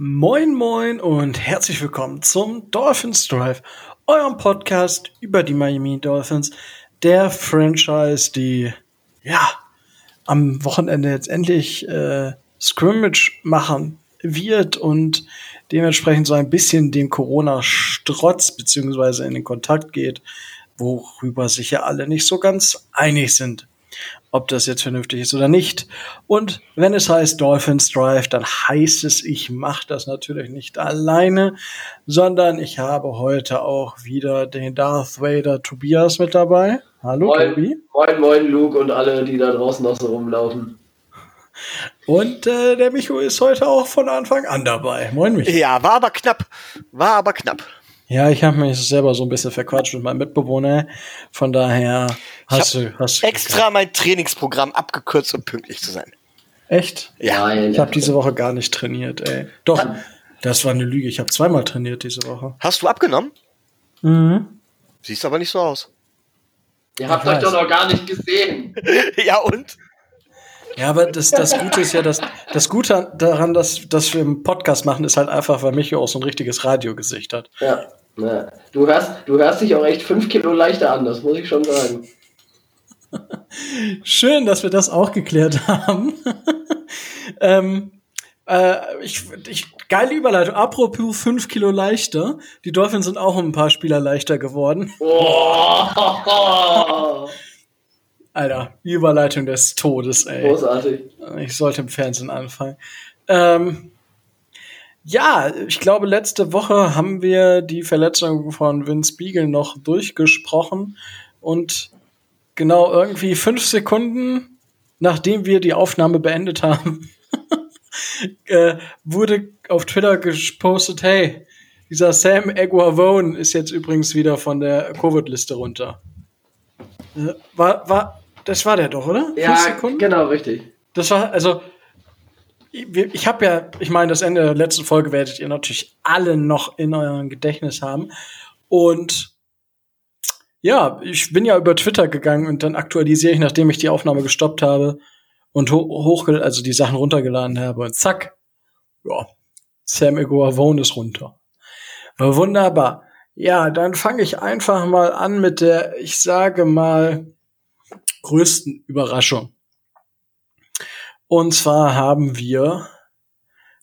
Moin moin und herzlich willkommen zum Dolphins Drive, eurem Podcast über die Miami Dolphins, der Franchise, die ja am Wochenende jetzt endlich äh, Scrimmage machen wird und dementsprechend so ein bisschen den Corona-Strotz beziehungsweise in den Kontakt geht, worüber sich ja alle nicht so ganz einig sind ob das jetzt vernünftig ist oder nicht. Und wenn es heißt Dolphins Drive, dann heißt es, ich mache das natürlich nicht alleine, sondern ich habe heute auch wieder den Darth Vader Tobias mit dabei. Hallo moin, Tobi. Moin, moin Luke und alle, die da draußen noch so rumlaufen. Und äh, der Micho ist heute auch von Anfang an dabei. Moin Micho. Ja, war aber knapp. War aber knapp. Ja, ich habe mich selber so ein bisschen verquatscht mit meinem Mitbewohner. Von daher hast du hast extra mein Trainingsprogramm abgekürzt, um pünktlich zu sein. Echt? Ja. Ich habe diese Woche gar nicht trainiert, ey. Doch, das war eine Lüge. Ich habe zweimal trainiert diese Woche. Hast du abgenommen? Mhm. Siehst aber nicht so aus. Ihr habt Ich euch doch noch gar nicht gesehen. ja und? Ja, aber das, das Gute ist ja, dass, das Gute daran, dass, dass wir einen Podcast machen, ist halt einfach, weil Micho auch so ein richtiges Radiogesicht hat. Ja. Ja. Du, hörst, du hörst dich auch echt fünf Kilo leichter an, das muss ich schon sagen. Schön, dass wir das auch geklärt haben. ähm, äh, ich, ich, geile Überleitung. Apropos 5 Kilo leichter. Die Dolphins sind auch um ein paar Spieler leichter geworden. Oh, Alter, Überleitung des Todes, ey. großartig. Ich sollte im Fernsehen anfangen. Ähm, ja, ich glaube, letzte Woche haben wir die Verletzung von Vince Beagle noch durchgesprochen und genau irgendwie fünf Sekunden, nachdem wir die Aufnahme beendet haben, äh, wurde auf Twitter gepostet, hey, dieser Sam Eguavone ist jetzt übrigens wieder von der Covid-Liste runter. Äh, War, war, das war der doch, oder? Ja, Fünf Sekunden? genau, richtig. Das war, also, ich, habe ja, ich meine, das Ende der letzten Folge werdet ihr natürlich alle noch in eurem Gedächtnis haben. Und ja, ich bin ja über Twitter gegangen und dann aktualisiere ich, nachdem ich die Aufnahme gestoppt habe und ho hoch, also die Sachen runtergeladen habe und zack, ja, Sam Eguavone ist runter. Wunderbar. Ja, dann fange ich einfach mal an mit der, ich sage mal, größten Überraschung. Und zwar haben wir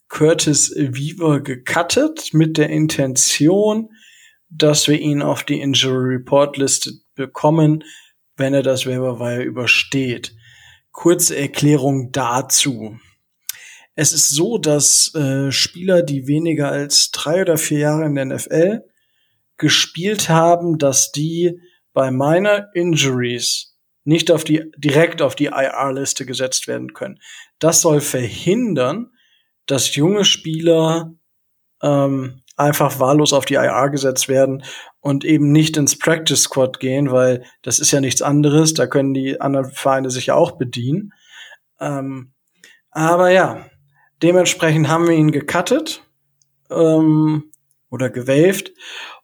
Curtis Weaver gecuttet mit der Intention, dass wir ihn auf die Injury Report Liste bekommen, wenn er das Waiver übersteht. Kurze Erklärung dazu. Es ist so, dass äh, Spieler, die weniger als drei oder vier Jahre in der NFL gespielt haben, dass die bei Minor Injuries nicht auf die, direkt auf die IR-Liste gesetzt werden können. Das soll verhindern, dass junge Spieler ähm, einfach wahllos auf die IR gesetzt werden und eben nicht ins Practice Squad gehen, weil das ist ja nichts anderes. Da können die anderen Vereine sich ja auch bedienen. Ähm, aber ja, dementsprechend haben wir ihn gecuttet ähm, oder gewaved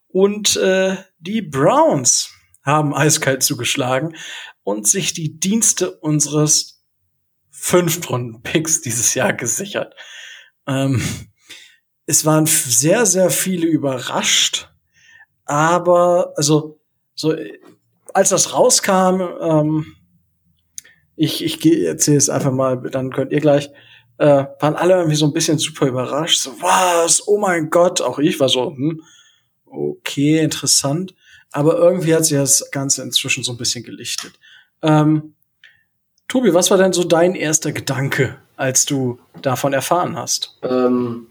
und äh, die Browns haben eiskalt zugeschlagen und sich die Dienste unseres Fünftrunden-Picks dieses Jahr gesichert. Ähm, es waren sehr, sehr viele überrascht, aber also so als das rauskam, ähm, ich, ich erzähle es einfach mal, dann könnt ihr gleich, äh, waren alle irgendwie so ein bisschen super überrascht. So, was? Oh mein Gott, auch ich war so, hm, okay, interessant. Aber irgendwie hat sich das Ganze inzwischen so ein bisschen gelichtet. Ähm, Tobi, was war denn so dein erster Gedanke, als du davon erfahren hast? Ähm,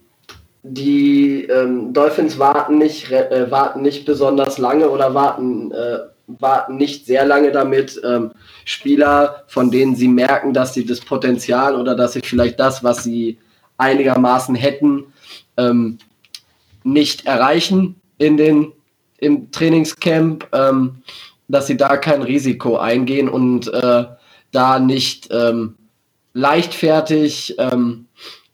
die ähm, Dolphins warten nicht, äh, warten nicht besonders lange oder warten, äh, warten nicht sehr lange damit, ähm, Spieler, von denen sie merken, dass sie das Potenzial oder dass sie vielleicht das, was sie einigermaßen hätten, ähm, nicht erreichen in den, im Trainingscamp, ähm, dass sie da kein Risiko eingehen und äh, da nicht ähm, leichtfertig ähm,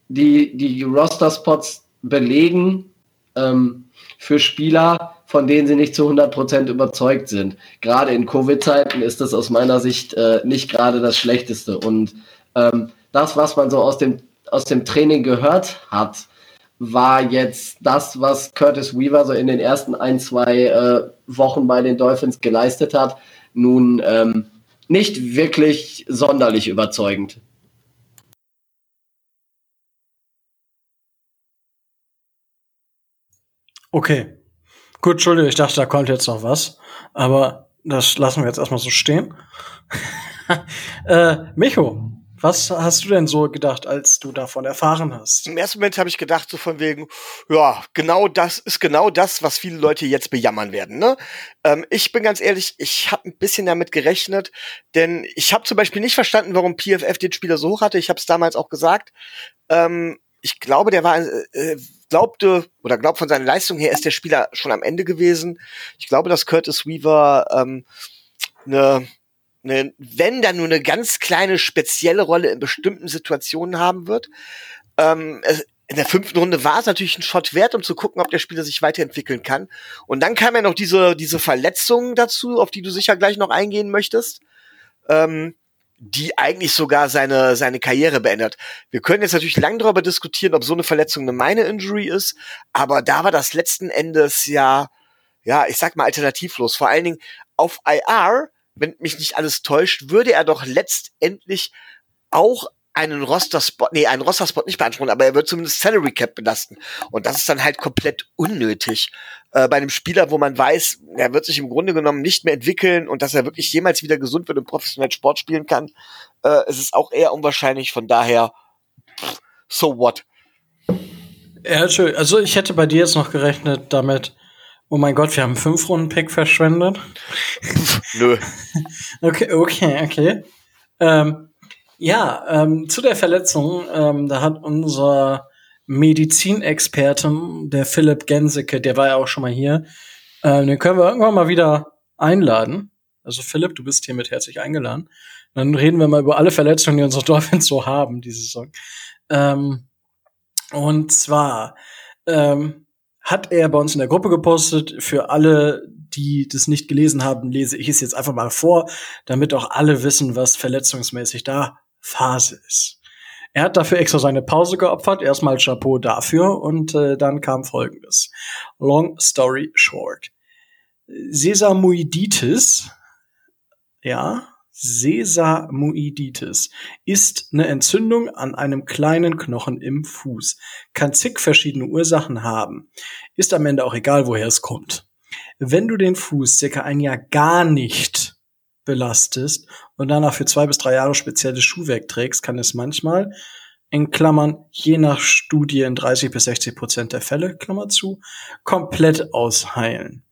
die, die Roster-Spots belegen ähm, für Spieler, von denen sie nicht zu 100% überzeugt sind. Gerade in Covid-Zeiten ist das aus meiner Sicht äh, nicht gerade das Schlechteste. Und ähm, das, was man so aus dem, aus dem Training gehört hat, war jetzt das, was Curtis Weaver so in den ersten ein, zwei äh, Wochen bei den Dolphins geleistet hat, nun ähm, nicht wirklich sonderlich überzeugend. Okay. Gut, Entschuldigung, ich dachte, da kommt jetzt noch was. Aber das lassen wir jetzt erstmal so stehen. äh, Micho, was hast du denn so gedacht, als du davon erfahren hast? Im ersten Moment habe ich gedacht, so von wegen, ja, genau das ist genau das, was viele Leute jetzt bejammern werden. Ne? Ähm, ich bin ganz ehrlich, ich habe ein bisschen damit gerechnet, denn ich habe zum Beispiel nicht verstanden, warum PFF den Spieler so hoch hatte. Ich habe es damals auch gesagt. Ähm, ich glaube, der war, äh, äh, glaubte oder glaubt von seiner Leistung her ist der Spieler schon am Ende gewesen. Ich glaube, dass Curtis Weaver ähm, eine eine, wenn dann nur eine ganz kleine spezielle Rolle in bestimmten Situationen haben wird. Ähm, in der fünften Runde war es natürlich ein Shot wert, um zu gucken, ob der Spieler sich weiterentwickeln kann. Und dann kam ja noch diese, diese Verletzung dazu, auf die du sicher gleich noch eingehen möchtest, ähm, die eigentlich sogar seine, seine Karriere beendet. Wir können jetzt natürlich lang darüber diskutieren, ob so eine Verletzung eine meine Injury ist, aber da war das letzten Endes ja, ja, ich sag mal alternativlos. Vor allen Dingen auf IR wenn mich nicht alles täuscht, würde er doch letztendlich auch einen Roster-Spot, nee, einen Roster-Spot nicht beanspruchen, aber er wird zumindest Salary Cap belasten. Und das ist dann halt komplett unnötig. Äh, bei einem Spieler, wo man weiß, er wird sich im Grunde genommen nicht mehr entwickeln und dass er wirklich jemals wieder gesund wird und professionell Sport spielen kann, äh, es auch eher unwahrscheinlich. Von daher, so what? Ja. Also ich hätte bei dir jetzt noch gerechnet damit, Oh mein Gott, wir haben fünf Runden Pick verschwendet. Nö. okay, okay, okay. Ähm, ja, ähm, zu der Verletzung, ähm, da hat unser Medizinexperten, der Philipp Genseke, der war ja auch schon mal hier, äh, den können wir irgendwann mal wieder einladen. Also Philipp, du bist hiermit herzlich eingeladen. Dann reden wir mal über alle Verletzungen, die unsere Dolphins so haben diese Saison. Ähm, und zwar ähm, hat er bei uns in der Gruppe gepostet. Für alle, die das nicht gelesen haben, lese ich es jetzt einfach mal vor, damit auch alle wissen, was verletzungsmäßig da Phase ist. Er hat dafür extra seine Pause geopfert. Erstmal Chapeau dafür und äh, dann kam Folgendes. Long story short. Sesamoiditis, ja, Sesamoiditis ist eine Entzündung an einem kleinen Knochen im Fuß. Kann zig verschiedene Ursachen haben. Ist am Ende auch egal, woher es kommt. Wenn du den Fuß circa ein Jahr gar nicht belastest und danach für zwei bis drei Jahre spezielles Schuhwerk trägst, kann es manchmal in Klammern je nach Studie in 30 bis 60 Prozent der Fälle, Klammer zu, komplett ausheilen.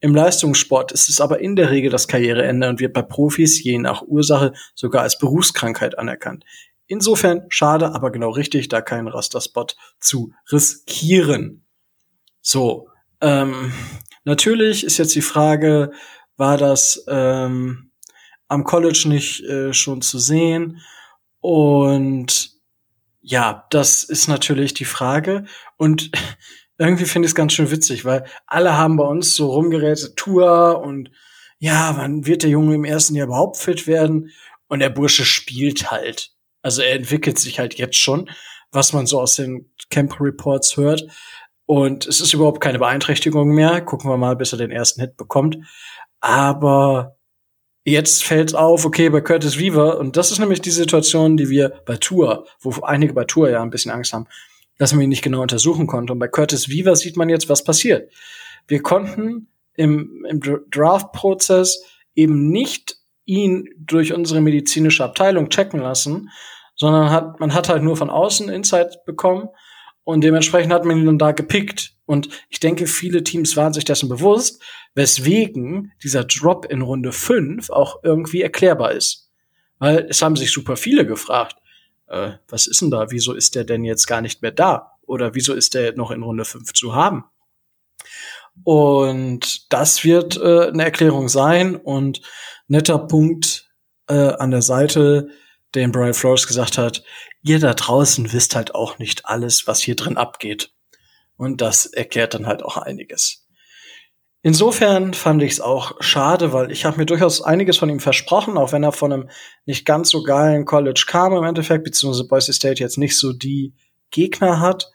Im Leistungssport ist es aber in der Regel das Karriereende und wird bei Profis je nach Ursache sogar als Berufskrankheit anerkannt. Insofern schade, aber genau richtig, da keinen Rasterspot zu riskieren. So, ähm, natürlich ist jetzt die Frage, war das ähm, am College nicht äh, schon zu sehen? Und ja, das ist natürlich die Frage. Und irgendwie finde ich es ganz schön witzig, weil alle haben bei uns so rumgerätet, Tour und ja, wann wird der Junge im ersten Jahr überhaupt fit werden? Und der Bursche spielt halt. Also er entwickelt sich halt jetzt schon, was man so aus den Camp Reports hört. Und es ist überhaupt keine Beeinträchtigung mehr. Gucken wir mal, bis er den ersten Hit bekommt. Aber jetzt fällt auf, okay, bei Curtis Weaver, und das ist nämlich die Situation, die wir bei Tour, wo einige bei Tour ja ein bisschen Angst haben dass man ihn nicht genau untersuchen konnte. Und bei Curtis Weaver sieht man jetzt, was passiert. Wir konnten im, im Draft-Prozess eben nicht ihn durch unsere medizinische Abteilung checken lassen, sondern hat, man hat halt nur von außen Insight bekommen und dementsprechend hat man ihn dann da gepickt. Und ich denke, viele Teams waren sich dessen bewusst, weswegen dieser Drop in Runde 5 auch irgendwie erklärbar ist. Weil es haben sich super viele gefragt, äh, was ist denn da? Wieso ist der denn jetzt gar nicht mehr da? Oder wieso ist der noch in Runde 5 zu haben? Und das wird äh, eine Erklärung sein und netter Punkt äh, an der Seite, den Brian Flores gesagt hat, ihr da draußen wisst halt auch nicht alles, was hier drin abgeht. Und das erklärt dann halt auch einiges. Insofern fand ich es auch schade, weil ich habe mir durchaus einiges von ihm versprochen, auch wenn er von einem nicht ganz so geilen College kam im Endeffekt, beziehungsweise Boise State jetzt nicht so die Gegner hat.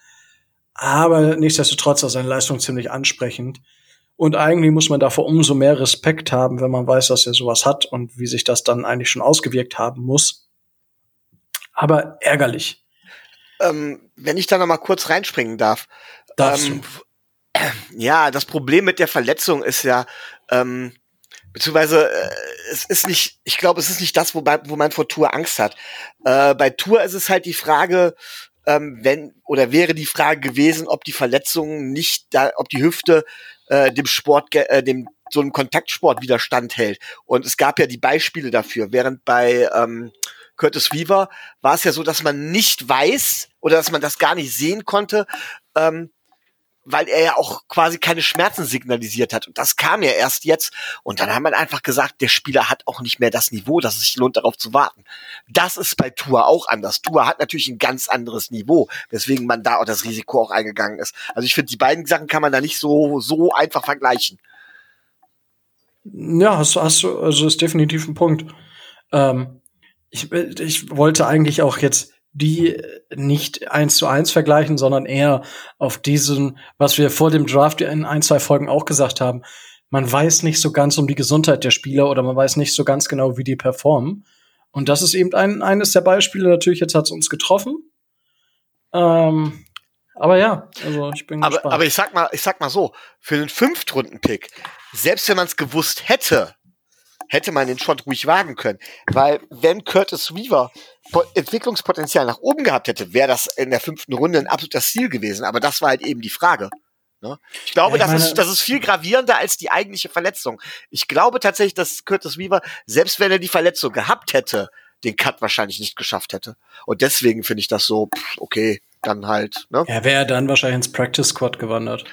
aber nichtsdestotrotz ist seine Leistung ziemlich ansprechend. Und eigentlich muss man davor umso mehr Respekt haben, wenn man weiß, dass er sowas hat und wie sich das dann eigentlich schon ausgewirkt haben muss. Aber ärgerlich. Ähm, wenn ich da noch mal kurz reinspringen darf. Darfst ähm, ja, das Problem mit der Verletzung ist ja, ähm, beziehungsweise äh, es ist nicht, ich glaube, es ist nicht das, wobei, wo man vor Tour Angst hat. Äh, bei Tour ist es halt die Frage, ähm, wenn oder wäre die Frage gewesen, ob die Verletzung nicht, da, ob die Hüfte äh, dem Sport, äh, dem so einem Kontaktsport Widerstand hält. Und es gab ja die Beispiele dafür, während bei ähm, Curtis Weaver war es ja so, dass man nicht weiß oder dass man das gar nicht sehen konnte, ähm, weil er ja auch quasi keine Schmerzen signalisiert hat. Und das kam ja erst jetzt. Und dann haben wir einfach gesagt, der Spieler hat auch nicht mehr das Niveau, dass es sich lohnt, darauf zu warten. Das ist bei Tour auch anders. Tour hat natürlich ein ganz anderes Niveau, weswegen man da auch das Risiko auch eingegangen ist. Also ich finde, die beiden Sachen kann man da nicht so, so einfach vergleichen. Ja, hast, hast also ist definitiv ein Punkt. Ähm, ich, ich wollte eigentlich auch jetzt die nicht eins zu eins vergleichen, sondern eher auf diesen, was wir vor dem Draft in ein, zwei Folgen auch gesagt haben. Man weiß nicht so ganz um die Gesundheit der Spieler oder man weiß nicht so ganz genau, wie die performen. Und das ist eben ein, eines der Beispiele. Natürlich, jetzt hat es uns getroffen. Ähm, aber ja, also ich bin aber, gespannt. Aber ich sag mal, ich sag mal so, für den Fünftrunden-Pick, selbst wenn man es gewusst hätte, hätte man den Shot ruhig wagen können. Weil wenn Curtis Weaver Entwicklungspotenzial nach oben gehabt hätte, wäre das in der fünften Runde ein absoluter Ziel gewesen. Aber das war halt eben die Frage. Ne? Ich glaube, ja, ich das, ist, das ist viel gravierender als die eigentliche Verletzung. Ich glaube tatsächlich, dass Curtis Weaver, selbst wenn er die Verletzung gehabt hätte, den Cut wahrscheinlich nicht geschafft hätte. Und deswegen finde ich das so, pff, okay, dann halt. Ne? Er wäre dann wahrscheinlich ins Practice Squad gewandert.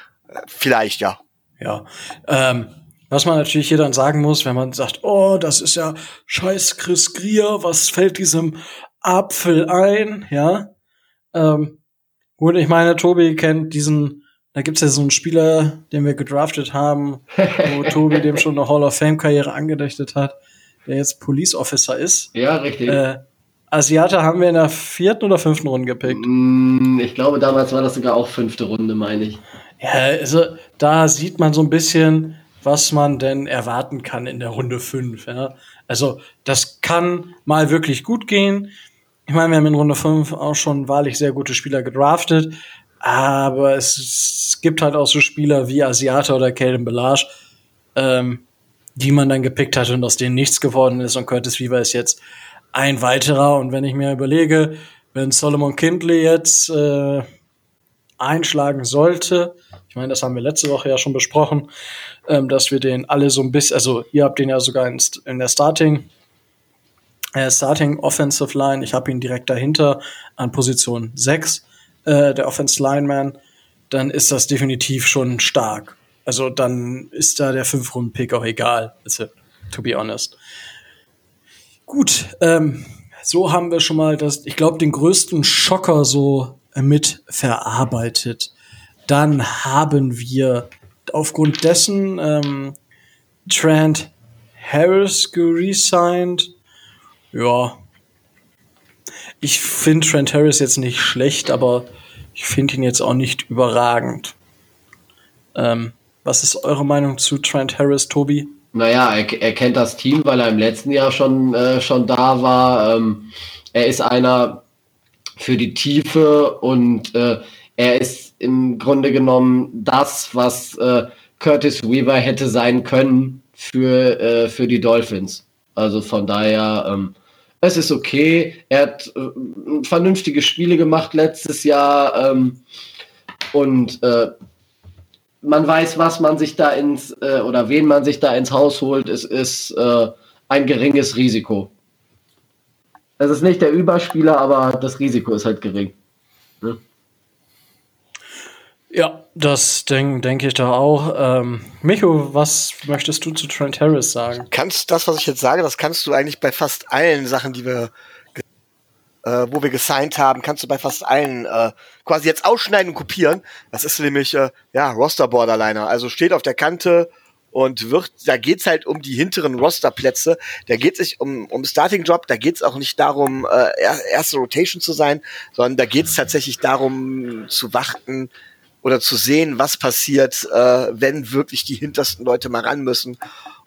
Vielleicht, ja. Ja. Ähm, was man natürlich hier dann sagen muss, wenn man sagt, oh, das ist ja scheiß Chris Grier, was fällt diesem Apfel ein, ja? Ähm, gut, ich meine, Tobi kennt diesen, da gibt's ja so einen Spieler, den wir gedraftet haben, wo Tobi dem schon eine Hall of Fame Karriere angedichtet hat, der jetzt Police Officer ist. Ja, richtig. Äh, Asiate haben wir in der vierten oder fünften Runde gepickt. Mm, ich glaube, damals war das sogar auch fünfte Runde, meine ich. Ja, also da sieht man so ein bisschen, was man denn erwarten kann in der Runde 5. Ja? Also das kann mal wirklich gut gehen. Ich meine, wir haben in Runde 5 auch schon wahrlich sehr gute Spieler gedraftet, aber es, gibt halt auch so Spieler wie Asiata oder Caden Belage, ähm, die man dann gepickt hat und aus denen nichts geworden ist und Curtis Weaver ist jetzt ein weiterer. Und wenn ich mir überlege, wenn Solomon Kindley jetzt äh, einschlagen sollte, ich meine, das haben wir letzte Woche ja schon besprochen, ähm, dass wir den alle so ein bisschen, also ihr habt den ja sogar in, in der Starting, äh, Starting Offensive Line, ich habe ihn direkt dahinter an Position 6, äh, der Offensive Lineman, dann ist das definitiv schon stark. Also dann ist da der 5-Runden-Pick auch egal, to be honest. Gut, ähm, so haben wir schon mal das, ich glaube, den größten Schocker so mit verarbeitet. Dann haben wir aufgrund dessen ähm, Trent Harris geresigned. Ja. Ich finde Trent Harris jetzt nicht schlecht, aber ich finde ihn jetzt auch nicht überragend. Ähm, was ist eure Meinung zu Trent Harris, Tobi? Naja, er, er kennt das Team, weil er im letzten Jahr schon, äh, schon da war. Ähm, er ist einer für die Tiefe und äh, er ist im Grunde genommen das, was äh, Curtis Weaver hätte sein können für, äh, für die Dolphins. Also von daher, ähm, es ist okay. Er hat äh, vernünftige Spiele gemacht letztes Jahr ähm, und äh, man weiß, was man sich da ins äh, oder wen man sich da ins Haus holt. Es ist äh, ein geringes Risiko. Es ist nicht der Überspieler, aber das Risiko ist halt gering. Ne? Ja, das denke denk ich da auch. Ähm, Micho, was möchtest du zu Trent Harris sagen? Kannst das, was ich jetzt sage, das kannst du eigentlich bei fast allen Sachen, die wir, äh, wo wir gesigned haben, kannst du bei fast allen äh, quasi jetzt ausschneiden und kopieren. Das ist nämlich äh, ja Roster Borderliner. Also steht auf der Kante und wird, da geht's halt um die hinteren Rosterplätze, da geht es um, um Starting Job, da geht's auch nicht darum, äh, erste Rotation zu sein, sondern da geht's tatsächlich darum zu warten oder zu sehen, was passiert, äh, wenn wirklich die hintersten Leute mal ran müssen.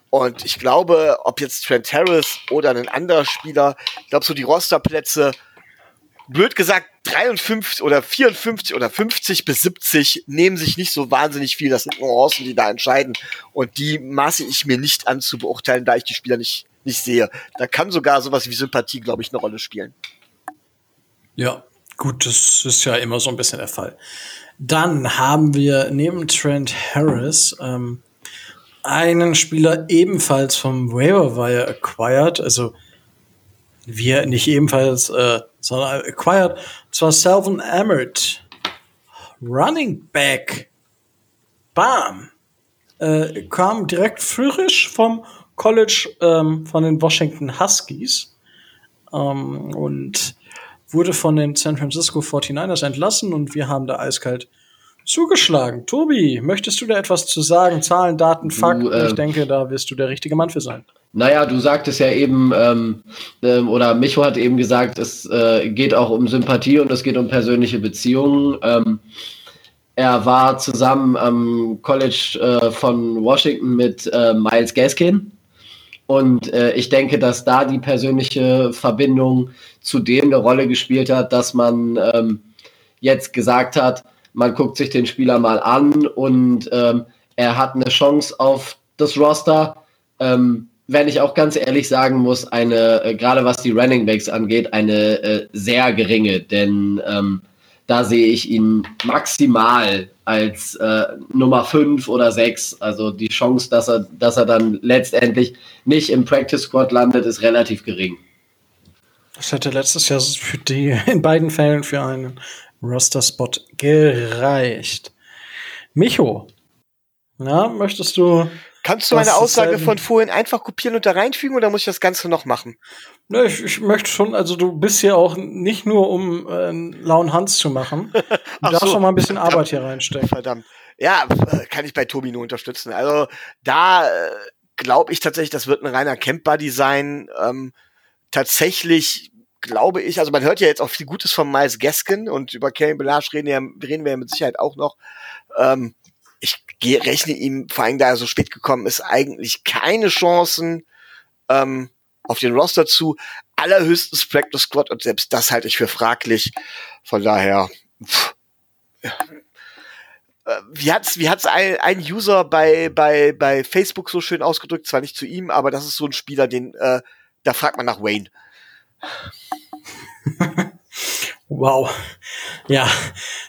Und ich glaube, ob jetzt Trent Harris oder ein anderer Spieler, ich glaube so die Rosterplätze, blöd gesagt, 53 oder 54 oder 50 bis 70 nehmen sich nicht so wahnsinnig viel. Das sind Nuancen, die da entscheiden. Und die maße ich mir nicht an zu beurteilen, da ich die Spieler nicht, nicht sehe. Da kann sogar sowas wie Sympathie, glaube ich, eine Rolle spielen. Ja, gut, das ist ja immer so ein bisschen der Fall. Dann haben wir neben Trent Harris ähm, einen Spieler ebenfalls vom Waiver Wire acquired, also wir nicht ebenfalls, äh, sondern acquired, zwar Salvin Emmert, Running Back, bam, äh, kam direkt frisch vom College ähm, von den Washington Huskies. Ähm, und wurde von den San Francisco 49ers entlassen und wir haben da eiskalt zugeschlagen. Tobi, möchtest du da etwas zu sagen? Zahlen, Daten, Fakten? Äh, ich denke, da wirst du der richtige Mann für sein. Naja, du sagtest ja eben, ähm, ähm, oder Micho hat eben gesagt, es äh, geht auch um Sympathie und es geht um persönliche Beziehungen. Ähm, er war zusammen am College äh, von Washington mit äh, Miles Gaskin. Und äh, ich denke, dass da die persönliche Verbindung zu dem eine Rolle gespielt hat, dass man ähm, jetzt gesagt hat, man guckt sich den Spieler mal an und ähm, er hat eine Chance auf das Roster. Ähm, wenn ich auch ganz ehrlich sagen muss, eine, äh, gerade was die Running Backs angeht, eine äh, sehr geringe, denn ähm, da sehe ich ihn maximal als äh, Nummer 5 oder 6. Also die Chance, dass er, dass er dann letztendlich nicht im Practice Squad landet, ist relativ gering. Das hätte letztes Jahr für die in beiden Fällen für einen Roster-Spot gereicht. Micho, na, möchtest du. Kannst du meine Aussage von vorhin einfach kopieren und da reinfügen oder muss ich das Ganze noch machen? Ne, ich, ich möchte schon, also du bist hier auch nicht nur, um äh, einen lauen Hans zu machen. Du darfst so, auch mal ein bisschen Arbeit hier reinstecken. Verdammt. Ja, äh, kann ich bei Tobi nur unterstützen. Also da äh, glaube ich tatsächlich, das wird ein reiner Camp-Buddy sein. Ähm, tatsächlich glaube ich, also man hört ja jetzt auch viel Gutes von Miles Gaskin und über Kevin Belage reden, ja, reden wir ja mit Sicherheit auch noch. Ähm, ich rechne ihm, vor allem da er so spät gekommen ist, eigentlich keine Chancen ähm, auf den Roster zu. Allerhöchstens Practice Squad und selbst das halte ich für fraglich. Von daher, pff, ja. Äh, wie hat's, wie hat's ein, ein User bei, bei, bei Facebook so schön ausgedrückt, zwar nicht zu ihm, aber das ist so ein Spieler, den, äh, da fragt man nach Wayne. wow. Ja,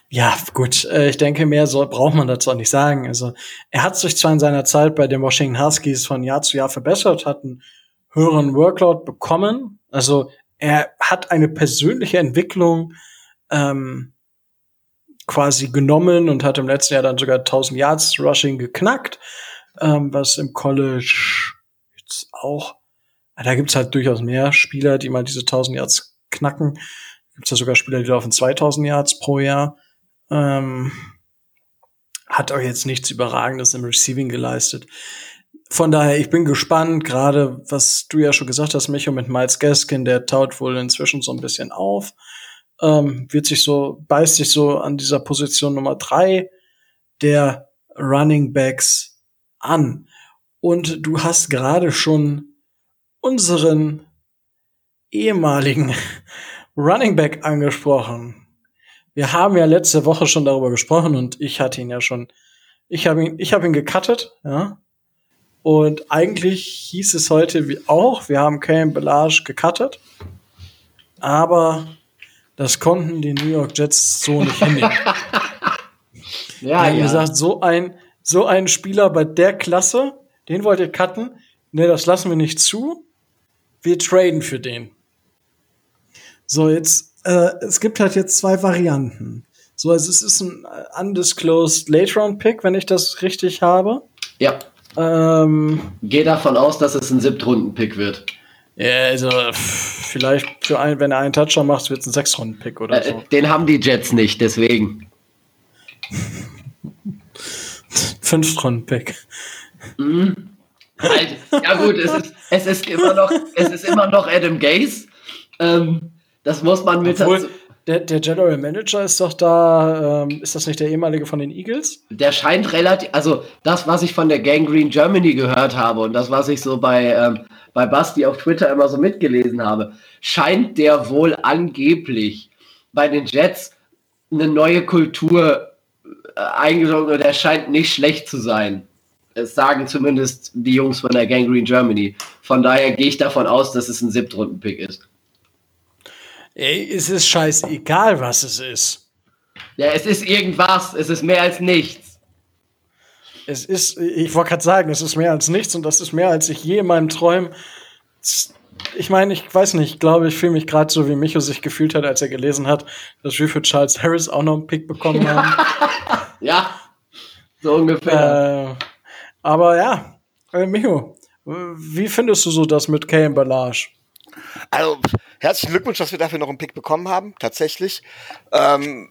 ja, gut. Äh, ich denke, mehr so braucht man dazu auch nicht sagen. Also, er hat sich zwar in seiner Zeit bei den Washington Huskies von Jahr zu Jahr verbessert, hat einen höheren Workload bekommen. Also, er hat eine persönliche Entwicklung ähm, quasi genommen und hat im letzten Jahr dann sogar 1000 Yards Rushing geknackt, ähm, was im College jetzt auch da gibt's halt durchaus mehr Spieler, die mal diese 1000 Yards knacken. Gibt's ja sogar Spieler, die laufen 2000 Yards pro Jahr. Ähm, hat auch jetzt nichts Überragendes im Receiving geleistet. Von daher, ich bin gespannt, gerade was du ja schon gesagt hast, Micho, mit Miles Gaskin, der taut wohl inzwischen so ein bisschen auf. Ähm, wird sich so, beißt sich so an dieser Position Nummer drei der Running Backs an. Und du hast gerade schon unseren ehemaligen Running Back angesprochen. Wir haben ja letzte Woche schon darüber gesprochen und ich hatte ihn ja schon, ich habe ihn, ich habe ihn gecuttet, ja. Und eigentlich hieß es heute wie auch, wir haben Kane Belage gecuttet, aber das konnten die New York Jets so nicht hinnehmen. ja, ja. gesagt, so ein, so ein Spieler bei der Klasse, den wollt ihr cutten? Ne, das lassen wir nicht zu wir traden für den. So, jetzt, äh, es gibt halt jetzt zwei Varianten. So, also es ist ein undisclosed Late Round Pick, wenn ich das richtig habe. Ja. Ähm, Geh davon aus, dass es ein Siebtrunden-Pick wird. Ja, also vielleicht für ein, wenn er einen Touchdown macht, wird es ein Sechs-Runden-Pick oder äh, so. Den haben die Jets nicht, deswegen. Fünf-Runden-Pick. Mhm. Halt, ja gut, es ist, es ist immer noch, es ist immer noch Adam Gaze. Ähm, das muss man mit Obwohl, der, der General Manager ist doch da, ähm, ist das nicht der ehemalige von den Eagles? Der scheint relativ, also das, was ich von der Gang Green Germany gehört habe und das, was ich so bei, ähm, bei Basti auf Twitter immer so mitgelesen habe, scheint der wohl angeblich bei den Jets eine neue Kultur äh, eingezogen und er scheint nicht schlecht zu sein. Es sagen zumindest die Jungs von der Gang Green Germany. Von daher gehe ich davon aus, dass es ein Siebtrunden-Pick ist. Ey, es ist scheißegal, was es ist. Ja, es ist irgendwas. Es ist mehr als nichts. Es ist, ich wollte gerade sagen, es ist mehr als nichts und das ist mehr, als ich je in meinem Träumen. Ich meine, ich weiß nicht, ich glaube, ich fühle mich gerade so, wie Micho sich gefühlt hat, als er gelesen hat, dass wir für Charles Harris auch noch einen Pick bekommen haben. ja, so ungefähr. Äh, aber ja, äh, Micho, wie findest du so das mit Kay und Balage? Also, herzlichen Glückwunsch, dass wir dafür noch einen Pick bekommen haben, tatsächlich. Ähm,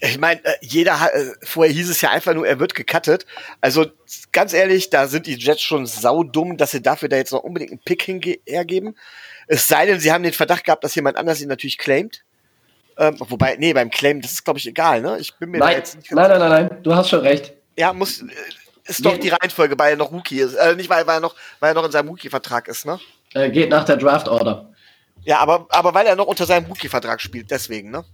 ich meine, äh, jeder hat, äh, vorher hieß es ja einfach nur, er wird gecuttet. Also ganz ehrlich, da sind die Jets schon saudumm, dass sie dafür da jetzt noch unbedingt einen Pick hergeben. Es sei denn, sie haben den Verdacht gehabt, dass jemand anders ihn natürlich claimt. Ähm, wobei, nee, beim Claim, das ist glaube ich egal, ne? Ich bin mir nein, jetzt nicht nein, nein, nein, nein, du hast schon recht. Ja, muss, äh, ist doch die Reihenfolge, weil er noch Rookie ist. Äh, nicht, weil, weil, er noch, weil er noch in seinem Rookie-Vertrag ist, ne? Äh, geht nach der Draft-Order. Ja, aber, aber weil er noch unter seinem Rookie-Vertrag spielt, deswegen, ne?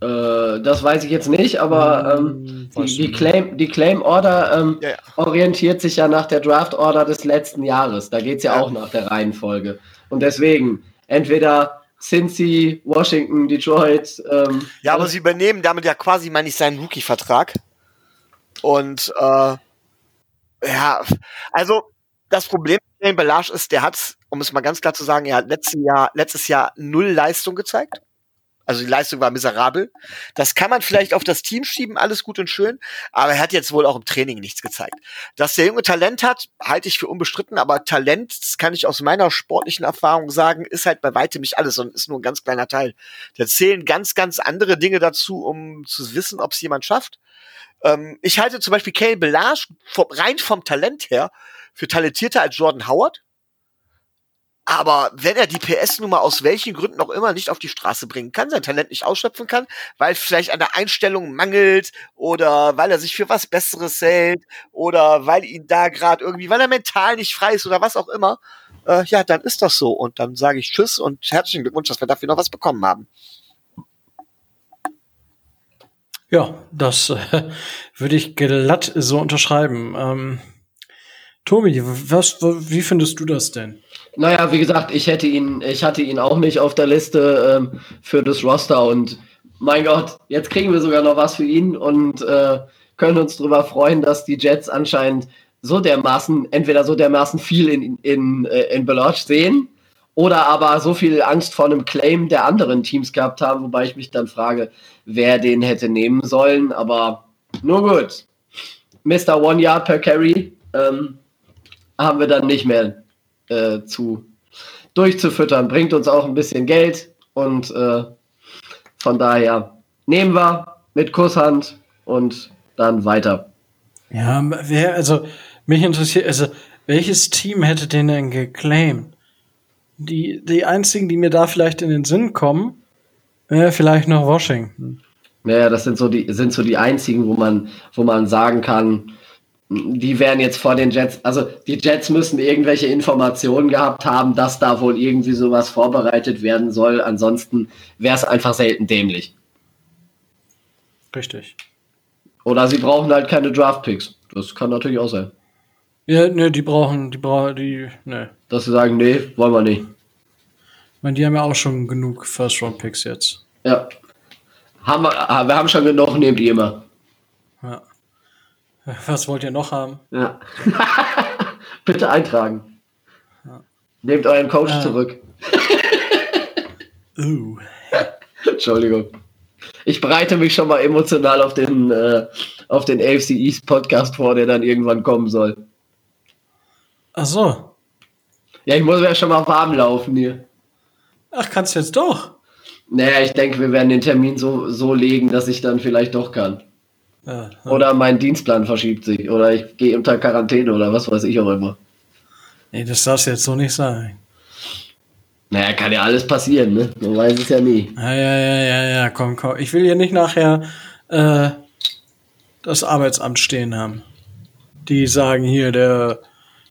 Äh, das weiß ich jetzt nicht, aber ähm, hm, die, die, Claim, die Claim Order ähm, ja, ja. orientiert sich ja nach der Draft Order des letzten Jahres. Da geht es ja, ja, auch nach der Reihenfolge. Und deswegen, entweder Cincy, Washington, Detroit. Ähm, ja, aber sie übernehmen damit ja quasi, meine ich, seinen Rookie-Vertrag. Und äh, ja, also das Problem mit Belage ist, der hat, um es mal ganz klar zu sagen, er hat letztes Jahr, letztes Jahr null Leistung gezeigt. Also die Leistung war miserabel. Das kann man vielleicht auf das Team schieben, alles gut und schön, aber er hat jetzt wohl auch im Training nichts gezeigt. Dass der Junge Talent hat, halte ich für unbestritten, aber Talent, das kann ich aus meiner sportlichen Erfahrung sagen, ist halt bei weitem nicht alles und ist nur ein ganz kleiner Teil. Da zählen ganz, ganz andere Dinge dazu, um zu wissen, ob es jemand schafft. Ähm, ich halte zum Beispiel Kale Belage rein vom Talent her für talentierter als Jordan Howard. Aber wenn er die PS nun mal aus welchen Gründen auch immer nicht auf die Straße bringen kann, sein Talent nicht ausschöpfen kann, weil vielleicht an der Einstellung mangelt oder weil er sich für was Besseres hält oder weil ihn da gerade irgendwie, weil er mental nicht frei ist oder was auch immer, äh, ja, dann ist das so. Und dann sage ich Tschüss und herzlichen Glückwunsch, dass wir dafür noch was bekommen haben. Ja, das äh, würde ich glatt so unterschreiben. Ähm, Tobi, was, wie findest du das denn? Naja, wie gesagt, ich hätte ihn, ich hatte ihn auch nicht auf der Liste ähm, für das Roster und mein Gott, jetzt kriegen wir sogar noch was für ihn und äh, können uns darüber freuen, dass die Jets anscheinend so dermaßen, entweder so dermaßen viel in, in, äh, in Beloch sehen oder aber so viel Angst vor einem Claim der anderen Teams gehabt haben, wobei ich mich dann frage, wer den hätte nehmen sollen. Aber nur gut. Mr. One Yard per Carry ähm, haben wir dann nicht mehr äh, zu durchzufüttern. Bringt uns auch ein bisschen Geld und äh, von daher nehmen wir mit Kusshand und dann weiter. Ja, wer, also mich interessiert, also welches Team hätte den denn geclaimed? Die, die einzigen, die mir da vielleicht in den Sinn kommen, wäre vielleicht noch Washington. Naja, das sind so die, sind so die einzigen, wo man, wo man sagen kann, die wären jetzt vor den Jets, also die Jets müssen irgendwelche Informationen gehabt haben, dass da wohl irgendwie sowas vorbereitet werden soll. Ansonsten wäre es einfach selten dämlich. Richtig. Oder sie brauchen halt keine Draft-Picks. Das kann natürlich auch sein. Ja, ne, die brauchen, die brauchen, die, ne. Dass sie sagen, nee, wollen wir nicht. Ich meine, die haben ja auch schon genug First-Round-Picks jetzt. Ja. Haben wir, wir haben schon genug, nehmt ihr immer. Ja. Was wollt ihr noch haben? Ja. Bitte eintragen. Ja. Nehmt euren Coach äh. zurück. uh. Entschuldigung. Ich bereite mich schon mal emotional auf den, äh, auf den AFC East Podcast vor, der dann irgendwann kommen soll. Ach so. Ja, ich muss ja schon mal warm laufen hier. Ach, kannst du jetzt doch? Naja, ich denke, wir werden den Termin so, so legen, dass ich dann vielleicht doch kann. Ja, ja. Oder mein Dienstplan verschiebt sich. Oder ich gehe unter Quarantäne oder was weiß ich auch immer. Nee, das darf jetzt so nicht sein. Naja, kann ja alles passieren, ne? Man weiß es ja nie. Ja, ja, ja, ja, ja, komm, komm. Ich will hier nicht nachher äh, das Arbeitsamt stehen haben. Die sagen hier, der,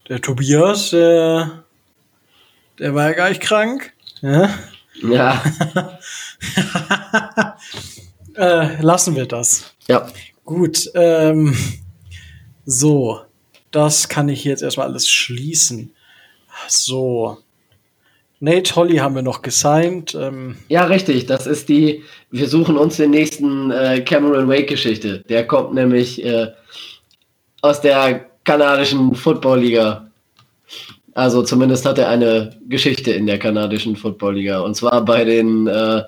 der Tobias, der, der war ja gar nicht krank. Ja. Ja. äh, lassen wir das. Ja. Gut. Ähm, so, das kann ich jetzt erstmal alles schließen. So. Nate Holly haben wir noch gesigned. Ähm ja, richtig. Das ist die. Wir suchen uns den nächsten äh, Cameron Wake-Geschichte. Der kommt nämlich äh, aus der kanadischen Football Liga. Also zumindest hat er eine Geschichte in der kanadischen Football Liga. Und zwar bei den äh,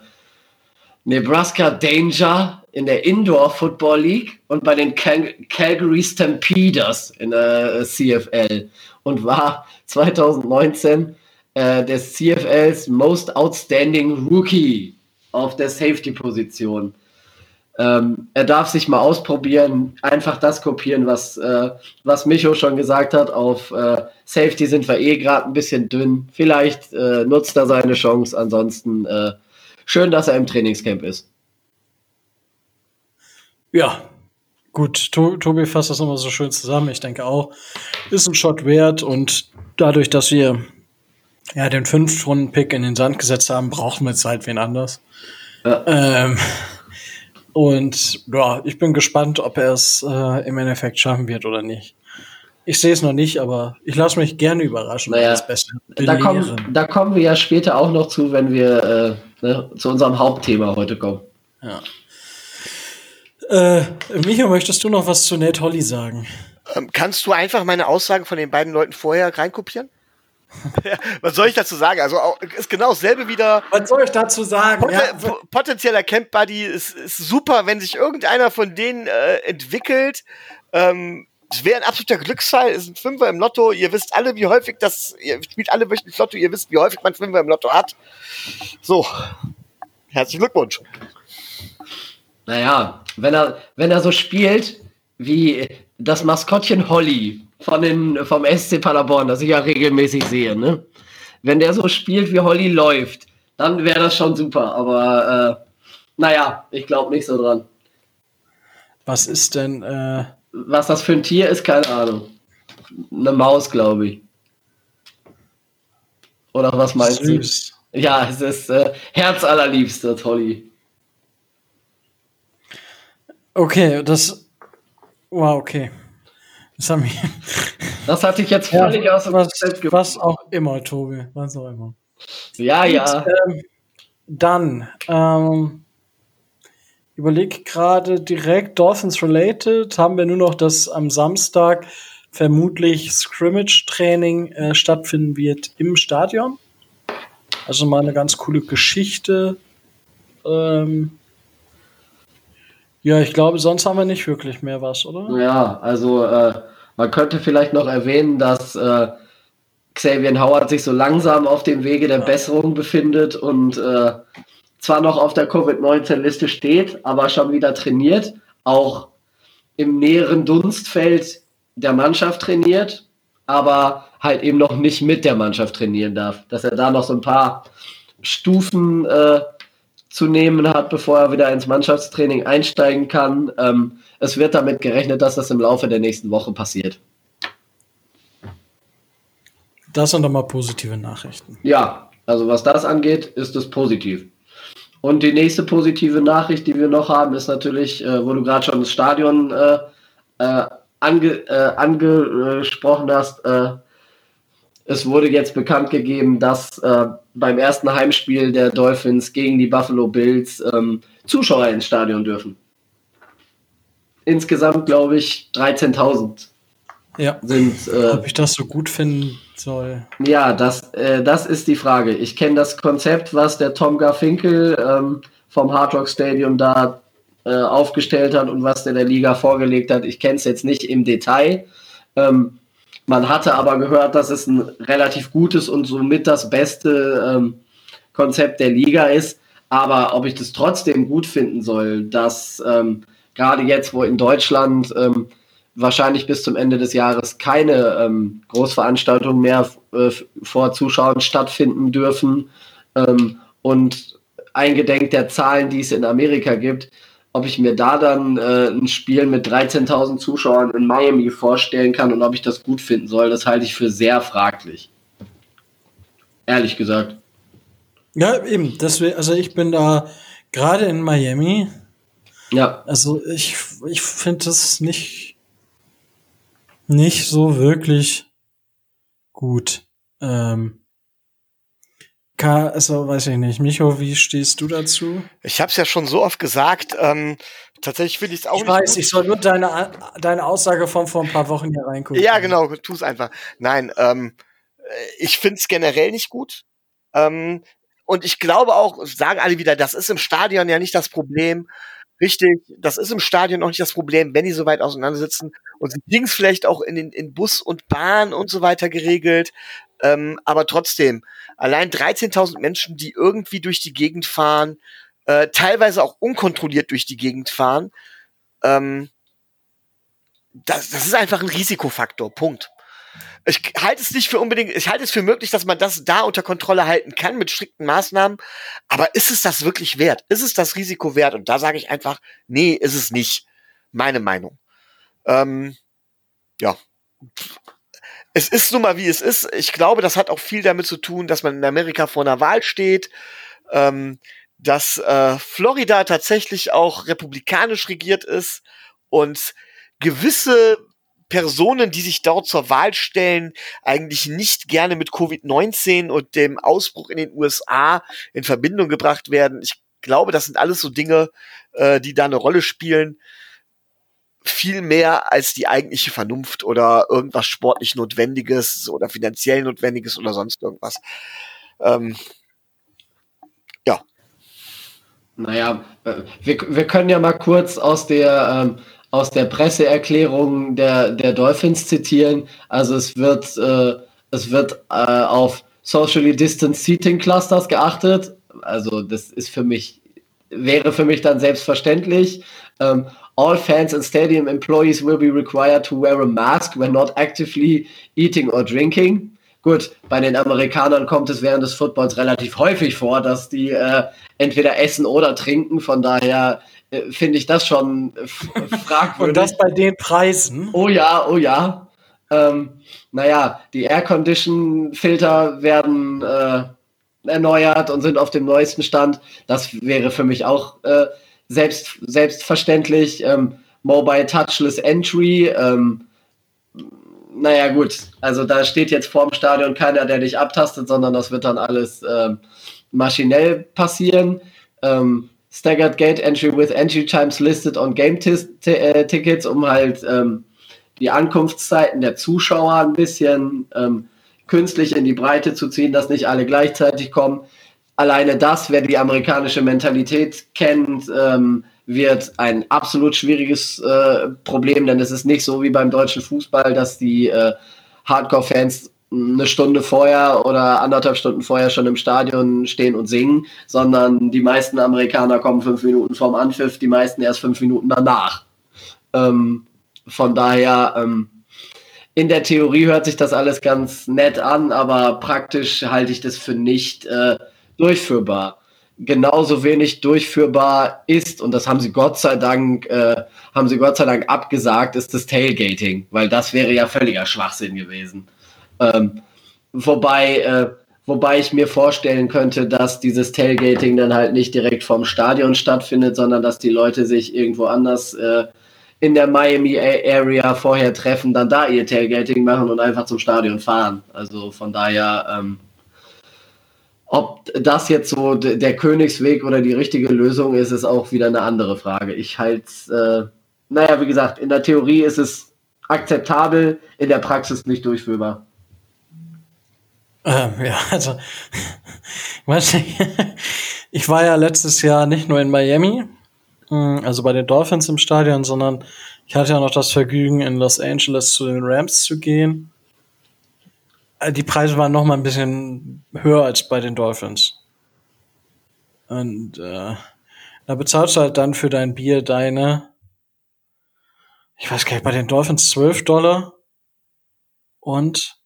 Nebraska Danger in der Indoor Football League und bei den Cal Calgary Stampeders in der CFL und war 2019 äh, des CFLs Most Outstanding Rookie auf der Safety-Position. Ähm, er darf sich mal ausprobieren, einfach das kopieren, was, äh, was Micho schon gesagt hat. Auf äh, Safety sind wir eh gerade ein bisschen dünn. Vielleicht äh, nutzt er seine Chance. Ansonsten äh, schön, dass er im Trainingscamp ist. Ja, gut. Tobi fasst das immer so schön zusammen. Ich denke auch, ist ein Shot wert und dadurch, dass wir ja den Fünf-Runden-Pick in den Sand gesetzt haben, brauchen wir jetzt halt wen anders. Ja. Ähm, und ja, ich bin gespannt, ob er es äh, im Endeffekt schaffen wird oder nicht. Ich sehe es noch nicht, aber ich lasse mich gerne überraschen. Naja, das Beste da, kommen, da kommen wir ja später auch noch zu, wenn wir äh, ne, zu unserem Hauptthema heute kommen. Ja. Äh, Micha, möchtest du noch was zu Nate Holly sagen? Ähm, kannst du einfach meine Aussagen von den beiden Leuten vorher reinkopieren? was soll ich dazu sagen? Also ist genau dasselbe wieder. Was soll ich dazu sagen? Poten ja. Potenzieller Camp Buddy ist, ist, super, wenn sich irgendeiner von denen äh, entwickelt. Ähm, es wäre ein absoluter Glücksfall. Es sind Fünfer im Lotto. Ihr wisst alle, wie häufig das. Ihr spielt alle wöchentlich Lotto. Ihr wisst, wie häufig man Fünfer im Lotto hat. So. Herzlichen Glückwunsch. Naja, wenn er, wenn er so spielt wie das Maskottchen Holly von den, vom SC Paderborn, das ich ja regelmäßig sehe, ne? Wenn der so spielt, wie Holly läuft, dann wäre das schon super. Aber äh, naja, ich glaube nicht so dran. Was ist denn. Äh Was das für ein Tier ist, keine Ahnung. Eine Maus, glaube ich. Oder was meinst Süß. du? Ja, es ist äh, herzallerliebster Holly. Okay, das. Wow, okay. Das, haben wir das hatte ich jetzt völlig ja, aus dem was, was auch immer, Tobi. Was auch immer. Ja, Und, ja. Ähm, dann, ähm, überleg gerade direkt Dolphins related, haben wir nur noch, dass am Samstag vermutlich Scrimmage-Training äh, stattfinden wird im Stadion. Also mal eine ganz coole Geschichte. Ähm, ja, ich glaube, sonst haben wir nicht wirklich mehr was, oder? Ja, also äh, man könnte vielleicht noch erwähnen, dass äh, Xavier Howard sich so langsam auf dem Wege der ja. Besserung befindet und äh, zwar noch auf der Covid-19-Liste steht, aber schon wieder trainiert, auch im näheren Dunstfeld der Mannschaft trainiert, aber halt eben noch nicht mit der Mannschaft trainieren darf. Dass er da noch so ein paar Stufen äh, zu nehmen hat, bevor er wieder ins Mannschaftstraining einsteigen kann. Ähm, es wird damit gerechnet, dass das im Laufe der nächsten Woche passiert. Das sind doch mal positive Nachrichten. Ja, also was das angeht, ist es positiv. Und die nächste positive Nachricht, die wir noch haben, ist natürlich, äh, wo du gerade schon das Stadion äh, äh, ange, äh, angesprochen hast, äh, es wurde jetzt bekannt gegeben, dass äh, beim ersten Heimspiel der Dolphins gegen die Buffalo Bills ähm, Zuschauer ins Stadion dürfen. Insgesamt, glaube ich, 13.000 ja. sind. Äh, Ob ich das so gut finden soll? Ja, das, äh, das ist die Frage. Ich kenne das Konzept, was der Tom Garfinkel ähm, vom Hard Rock Stadium da äh, aufgestellt hat und was der der Liga vorgelegt hat. Ich kenne es jetzt nicht im Detail. Ähm, man hatte aber gehört, dass es ein relativ gutes und somit das beste ähm, Konzept der Liga ist. Aber ob ich das trotzdem gut finden soll, dass ähm, gerade jetzt, wo in Deutschland ähm, wahrscheinlich bis zum Ende des Jahres keine ähm, Großveranstaltungen mehr äh, vor Zuschauern stattfinden dürfen ähm, und eingedenk der Zahlen, die es in Amerika gibt, ob ich mir da dann äh, ein Spiel mit 13.000 Zuschauern in Miami vorstellen kann und ob ich das gut finden soll, das halte ich für sehr fraglich. Ehrlich gesagt. Ja, eben. Deswegen, also ich bin da gerade in Miami. Ja. Also ich, ich finde das nicht nicht so wirklich gut. Ähm, also weiß ich nicht. Micho, wie stehst du dazu? Ich habe es ja schon so oft gesagt. Ähm, tatsächlich finde ich es auch ich nicht. Ich weiß, gut. ich soll nur deine, deine Aussage von vor ein paar Wochen hier reingucken. Ja, genau, tu es einfach. Nein, ähm, ich finde es generell nicht gut. Ähm, und ich glaube auch, sagen alle wieder, das ist im Stadion ja nicht das Problem. Richtig, das ist im Stadion auch nicht das Problem, wenn die so weit auseinandersitzen. Und sie kriegen es vielleicht auch in, den, in Bus und Bahn und so weiter geregelt. Ähm, aber trotzdem, allein 13.000 Menschen, die irgendwie durch die Gegend fahren, äh, teilweise auch unkontrolliert durch die Gegend fahren, ähm, das, das ist einfach ein Risikofaktor. Punkt ich halte es nicht für unbedingt, ich halte es für möglich, dass man das da unter Kontrolle halten kann mit strikten Maßnahmen. Aber ist es das wirklich wert? Ist es das Risiko wert? Und da sage ich einfach, nee, ist es nicht. Meine Meinung. Ähm, ja. Es ist nun mal wie es ist. Ich glaube, das hat auch viel damit zu tun, dass man in Amerika vor einer Wahl steht, ähm, dass äh, Florida tatsächlich auch republikanisch regiert ist und gewisse Personen, die sich dort zur Wahl stellen, eigentlich nicht gerne mit Covid-19 und dem Ausbruch in den USA in Verbindung gebracht werden. Ich glaube, das sind alles so Dinge, äh, die da eine Rolle spielen. Viel mehr als die eigentliche Vernunft oder irgendwas sportlich Notwendiges oder finanziell Notwendiges oder sonst irgendwas. Ähm, ja. Naja, äh, wir, wir können ja mal kurz aus der ähm, aus der Presseerklärung der, der Dolphins zitieren. Also es wird, äh, es wird äh, auf Socially Distant Seating Clusters geachtet. Also das ist für mich, wäre für mich dann selbstverständlich. Ähm, all fans and stadium employees will be required to wear a mask when not actively eating or drinking. Gut, bei den Amerikanern kommt es während des Footballs relativ häufig vor, dass die äh, entweder essen oder trinken. Von daher äh, finde ich das schon fragwürdig. Und das bei den Preisen? Oh ja, oh ja. Ähm, naja, die Air-Condition-Filter werden äh, erneuert und sind auf dem neuesten Stand. Das wäre für mich auch äh, selbst, selbstverständlich. Ähm, Mobile Touchless Entry. Ähm, naja, gut. Also da steht jetzt vorm Stadion keiner, der dich abtastet, sondern das wird dann alles ähm, maschinell passieren. Ähm, Staggered Gate Entry with Entry Times listed on Game äh, Tickets, um halt ähm, die Ankunftszeiten der Zuschauer ein bisschen ähm, künstlich in die Breite zu ziehen, dass nicht alle gleichzeitig kommen. Alleine das, wer die amerikanische Mentalität kennt, ähm, wird ein absolut schwieriges äh, Problem, denn es ist nicht so wie beim deutschen Fußball, dass die äh, Hardcore-Fans eine Stunde vorher oder anderthalb Stunden vorher schon im Stadion stehen und singen, sondern die meisten Amerikaner kommen fünf Minuten vorm Anpfiff, die meisten erst fünf Minuten danach. Ähm, von daher, ähm, in der Theorie hört sich das alles ganz nett an, aber praktisch halte ich das für nicht äh, durchführbar. Genauso wenig durchführbar ist, und das haben sie Gott sei Dank, äh, haben sie Gott sei Dank abgesagt, ist das Tailgating, weil das wäre ja völliger Schwachsinn gewesen. Ähm, wobei, äh, wobei ich mir vorstellen könnte, dass dieses Tailgating dann halt nicht direkt vom Stadion stattfindet, sondern dass die Leute sich irgendwo anders äh, in der Miami Area vorher treffen, dann da ihr Tailgating machen und einfach zum Stadion fahren. Also von daher, ähm, ob das jetzt so der Königsweg oder die richtige Lösung ist, ist auch wieder eine andere Frage. Ich halte, äh, naja, wie gesagt, in der Theorie ist es akzeptabel, in der Praxis nicht durchführbar. Ähm, ja, also, weiß nicht, ich war ja letztes Jahr nicht nur in Miami, hm, also bei den Dolphins im Stadion, sondern ich hatte ja noch das Vergnügen, in Los Angeles zu den Rams zu gehen. Äh, die Preise waren noch mal ein bisschen höher als bei den Dolphins. Und äh, da bezahlst du halt dann für dein Bier deine ich weiß gar nicht, bei den Dolphins 12 Dollar. Und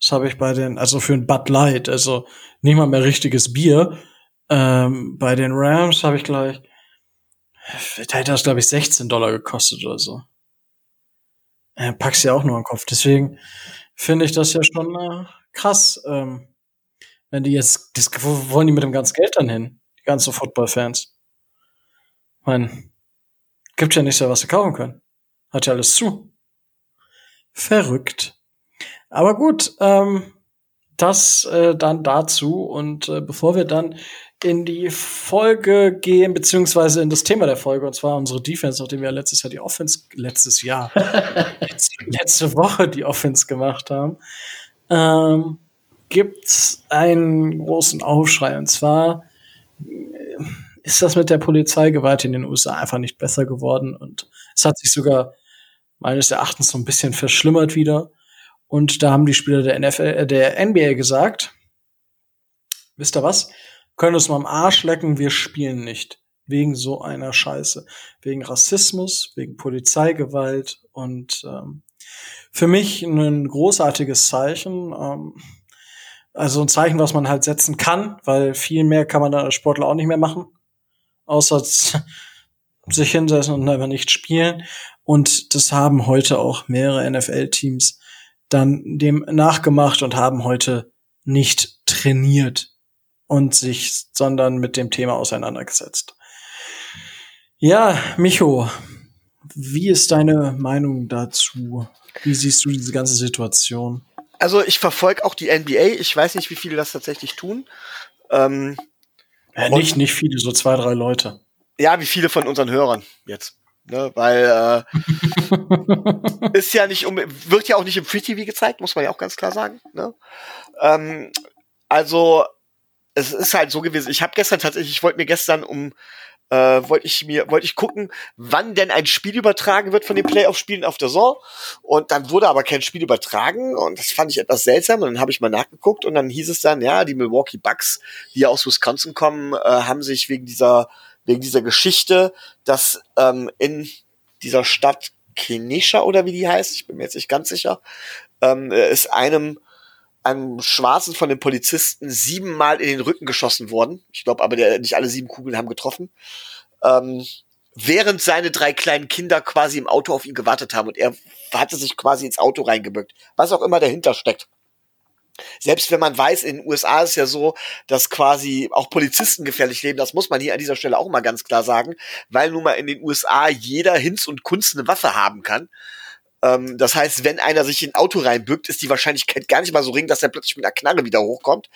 das habe ich bei den, also für ein Bud Light, also nicht mal mehr richtiges Bier. Ähm, bei den Rams habe ich gleich, da hätte das, glaube ich, 16 Dollar gekostet oder so. Äh, packst ja auch nur im Kopf. Deswegen finde ich das ja schon äh, krass. Ähm, wenn die jetzt, das, wo wollen die mit dem ganzen Geld dann hin? Die ganzen Football-Fans. Ich gibt ja nicht so, was sie kaufen können. Hat ja alles zu. Verrückt. Aber gut, ähm, das äh, dann dazu. Und äh, bevor wir dann in die Folge gehen, beziehungsweise in das Thema der Folge, und zwar unsere Defense, nachdem wir letztes Jahr die Offense, letztes Jahr, letzte Woche die Offense gemacht haben, ähm, gibt's einen großen Aufschrei. Und zwar äh, ist das mit der Polizeigewalt in den USA einfach nicht besser geworden. Und es hat sich sogar meines Erachtens so ein bisschen verschlimmert wieder. Und da haben die Spieler der NFL, äh, der NBA gesagt, wisst ihr was? Können uns mal am Arsch lecken, wir spielen nicht. Wegen so einer Scheiße. Wegen Rassismus, wegen Polizeigewalt und ähm, für mich ein großartiges Zeichen. Ähm, also ein Zeichen, was man halt setzen kann, weil viel mehr kann man da als Sportler auch nicht mehr machen. Außer sich hinsetzen und einfach nicht spielen. Und das haben heute auch mehrere NFL-Teams dann dem nachgemacht und haben heute nicht trainiert und sich, sondern mit dem Thema auseinandergesetzt. Ja, Micho, wie ist deine Meinung dazu? Wie siehst du diese ganze Situation? Also ich verfolge auch die NBA. Ich weiß nicht, wie viele das tatsächlich tun. Ähm, ja, nicht, nicht viele, so zwei, drei Leute. Ja, wie viele von unseren Hörern jetzt. Ne, weil äh, ist ja nicht um, wird ja auch nicht im Free TV gezeigt, muss man ja auch ganz klar sagen. Ne? Ähm, also es ist halt so gewesen. Ich habe gestern tatsächlich, ich wollte mir gestern um äh, wollte ich mir wollte ich gucken, wann denn ein Spiel übertragen wird von den Playoff-Spielen auf der Saison. Und dann wurde aber kein Spiel übertragen und das fand ich etwas seltsam. Und dann habe ich mal nachgeguckt und dann hieß es dann, ja, die Milwaukee Bucks, die ja aus Wisconsin kommen, äh, haben sich wegen dieser wegen dieser Geschichte, dass ähm, in dieser Stadt Kenesha oder wie die heißt, ich bin mir jetzt nicht ganz sicher, ähm, ist einem einem Schwarzen von den Polizisten siebenmal in den Rücken geschossen worden. Ich glaube aber, der, nicht alle sieben Kugeln haben getroffen. Ähm, während seine drei kleinen Kinder quasi im Auto auf ihn gewartet haben und er hatte sich quasi ins Auto reingebückt. Was auch immer dahinter steckt. Selbst wenn man weiß, in den USA ist ja so, dass quasi auch Polizisten gefährlich leben, das muss man hier an dieser Stelle auch mal ganz klar sagen, weil nun mal in den USA jeder Hinz und Kunst eine Waffe haben kann. Ähm, das heißt, wenn einer sich in ein Auto reinbückt, ist die Wahrscheinlichkeit gar nicht mal so ring, dass er plötzlich mit einer Knarre wieder hochkommt.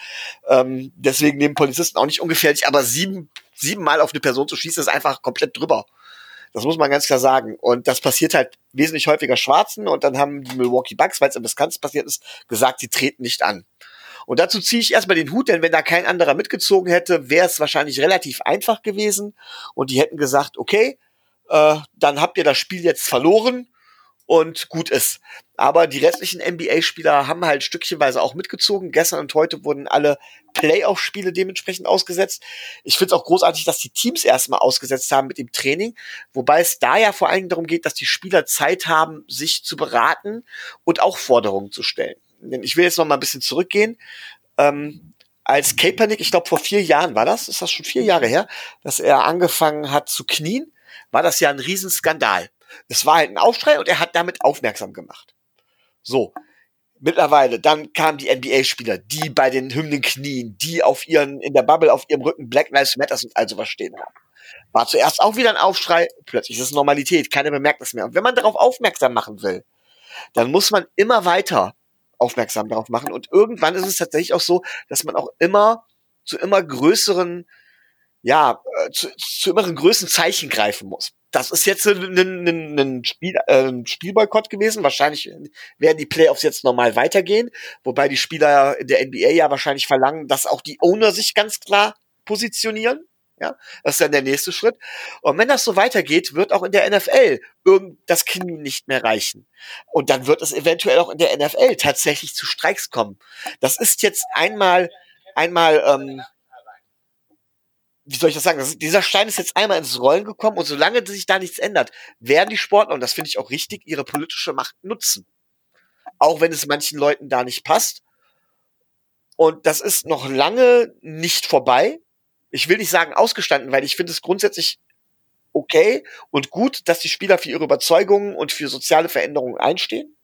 Ähm, deswegen nehmen Polizisten auch nicht ungefährlich, aber sieben, siebenmal auf eine Person zu schießen, ist einfach komplett drüber. Das muss man ganz klar sagen. Und das passiert halt wesentlich häufiger Schwarzen. Und dann haben die Milwaukee Bucks, weil es im Wisconsin passiert ist, gesagt, sie treten nicht an. Und dazu ziehe ich erstmal den Hut, denn wenn da kein anderer mitgezogen hätte, wäre es wahrscheinlich relativ einfach gewesen. Und die hätten gesagt, okay, äh, dann habt ihr das Spiel jetzt verloren und gut ist. Aber die restlichen NBA-Spieler haben halt stückchenweise auch mitgezogen. Gestern und heute wurden alle Playoff-Spiele dementsprechend ausgesetzt. Ich finde es auch großartig, dass die Teams erstmal ausgesetzt haben mit dem Training, wobei es da ja vor allem darum geht, dass die Spieler Zeit haben, sich zu beraten und auch Forderungen zu stellen. Denn ich will jetzt noch mal ein bisschen zurückgehen. Ähm, als Kaepernick, ich glaube vor vier Jahren war das, ist das schon vier Jahre her, dass er angefangen hat zu knien, war das ja ein Riesenskandal. Es war halt ein Aufschrei und er hat damit aufmerksam gemacht. So. Mittlerweile, dann kamen die NBA-Spieler, die bei den Hymnen knien, die auf ihren, in der Bubble auf ihrem Rücken Black Lives Matters und all sowas stehen haben. War zuerst auch wieder ein Aufschrei, plötzlich ist es Normalität, keiner bemerkt das mehr. Und wenn man darauf aufmerksam machen will, dann muss man immer weiter aufmerksam darauf machen. Und irgendwann ist es tatsächlich auch so, dass man auch immer zu immer größeren, ja, äh, zu, zu immer größeren Zeichen greifen muss das ist jetzt ein, ein, ein, Spiel, äh, Spielboykott gewesen. Wahrscheinlich werden die Playoffs jetzt normal weitergehen, wobei die Spieler in der NBA ja wahrscheinlich verlangen, dass auch die Owner sich ganz klar positionieren. Ja, das ist dann der nächste Schritt. Und wenn das so weitergeht, wird auch in der NFL irgend das Knie nicht mehr reichen. Und dann wird es eventuell auch in der NFL tatsächlich zu Streiks kommen. Das ist jetzt einmal, einmal ähm, wie soll ich das sagen? Das, dieser Stein ist jetzt einmal ins Rollen gekommen und solange sich da nichts ändert, werden die Sportler, und das finde ich auch richtig, ihre politische Macht nutzen. Auch wenn es manchen Leuten da nicht passt. Und das ist noch lange nicht vorbei. Ich will nicht sagen ausgestanden, weil ich finde es grundsätzlich okay und gut, dass die Spieler für ihre Überzeugungen und für soziale Veränderungen einstehen.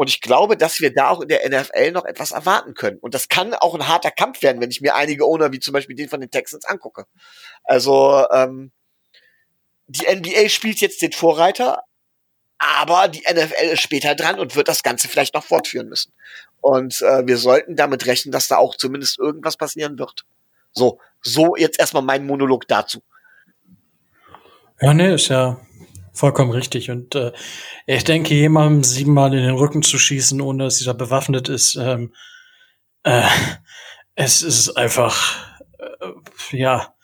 Und ich glaube, dass wir da auch in der NFL noch etwas erwarten können. Und das kann auch ein harter Kampf werden, wenn ich mir einige Owner, wie zum Beispiel den von den Texans, angucke. Also ähm, die NBA spielt jetzt den Vorreiter, aber die NFL ist später dran und wird das Ganze vielleicht noch fortführen müssen. Und äh, wir sollten damit rechnen, dass da auch zumindest irgendwas passieren wird. So, so jetzt erstmal mein Monolog dazu. Ja, nee, ist ja Vollkommen richtig. Und äh, ich denke, jemandem siebenmal in den Rücken zu schießen, ohne dass dieser bewaffnet ist, ähm, äh, es ist einfach, äh, ja,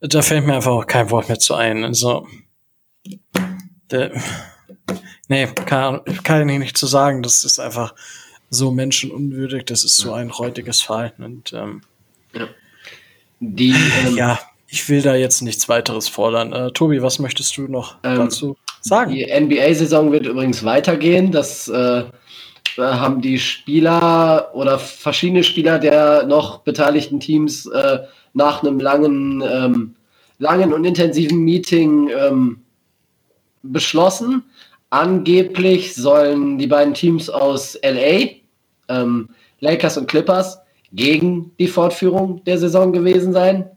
da fällt mir einfach auch kein Wort mehr zu ein. Also, der, nee, kann, kann ich nicht zu sagen. Das ist einfach so menschenunwürdig. Das ist so ein räudiges Verhalten. Und ähm, ja. Die, ähm, ja, ich will da jetzt nichts weiteres fordern. Äh, Tobi, was möchtest du noch ähm, dazu sagen? Die NBA-Saison wird übrigens weitergehen. Das äh, haben die Spieler oder verschiedene Spieler der noch beteiligten Teams äh, nach einem langen, ähm, langen und intensiven Meeting ähm, beschlossen. Angeblich sollen die beiden Teams aus LA, ähm, Lakers und Clippers, gegen die Fortführung der Saison gewesen sein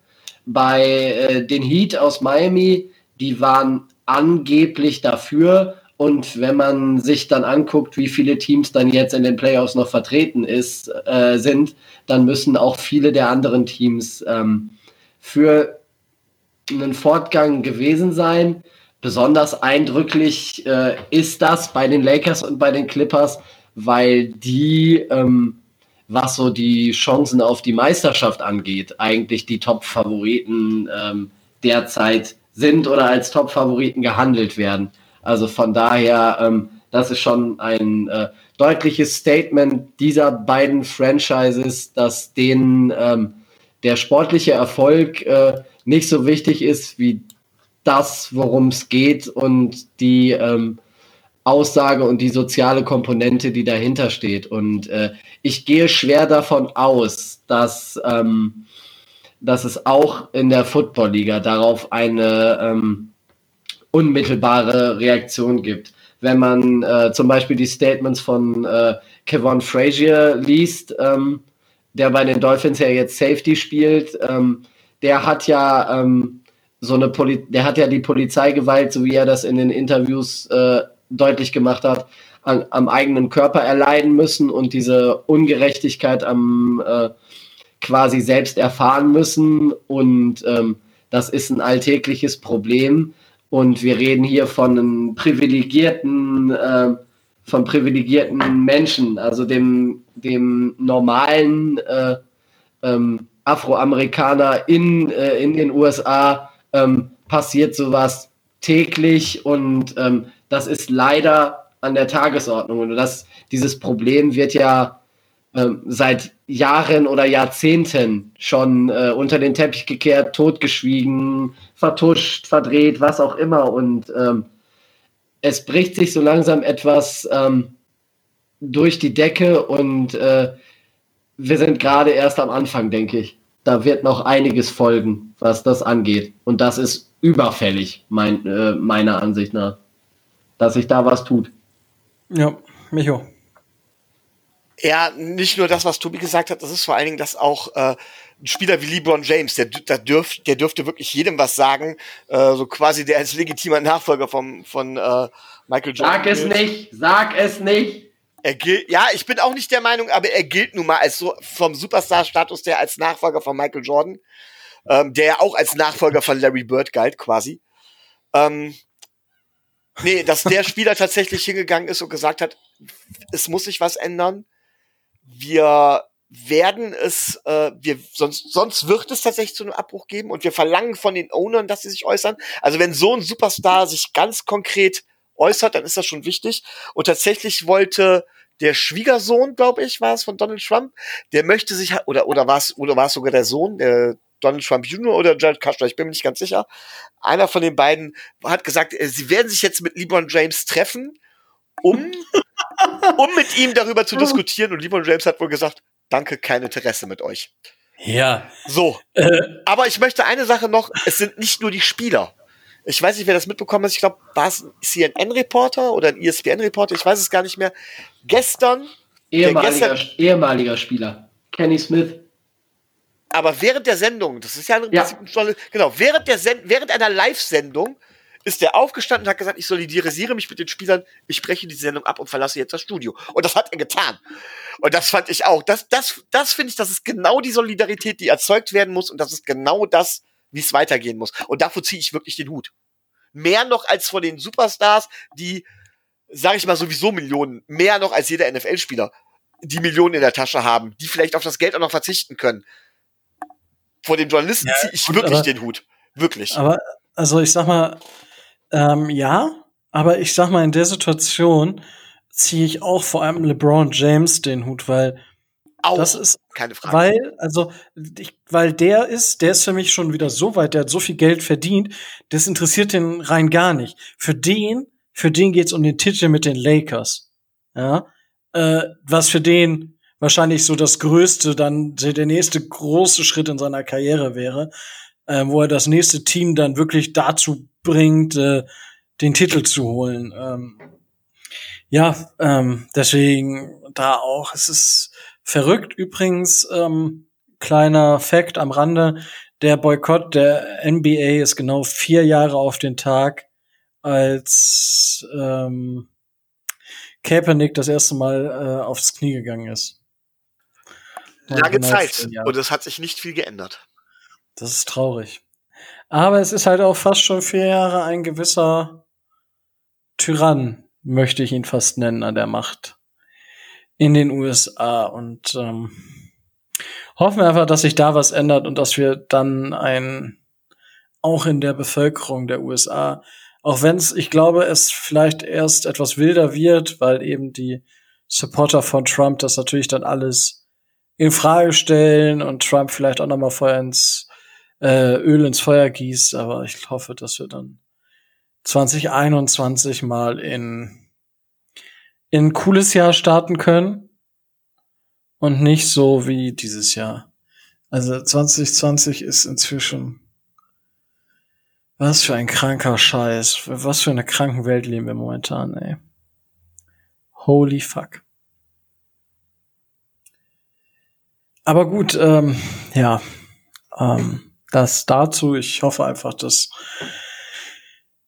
bei äh, den Heat aus Miami, die waren angeblich dafür. Und wenn man sich dann anguckt, wie viele Teams dann jetzt in den Playoffs noch vertreten ist, äh, sind, dann müssen auch viele der anderen Teams ähm, für einen Fortgang gewesen sein. Besonders eindrücklich äh, ist das bei den Lakers und bei den Clippers, weil die ähm, was so die Chancen auf die Meisterschaft angeht, eigentlich die Top-Favoriten ähm, derzeit sind oder als Top-Favoriten gehandelt werden. Also von daher, ähm, das ist schon ein äh, deutliches Statement dieser beiden Franchises, dass denen ähm, der sportliche Erfolg äh, nicht so wichtig ist wie das, worum es geht und die ähm, Aussage und die soziale Komponente, die dahinter steht. Und äh, ich gehe schwer davon aus, dass, ähm, dass es auch in der Football-Liga darauf eine ähm, unmittelbare Reaktion gibt. Wenn man äh, zum Beispiel die Statements von äh, Kevon Frazier liest, ähm, der bei den Dolphins ja jetzt Safety spielt, ähm, der hat ja ähm, so eine Poli der hat ja die Polizeigewalt, so wie er das in den Interviews äh, deutlich gemacht hat, an, am eigenen Körper erleiden müssen und diese Ungerechtigkeit am äh, quasi selbst erfahren müssen. Und ähm, das ist ein alltägliches Problem. Und wir reden hier von privilegierten, äh, von privilegierten Menschen, also dem, dem normalen äh, ähm, Afroamerikaner in, äh, in den USA ähm, passiert sowas täglich und ähm, das ist leider an der Tagesordnung. Und das, dieses Problem wird ja ähm, seit Jahren oder Jahrzehnten schon äh, unter den Teppich gekehrt, totgeschwiegen, vertuscht, verdreht, was auch immer. Und ähm, es bricht sich so langsam etwas ähm, durch die Decke und äh, wir sind gerade erst am Anfang, denke ich. Da wird noch einiges folgen, was das angeht. Und das ist überfällig, mein, äh, meiner Ansicht nach dass sich da was tut. Ja, Micho. Ja, nicht nur das, was Tobi gesagt hat, das ist vor allen Dingen, dass auch äh, ein Spieler wie LeBron James, der, der, dürf, der dürfte wirklich jedem was sagen, äh, so quasi der als legitimer Nachfolger vom, von äh, Michael Jordan. Sag es nicht, sag es nicht. Er gilt, ja, ich bin auch nicht der Meinung, aber er gilt nun mal als so vom Superstar-Status der als Nachfolger von Michael Jordan, ähm, der ja auch als Nachfolger von Larry Bird galt, quasi. Ähm, Nee, dass der Spieler tatsächlich hingegangen ist und gesagt hat, es muss sich was ändern. Wir werden es, äh, wir, sonst, sonst wird es tatsächlich zu einem Abbruch geben und wir verlangen von den Ownern, dass sie sich äußern. Also wenn so ein Superstar sich ganz konkret äußert, dann ist das schon wichtig. Und tatsächlich wollte der Schwiegersohn, glaube ich, war es von Donald Trump, der möchte sich oder oder war es oder war es sogar der Sohn, der Donald Trump Jr. oder Jared Kushner, ich bin mir nicht ganz sicher. Einer von den beiden hat gesagt, äh, sie werden sich jetzt mit LeBron James treffen, um, um mit ihm darüber zu diskutieren. Und LeBron James hat wohl gesagt, danke, kein Interesse mit euch. Ja. So. Äh, Aber ich möchte eine Sache noch, es sind nicht nur die Spieler. Ich weiß nicht, wer das mitbekommen hat. Ich glaube, war es ein CNN-Reporter oder ein ESPN-Reporter? Ich weiß es gar nicht mehr. Gestern. Ehemaliger, gestern, ehemaliger Spieler. Kenny Smith. Aber während der Sendung, das ist ja, ja. genau, während der Send während einer Live-Sendung ist der aufgestanden und hat gesagt, ich solidarisiere mich mit den Spielern, ich breche die Sendung ab und verlasse jetzt das Studio. Und das hat er getan. Und das fand ich auch. Das, das, das finde ich, das ist genau die Solidarität, die erzeugt werden muss und das ist genau das, wie es weitergehen muss. Und davor ziehe ich wirklich den Hut. Mehr noch als vor den Superstars, die, sage ich mal, sowieso Millionen, mehr noch als jeder NFL-Spieler, die Millionen in der Tasche haben, die vielleicht auf das Geld auch noch verzichten können. Vor den Journalisten ja, ziehe ich wirklich aber, den Hut. Wirklich. Aber, also ich sag mal, ähm, ja, aber ich sag mal, in der Situation ziehe ich auch vor allem LeBron James den Hut, weil auch, das ist keine Frage. Weil, also, ich, weil der ist, der ist für mich schon wieder so weit, der hat so viel Geld verdient, das interessiert den rein gar nicht. Für den, für den geht's um den Titel mit den Lakers. Ja, äh, was für den wahrscheinlich so das größte, dann der nächste große Schritt in seiner Karriere wäre, äh, wo er das nächste Team dann wirklich dazu bringt, äh, den Titel zu holen. Ähm, ja, ähm, deswegen da auch. Es ist verrückt übrigens. Ähm, kleiner Fact am Rande: Der Boykott der NBA ist genau vier Jahre auf den Tag, als ähm, Kaepernick das erste Mal äh, aufs Knie gegangen ist. Lange genau Zeit. Und es hat sich nicht viel geändert. Das ist traurig. Aber es ist halt auch fast schon vier Jahre ein gewisser Tyrann, möchte ich ihn fast nennen, an der Macht in den USA. Und ähm, hoffen wir einfach, dass sich da was ändert und dass wir dann ein, auch in der Bevölkerung der USA, auch wenn es, ich glaube, es vielleicht erst etwas wilder wird, weil eben die Supporter von Trump das natürlich dann alles in Frage stellen und Trump vielleicht auch noch mal Feuer ins äh, Öl ins Feuer gießt, aber ich hoffe, dass wir dann 2021 mal in in ein cooles Jahr starten können und nicht so wie dieses Jahr. Also 2020 ist inzwischen was für ein kranker Scheiß, was für eine kranken Welt leben wir momentan, ey. Holy fuck. Aber gut, ähm, ja, ähm, das dazu. Ich hoffe einfach, dass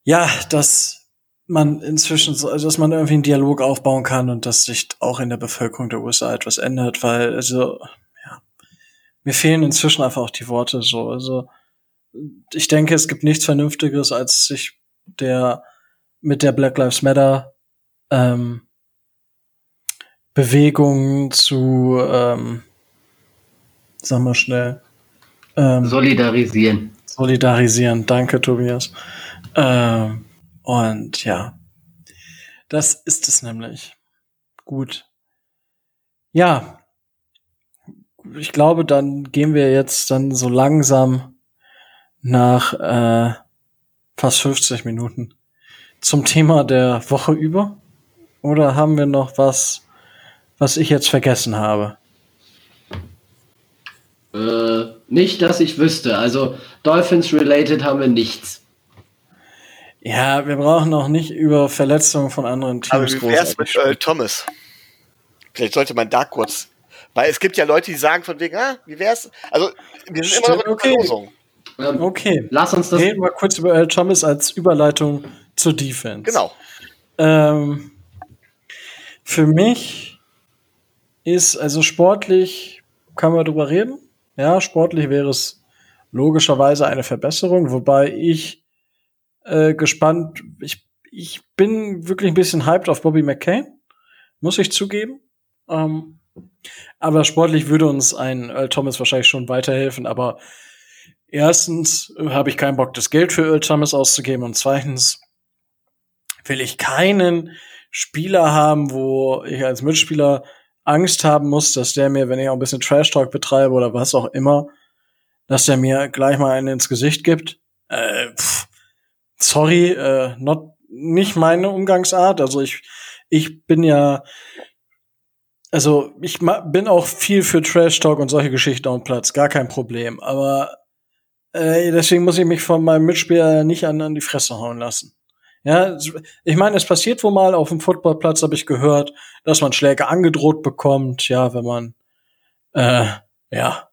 ja, dass man inzwischen, dass man irgendwie einen Dialog aufbauen kann und dass sich auch in der Bevölkerung der USA etwas ändert, weil also ja, mir fehlen inzwischen einfach auch die Worte so. Also ich denke, es gibt nichts Vernünftiges, als sich der mit der Black Lives Matter ähm, Bewegung zu ähm, sag mal schnell ähm, solidarisieren. Solidarisieren, danke Tobias. Ähm, und ja, das ist es nämlich. Gut. Ja, ich glaube, dann gehen wir jetzt dann so langsam nach äh, fast 50 Minuten zum Thema der Woche über. Oder haben wir noch was, was ich jetzt vergessen habe? Äh, nicht, dass ich wüsste. Also Dolphins-related haben wir nichts. Ja, wir brauchen auch nicht über Verletzungen von anderen Teams. Aber wie wär's mit Earl Thomas? Vielleicht sollte man da kurz. Weil es gibt ja Leute, die sagen von wegen, ah, wie wär's? Also, wir sind Stimmt, immer noch in okay. Ähm, okay. Lass uns das. Reden wir kurz über Earl Thomas als Überleitung zur Defense. Genau. Ähm, für mich ist, also sportlich, kann man drüber reden. Ja, sportlich wäre es logischerweise eine Verbesserung, wobei ich äh, gespannt, ich, ich bin wirklich ein bisschen hyped auf Bobby McCain, muss ich zugeben. Ähm, aber sportlich würde uns ein Earl Thomas wahrscheinlich schon weiterhelfen, aber erstens habe ich keinen Bock, das Geld für Earl Thomas auszugeben und zweitens will ich keinen Spieler haben, wo ich als Mitspieler Angst haben muss, dass der mir, wenn ich auch ein bisschen Trash Talk betreibe oder was auch immer, dass der mir gleich mal einen ins Gesicht gibt. Äh, pff, sorry, äh, not, nicht meine Umgangsart. Also ich, ich bin ja, also ich bin auch viel für Trash Talk und solche Geschichten auf dem Platz, gar kein Problem. Aber äh, deswegen muss ich mich von meinem Mitspieler nicht an, an die Fresse hauen lassen. Ja, ich meine, es passiert wohl mal auf dem Footballplatz, habe ich gehört, dass man Schläge angedroht bekommt, ja, wenn man äh, ja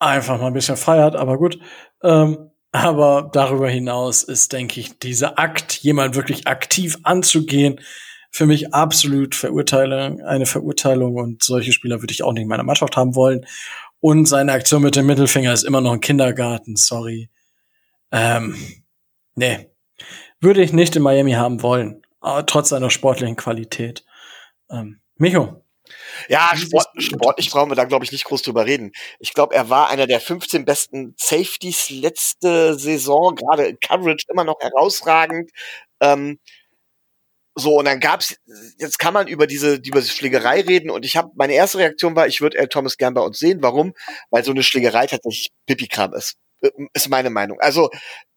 einfach mal ein bisschen feiert, aber gut. Ähm, aber darüber hinaus ist, denke ich, dieser Akt, jemand wirklich aktiv anzugehen, für mich absolut Verurteilung, eine Verurteilung und solche Spieler würde ich auch nicht in meiner Mannschaft haben wollen. Und seine Aktion mit dem Mittelfinger ist immer noch ein Kindergarten, sorry. Ähm, nee, würde ich nicht in Miami haben wollen, aber trotz seiner sportlichen Qualität. Ähm, Micho. Ja, Sport, sportlich brauchen wir da, glaube ich, nicht groß drüber reden. Ich glaube, er war einer der 15 besten Safeties letzte Saison, gerade in Coverage immer noch herausragend. Ähm, so, und dann gab's, jetzt kann man über diese, über diese Schlägerei reden und ich habe, meine erste Reaktion war, ich würde L. Thomas gern bei uns sehen. Warum? Weil so eine Schlägerei tatsächlich Pipi-Kram ist. Äh, ist meine Meinung. Also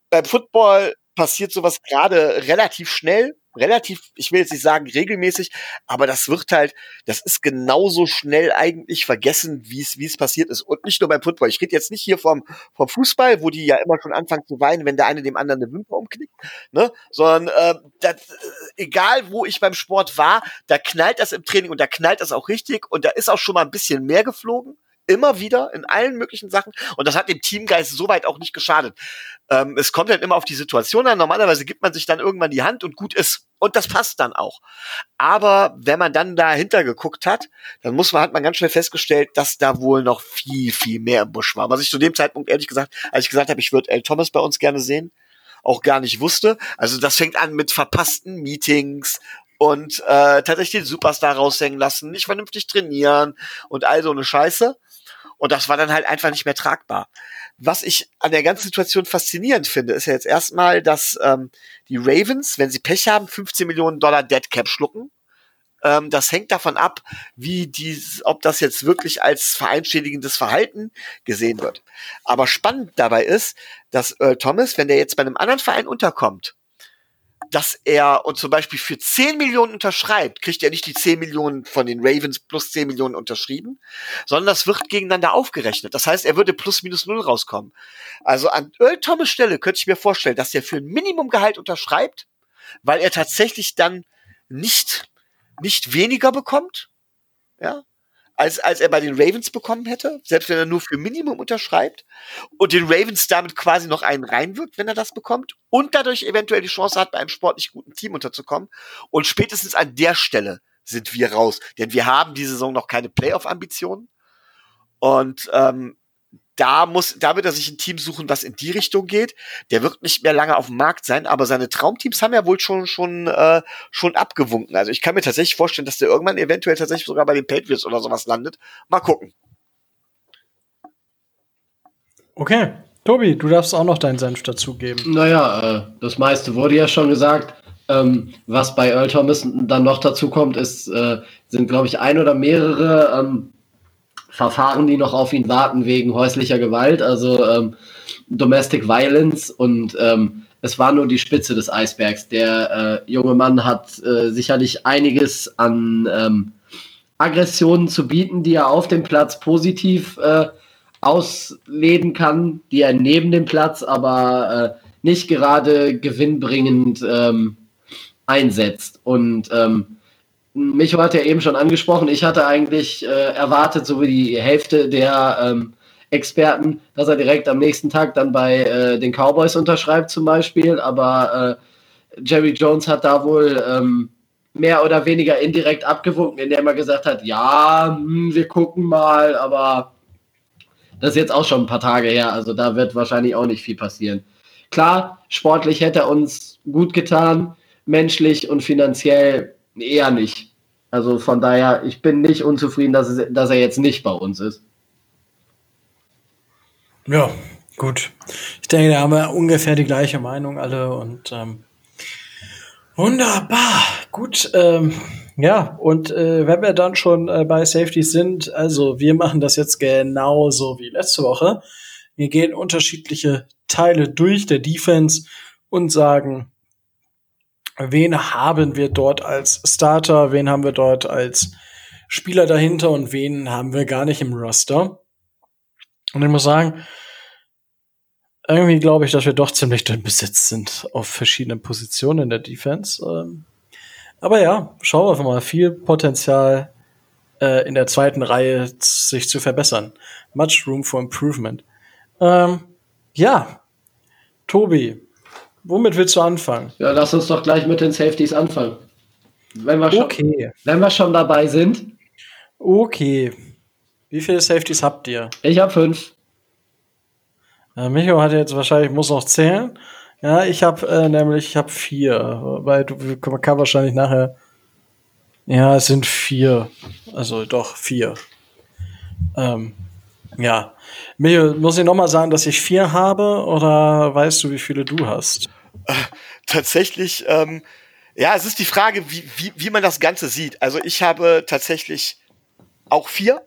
beim Football passiert sowas gerade relativ schnell, relativ, ich will jetzt nicht sagen regelmäßig, aber das wird halt, das ist genauso schnell eigentlich vergessen, wie es wie es passiert ist. Und nicht nur beim Football. Ich rede jetzt nicht hier vom vom Fußball, wo die ja immer schon anfangen zu weinen, wenn der eine dem anderen eine Wimper umknickt, ne, sondern äh, das, egal wo ich beim Sport war, da knallt das im Training und da knallt das auch richtig und da ist auch schon mal ein bisschen mehr geflogen immer wieder in allen möglichen Sachen. Und das hat dem Teamgeist soweit auch nicht geschadet. Ähm, es kommt dann immer auf die Situation an. Normalerweise gibt man sich dann irgendwann die Hand und gut ist. Und das passt dann auch. Aber wenn man dann dahinter geguckt hat, dann muss man, hat man ganz schnell festgestellt, dass da wohl noch viel, viel mehr im Busch war. Was ich zu dem Zeitpunkt ehrlich gesagt, als ich gesagt habe, ich würde L. Thomas bei uns gerne sehen, auch gar nicht wusste. Also das fängt an mit verpassten Meetings und äh, tatsächlich den Superstar raushängen lassen, nicht vernünftig trainieren und all so eine Scheiße. Und das war dann halt einfach nicht mehr tragbar. Was ich an der ganzen Situation faszinierend finde, ist ja jetzt erstmal, dass ähm, die Ravens, wenn sie Pech haben, 15 Millionen Dollar Dead Cap schlucken. Ähm, das hängt davon ab, wie dies, ob das jetzt wirklich als vereinschädigendes Verhalten gesehen wird. Aber spannend dabei ist, dass Earl Thomas, wenn der jetzt bei einem anderen Verein unterkommt, dass er und zum Beispiel für 10 Millionen unterschreibt, kriegt er nicht die 10 Millionen von den Ravens plus 10 Millionen unterschrieben, sondern das wird gegeneinander aufgerechnet. Das heißt, er würde plus minus null rauskommen. Also an Earl Thomas Stelle könnte ich mir vorstellen, dass er für ein Minimumgehalt unterschreibt, weil er tatsächlich dann nicht, nicht weniger bekommt, ja, als, als er bei den Ravens bekommen hätte, selbst wenn er nur für Minimum unterschreibt und den Ravens damit quasi noch einen reinwirkt, wenn er das bekommt und dadurch eventuell die Chance hat, bei einem sportlich guten Team unterzukommen. Und spätestens an der Stelle sind wir raus, denn wir haben diese Saison noch keine Playoff-Ambitionen. Und ähm, da muss, da wird er sich ein Team suchen, was in die Richtung geht. Der wird nicht mehr lange auf dem Markt sein, aber seine Traumteams haben ja wohl schon schon äh, schon abgewunken. Also ich kann mir tatsächlich vorstellen, dass der irgendwann eventuell tatsächlich sogar bei den Patriots oder sowas landet. Mal gucken. Okay, Tobi, du darfst auch noch deinen Senf dazugeben. Naja, äh, das meiste wurde ja schon gesagt. Ähm, was bei Earl Thomas dann noch dazu kommt, ist, äh, sind, glaube ich, ein oder mehrere ähm, Verfahren, die noch auf ihn warten wegen häuslicher Gewalt, also ähm, Domestic Violence und ähm, es war nur die Spitze des Eisbergs. Der äh, junge Mann hat äh, sicherlich einiges an ähm, Aggressionen zu bieten, die er auf dem Platz positiv äh, ausleben kann, die er neben dem Platz aber äh, nicht gerade gewinnbringend ähm, einsetzt. Und ähm, Micho hat ja eben schon angesprochen, ich hatte eigentlich äh, erwartet, so wie die Hälfte der ähm, Experten, dass er direkt am nächsten Tag dann bei äh, den Cowboys unterschreibt zum Beispiel, aber äh, Jerry Jones hat da wohl ähm, mehr oder weniger indirekt abgewunken, indem er gesagt hat, ja, hm, wir gucken mal, aber das ist jetzt auch schon ein paar Tage her, also da wird wahrscheinlich auch nicht viel passieren. Klar, sportlich hätte er uns gut getan, menschlich und finanziell eher nicht. Also von daher, ich bin nicht unzufrieden, dass, es, dass er jetzt nicht bei uns ist. Ja, gut. Ich denke, da haben wir ungefähr die gleiche Meinung alle und ähm, wunderbar. Gut, ähm, ja, und äh, wenn wir dann schon äh, bei Safety sind, also wir machen das jetzt genauso wie letzte Woche. Wir gehen unterschiedliche Teile durch der Defense und sagen, wen haben wir dort als Starter, wen haben wir dort als Spieler dahinter und wen haben wir gar nicht im Roster. Und ich muss sagen, irgendwie glaube ich, dass wir doch ziemlich dünn besetzt sind auf verschiedenen Positionen in der Defense. Ähm, aber ja, schauen wir mal. Viel Potenzial äh, in der zweiten Reihe sich zu verbessern. Much room for improvement. Ähm, ja, Tobi, womit willst du anfangen? Ja, lass uns doch gleich mit den Safeties anfangen. Wenn wir schon, okay. wenn wir schon dabei sind. Okay. Wie viele Safeties habt ihr? Ich habe fünf. Äh, Micho hat jetzt wahrscheinlich, muss noch zählen. Ja, ich habe äh, nämlich, ich habe vier, weil du man kann wahrscheinlich nachher. Ja, es sind vier. Also doch vier. Ähm, ja. Micho, muss ich nochmal sagen, dass ich vier habe oder weißt du, wie viele du hast? Äh, tatsächlich, ähm, ja, es ist die Frage, wie, wie, wie man das Ganze sieht. Also ich habe tatsächlich auch vier.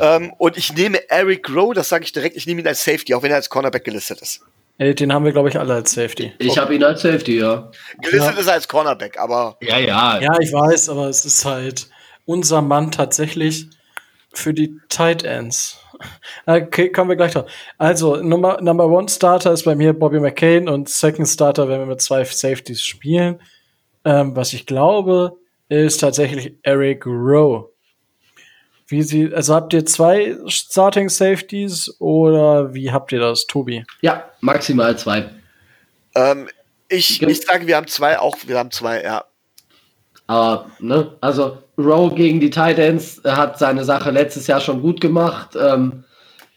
Ähm, und ich nehme Eric Rowe, das sage ich direkt, ich nehme ihn als Safety, auch wenn er als Cornerback gelistet ist. Ey, den haben wir, glaube ich, alle als Safety. Ich habe ihn als Safety, ja. Gelistet ja. ist er als Cornerback, aber. Ja, ja. Ja, ich weiß, aber es ist halt unser Mann tatsächlich für die Tight Ends. Okay, kommen wir gleich drauf. Also, Nummer, Number One Starter ist bei mir Bobby McCain und Second Starter, wenn wir mit zwei Safeties spielen. Ähm, was ich glaube, ist tatsächlich Eric Rowe. Wie sie, also habt ihr zwei Starting Safeties oder wie habt ihr das, Tobi? Ja, maximal zwei. Ähm, ich, ich sage, wir haben zwei, auch wir haben zwei, ja. Aber, ne, also Rowe gegen die Titans hat seine Sache letztes Jahr schon gut gemacht. Ähm,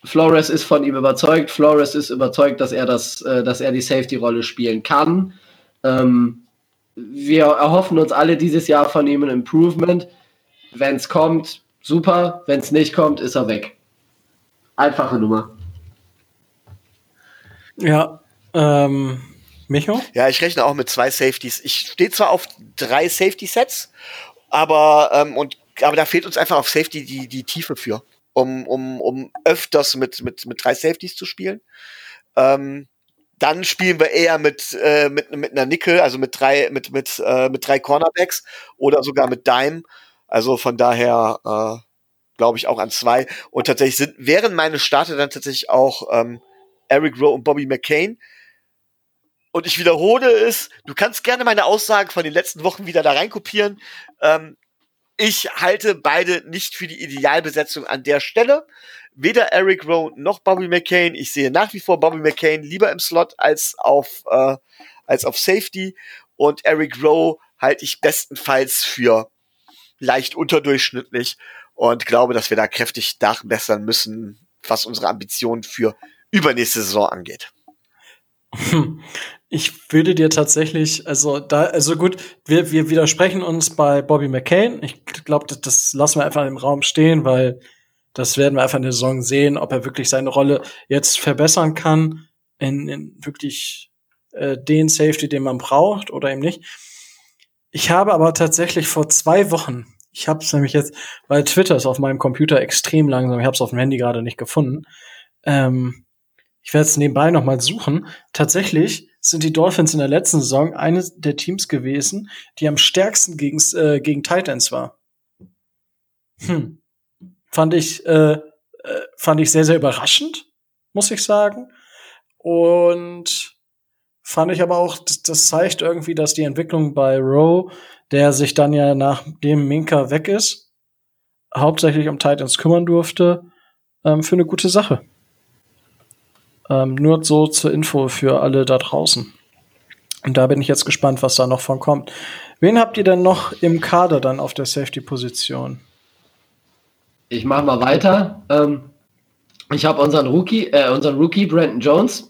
Flores ist von ihm überzeugt. Flores ist überzeugt, dass er das, äh, dass er die Safety-Rolle spielen kann. Ähm, wir erhoffen uns alle dieses Jahr von ihm ein Improvement. Wenn es kommt, super. Wenn es nicht kommt, ist er weg. Einfache Nummer. Ja, ähm, Micho? Ja, ich rechne auch mit zwei Safeties. Ich stehe zwar auf drei Safety-Sets, aber, ähm, und, aber da fehlt uns einfach auf Safety die, die Tiefe für, um, um, um öfters mit, mit, mit drei Safeties zu spielen. Ähm, dann spielen wir eher mit, äh, mit, mit einer Nickel, also mit drei, mit, mit, äh, mit drei Cornerbacks oder sogar mit Dime. Also von daher äh, glaube ich auch an zwei. Und tatsächlich sind, wären meine Starter dann tatsächlich auch ähm, Eric Rowe und Bobby McCain. Und ich wiederhole es, du kannst gerne meine Aussagen von den letzten Wochen wieder da reinkopieren. Ähm, ich halte beide nicht für die Idealbesetzung an der Stelle. Weder Eric Rowe noch Bobby McCain. Ich sehe nach wie vor Bobby McCain lieber im Slot als auf, äh, als auf Safety. Und Eric Rowe halte ich bestenfalls für leicht unterdurchschnittlich und glaube, dass wir da kräftig nachbessern müssen, was unsere Ambitionen für übernächste Saison angeht. Ich würde dir tatsächlich, also da, also gut, wir, wir widersprechen uns bei Bobby McCain. Ich glaube, das, das lassen wir einfach im Raum stehen, weil das werden wir einfach in der Saison sehen, ob er wirklich seine Rolle jetzt verbessern kann in, in wirklich äh, den Safety, den man braucht oder eben nicht. Ich habe aber tatsächlich vor zwei Wochen, ich habe es nämlich jetzt, weil Twitter ist auf meinem Computer extrem langsam, ich habe es auf dem Handy gerade nicht gefunden. Ähm, ich werde es nebenbei noch mal suchen. Tatsächlich sind die Dolphins in der letzten Saison eines der Teams gewesen, die am stärksten gegen, äh, gegen Titans war. Hm. Fand ich, äh, äh, fand ich sehr, sehr überraschend, muss ich sagen. Und fand ich aber auch, das, zeigt irgendwie, dass die Entwicklung bei Rowe, der sich dann ja nachdem Minka weg ist, hauptsächlich um Titans kümmern durfte, ähm, für eine gute Sache. Ähm, nur so zur Info für alle da draußen. Und da bin ich jetzt gespannt, was da noch von kommt. Wen habt ihr denn noch im Kader dann auf der Safety-Position? Ich mache mal weiter. Ähm, ich habe unseren Rookie, äh, unseren Rookie Brandon Jones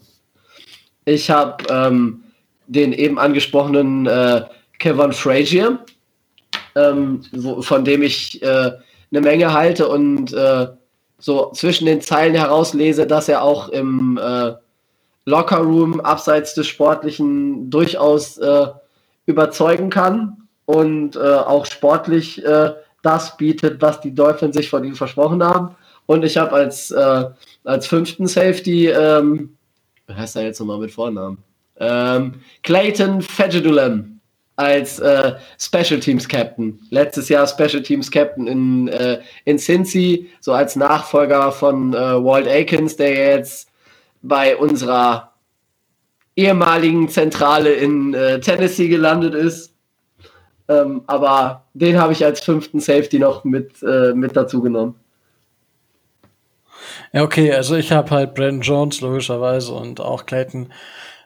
ich habe ähm, den eben angesprochenen äh, Kevin Frazier, ähm, wo, von dem ich äh, eine Menge halte und äh, so zwischen den Zeilen herauslese, dass er auch im äh, Lockerroom abseits des Sportlichen durchaus äh, überzeugen kann und äh, auch sportlich das bietet, was die Dolphins sich von ihm versprochen haben. Und ich habe als, äh, als fünften Safety, ähm, wie heißt er jetzt nochmal mit Vornamen? Ähm, Clayton Fajidulem als äh, Special Teams Captain. Letztes Jahr Special Teams Captain in, äh, in Cincy, so als Nachfolger von äh, Walt Akins, der jetzt bei unserer ehemaligen Zentrale in äh, Tennessee gelandet ist. Ähm, aber den habe ich als fünften Safety noch mit, äh, mit dazu genommen. Ja, okay, also ich habe halt Brandon Jones logischerweise und auch Clayton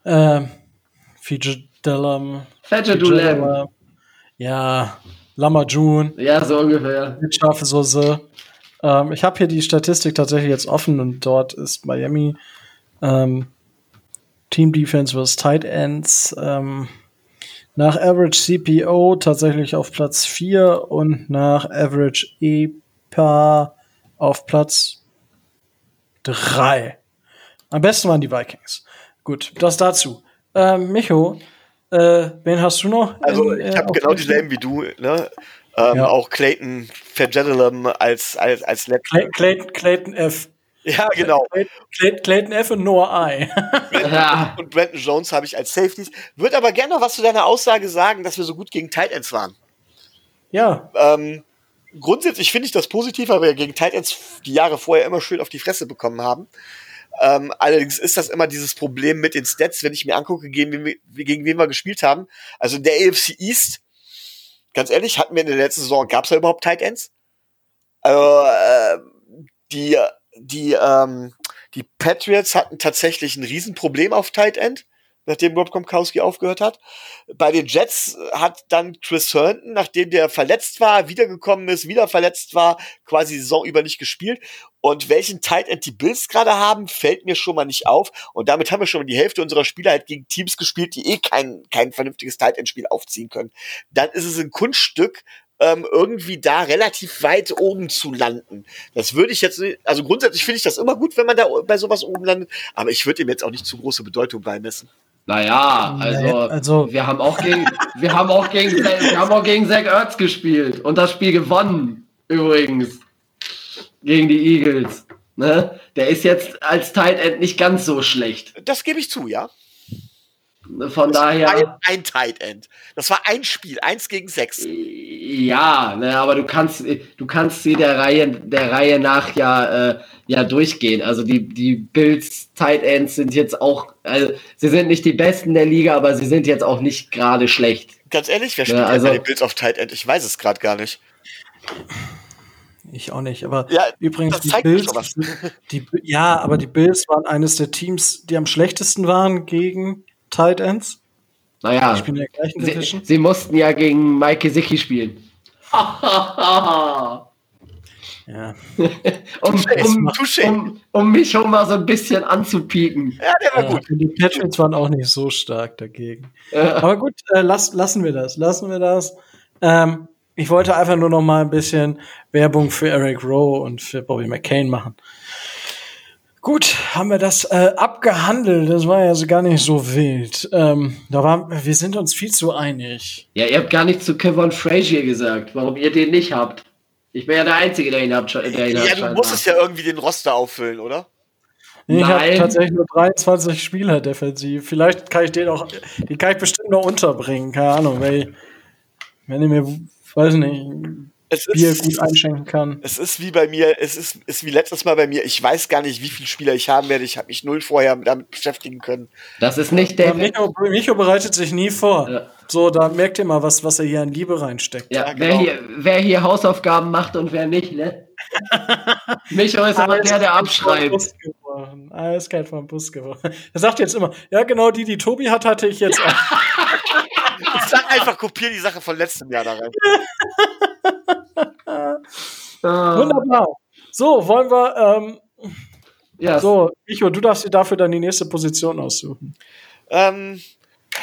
äh, Fijadellam. Fijadellam. Ja, Lama June. Ja, so ungefähr. Mit scharfe Soße. Ähm, ich habe hier die Statistik tatsächlich jetzt offen und dort ist Miami ähm, Team Defense vs. Tight Ends ähm, nach Average CPO tatsächlich auf Platz 4 und nach Average EPA auf Platz 3. Am besten waren die Vikings. Gut, das dazu. Ähm, Micho, äh, wen hast du noch? Also, in, ich habe äh, genau dieselben wie du, ne? Ähm, ja. Auch Clayton Fajedelum als, als, als Clay, Clayton, Clayton F. Ja, genau. Clayton, Clayton F. und Noah I. ja. Und Brandon Jones habe ich als Safeties. Würde aber gerne noch was zu deiner Aussage sagen, dass wir so gut gegen Tight Ends waren. Ja. Ähm, grundsätzlich finde ich das positiv, weil wir gegen Tight Ends die Jahre vorher immer schön auf die Fresse bekommen haben. Ähm, allerdings ist das immer dieses Problem mit den Stats, wenn ich mir angucke, gegen wen, wir, gegen wen wir gespielt haben. Also der AFC East, ganz ehrlich, hatten wir in der letzten Saison, gab es da überhaupt Tight Ends? Also, äh, die die, ähm, die Patriots hatten tatsächlich ein Riesenproblem auf Tight End, nachdem Rob Gronkowski aufgehört hat. Bei den Jets hat dann Chris Herndon, nachdem der verletzt war, wiedergekommen ist, wieder verletzt war, quasi Saison über nicht gespielt. Und welchen Tight End die Bills gerade haben, fällt mir schon mal nicht auf. Und damit haben wir schon mal die Hälfte unserer Spieler halt gegen Teams gespielt, die eh kein, kein vernünftiges Tight End Spiel aufziehen können. Dann ist es ein Kunststück, ähm, irgendwie da relativ weit oben zu landen. Das würde ich jetzt, also grundsätzlich finde ich das immer gut, wenn man da bei sowas oben landet, aber ich würde ihm jetzt auch nicht zu große Bedeutung beimessen. Naja, also, also wir haben auch gegen, wir haben auch gegen, wir haben auch gegen Zach Ertz gespielt und das Spiel gewonnen, übrigens. Gegen die Eagles. Ne? Der ist jetzt als Tight End nicht ganz so schlecht. Das gebe ich zu, ja. Von das daher. War ein, ein Tight End. Das war ein Spiel, eins gegen sechs. Ja, ne, aber du kannst, du kannst sie der Reihe, der Reihe nach ja, äh, ja durchgehen. Also die, die Bills Tight Ends sind jetzt auch, also sie sind nicht die besten der Liga, aber sie sind jetzt auch nicht gerade schlecht. Ganz ehrlich, wer spielt ja, also, bei den Bills auf Tight End? Ich weiß es gerade gar nicht. Ich auch nicht, aber ja, übrigens die Bills, die, ja, aber die Bills waren eines der Teams, die am schlechtesten waren gegen Tight Ends. Naja, ich bin der gleichen sie, sie mussten ja gegen Mike Gesicki spielen. ja. um, um, um, um, mich schon mal so ein bisschen anzupieken. Ja, der war ja, gut. Die Patriots waren auch nicht so stark dagegen. Ja. Aber gut, äh, lass, lassen wir das. Lassen wir das. Ähm, ich wollte einfach nur noch mal ein bisschen Werbung für Eric Rowe und für Bobby McCain machen. Gut, haben wir das äh, abgehandelt. Das war ja so gar nicht so wild. Ähm, da war, wir sind uns viel zu einig. Ja, ihr habt gar nichts zu Kevin Frazier gesagt, warum ihr den nicht habt. Ich bin ja der Einzige, der ihn habt. Der ihn ja, du musstest ja irgendwie den Roster auffüllen, oder? Ich habe tatsächlich nur 23 Spieler defensiv. Vielleicht kann ich den auch, den kann ich bestimmt noch unterbringen. Keine Ahnung, weil, wenn ihr mir, weiß nicht, es Bier ist, gut einschenken kann. Es ist wie bei mir, es ist, ist wie letztes Mal bei mir. Ich weiß gar nicht, wie viele Spieler ich haben werde. Ich habe mich null vorher damit beschäftigen können. Das ist nicht der. Micho, Micho bereitet sich nie vor. Ja. So, da merkt ihr mal, was, was er hier an Liebe reinsteckt. Ja, ja genau. wer, hier, wer hier Hausaufgaben macht und wer nicht, ne? Micho ist immer der, der abschreibt. Alles kein vom Bus geworden. Er sagt jetzt immer, ja, genau die, die Tobi hat, hatte ich jetzt auch. ich sag einfach, kopier die Sache von letztem Jahr da rein. Ah. Wunderbar. So, wollen wir. Ähm, ja. So, Icho, du darfst dir dafür dann die nächste Position aussuchen. Ähm,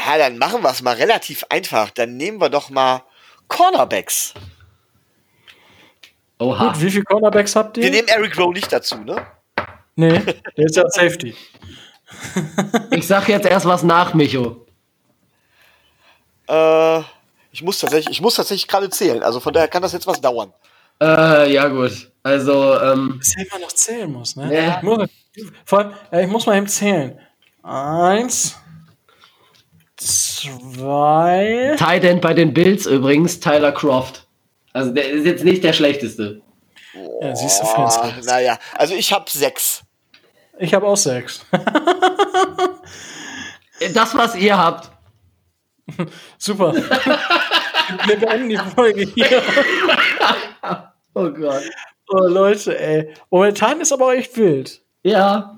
ja, dann machen wir es mal relativ einfach. Dann nehmen wir doch mal Cornerbacks. Oha. Gut, wie viele Cornerbacks habt ihr? Wir nehmen Eric Rowe nicht dazu, ne? Nee, der ist ja Safety. ich sag jetzt erst was nach, Micho. Äh, ich muss tatsächlich, ich muss tatsächlich gerade zählen. Also von daher kann das jetzt was dauern. Äh, ja, gut. Also, ähm, Dass er immer noch zählen muss, ne? Ja. Ich, muss, vor allem, äh, ich muss mal eben zählen. Eins, zwei. Tight End bei den Bills übrigens, Tyler Croft. Also der ist jetzt nicht der schlechteste. Ja, siehst du, Fans. naja, also ich habe sechs. Ich habe auch sechs. Das, was ihr habt. Super. Wir beenden die Folge hier. Oh Gott. Oh, Leute, ey. Momentan ist aber echt wild. Ja.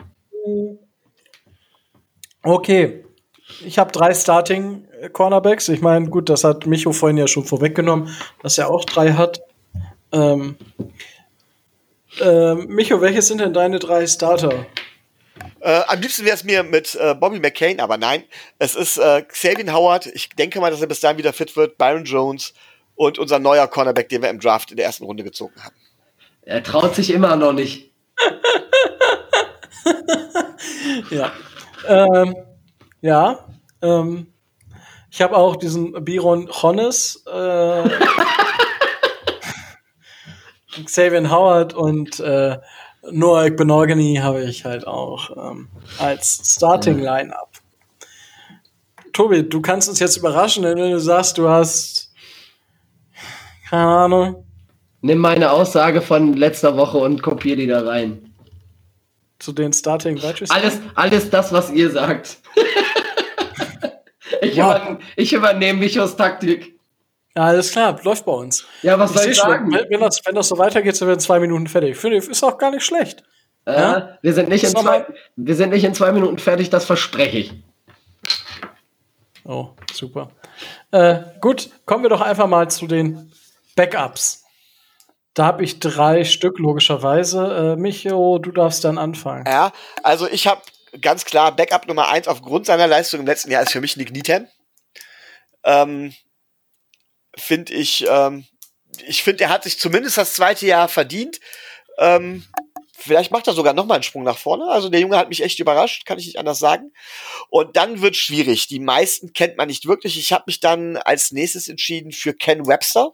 Okay. Ich habe drei Starting Cornerbacks. Ich meine, gut, das hat Micho vorhin ja schon vorweggenommen, dass er auch drei hat. Ähm, ähm, Micho, welche sind denn deine drei Starter? Äh, am liebsten wäre es mir mit äh, Bobby McCain, aber nein. Es ist äh, Xavier Howard. Ich denke mal, dass er bis dahin wieder fit wird. Byron Jones und unser neuer Cornerback, den wir im Draft in der ersten Runde gezogen haben. Er traut sich immer noch nicht. Ja. ähm, ja. Ähm, ich habe auch diesen Biron Honnes, äh, Xavier Howard und äh, Noah Benogany habe ich halt auch ähm, als Starting Lineup. Tobi, du kannst uns jetzt überraschen, wenn du sagst, du hast keine Ahnung Nimm meine Aussage von letzter Woche und kopier die da rein. zu den Starting Receiver. Alles, alles das, was ihr sagt. ich, Ja. übern ich übernehme Michos Taktik. Ja, alles klar, läuft bei uns. Ja, was Ich soll ich schon, sagen? wenn, wenn, das, wenn das so weitergeht, sind wir in zwei Minuten fertig. Finde ich, ist auch gar nicht schlecht. Äh, Ja? wir, sind nicht in zwei, wir sind nicht in zwei Minuten fertig, das verspreche ich. Oh, super. Äh, gut, kommen wir doch einfach mal zu den Backups. Da habe ich drei Stück, logischerweise. Äh, Micho, du darfst dann anfangen. Ja, also ich habe ganz klar Backup Nummer eins aufgrund seiner Leistung im letzten Jahr ist für mich Nick Needham. Ähm, finde ich, ähm, ich finde, er hat sich zumindest das zweite Jahr verdient. Ähm, vielleicht macht er sogar noch mal einen Sprung nach vorne. Also der Junge hat mich echt überrascht, kann ich nicht anders sagen. Und dann wird schwierig. Die meisten kennt man nicht wirklich. Ich habe mich dann als nächstes entschieden für Ken Webster.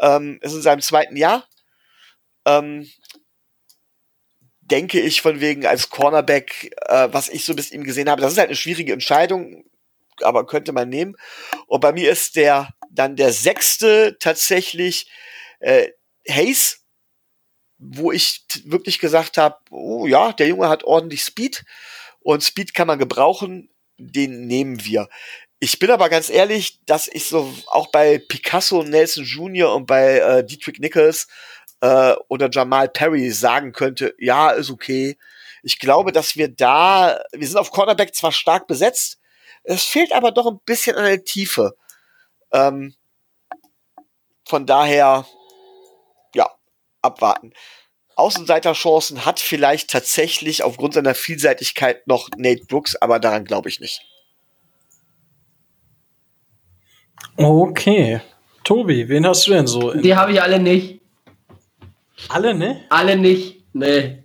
Ähm, ist in seinem zweiten Jahr. Ähm, denke ich von wegen als Cornerback, äh, was ich so bis ihm gesehen habe, das ist halt eine schwierige Entscheidung, aber könnte man nehmen. Und bei mir ist der dann der sechste tatsächlich äh, Hayes, wo ich wirklich gesagt habe, oh ja, der Junge hat ordentlich Speed und Speed kann man gebrauchen, den nehmen wir. Ich bin aber ganz ehrlich, dass ich so auch bei Picasso, Nelson Jr. und bei äh, Dietrich Nichols äh, oder Jamal Perry sagen könnte, ja, ist okay. Ich glaube, dass wir da, wir sind auf Cornerback zwar stark besetzt, es fehlt aber doch ein bisschen an der Tiefe. Ähm, von daher, ja, abwarten. Außenseiterchancen hat vielleicht tatsächlich aufgrund seiner Vielseitigkeit noch Nate Brooks, aber daran glaube ich nicht. Okay. Tobi, wen hast du denn so? In Die habe ich alle nicht. alle, ne? Alle nicht. Nee.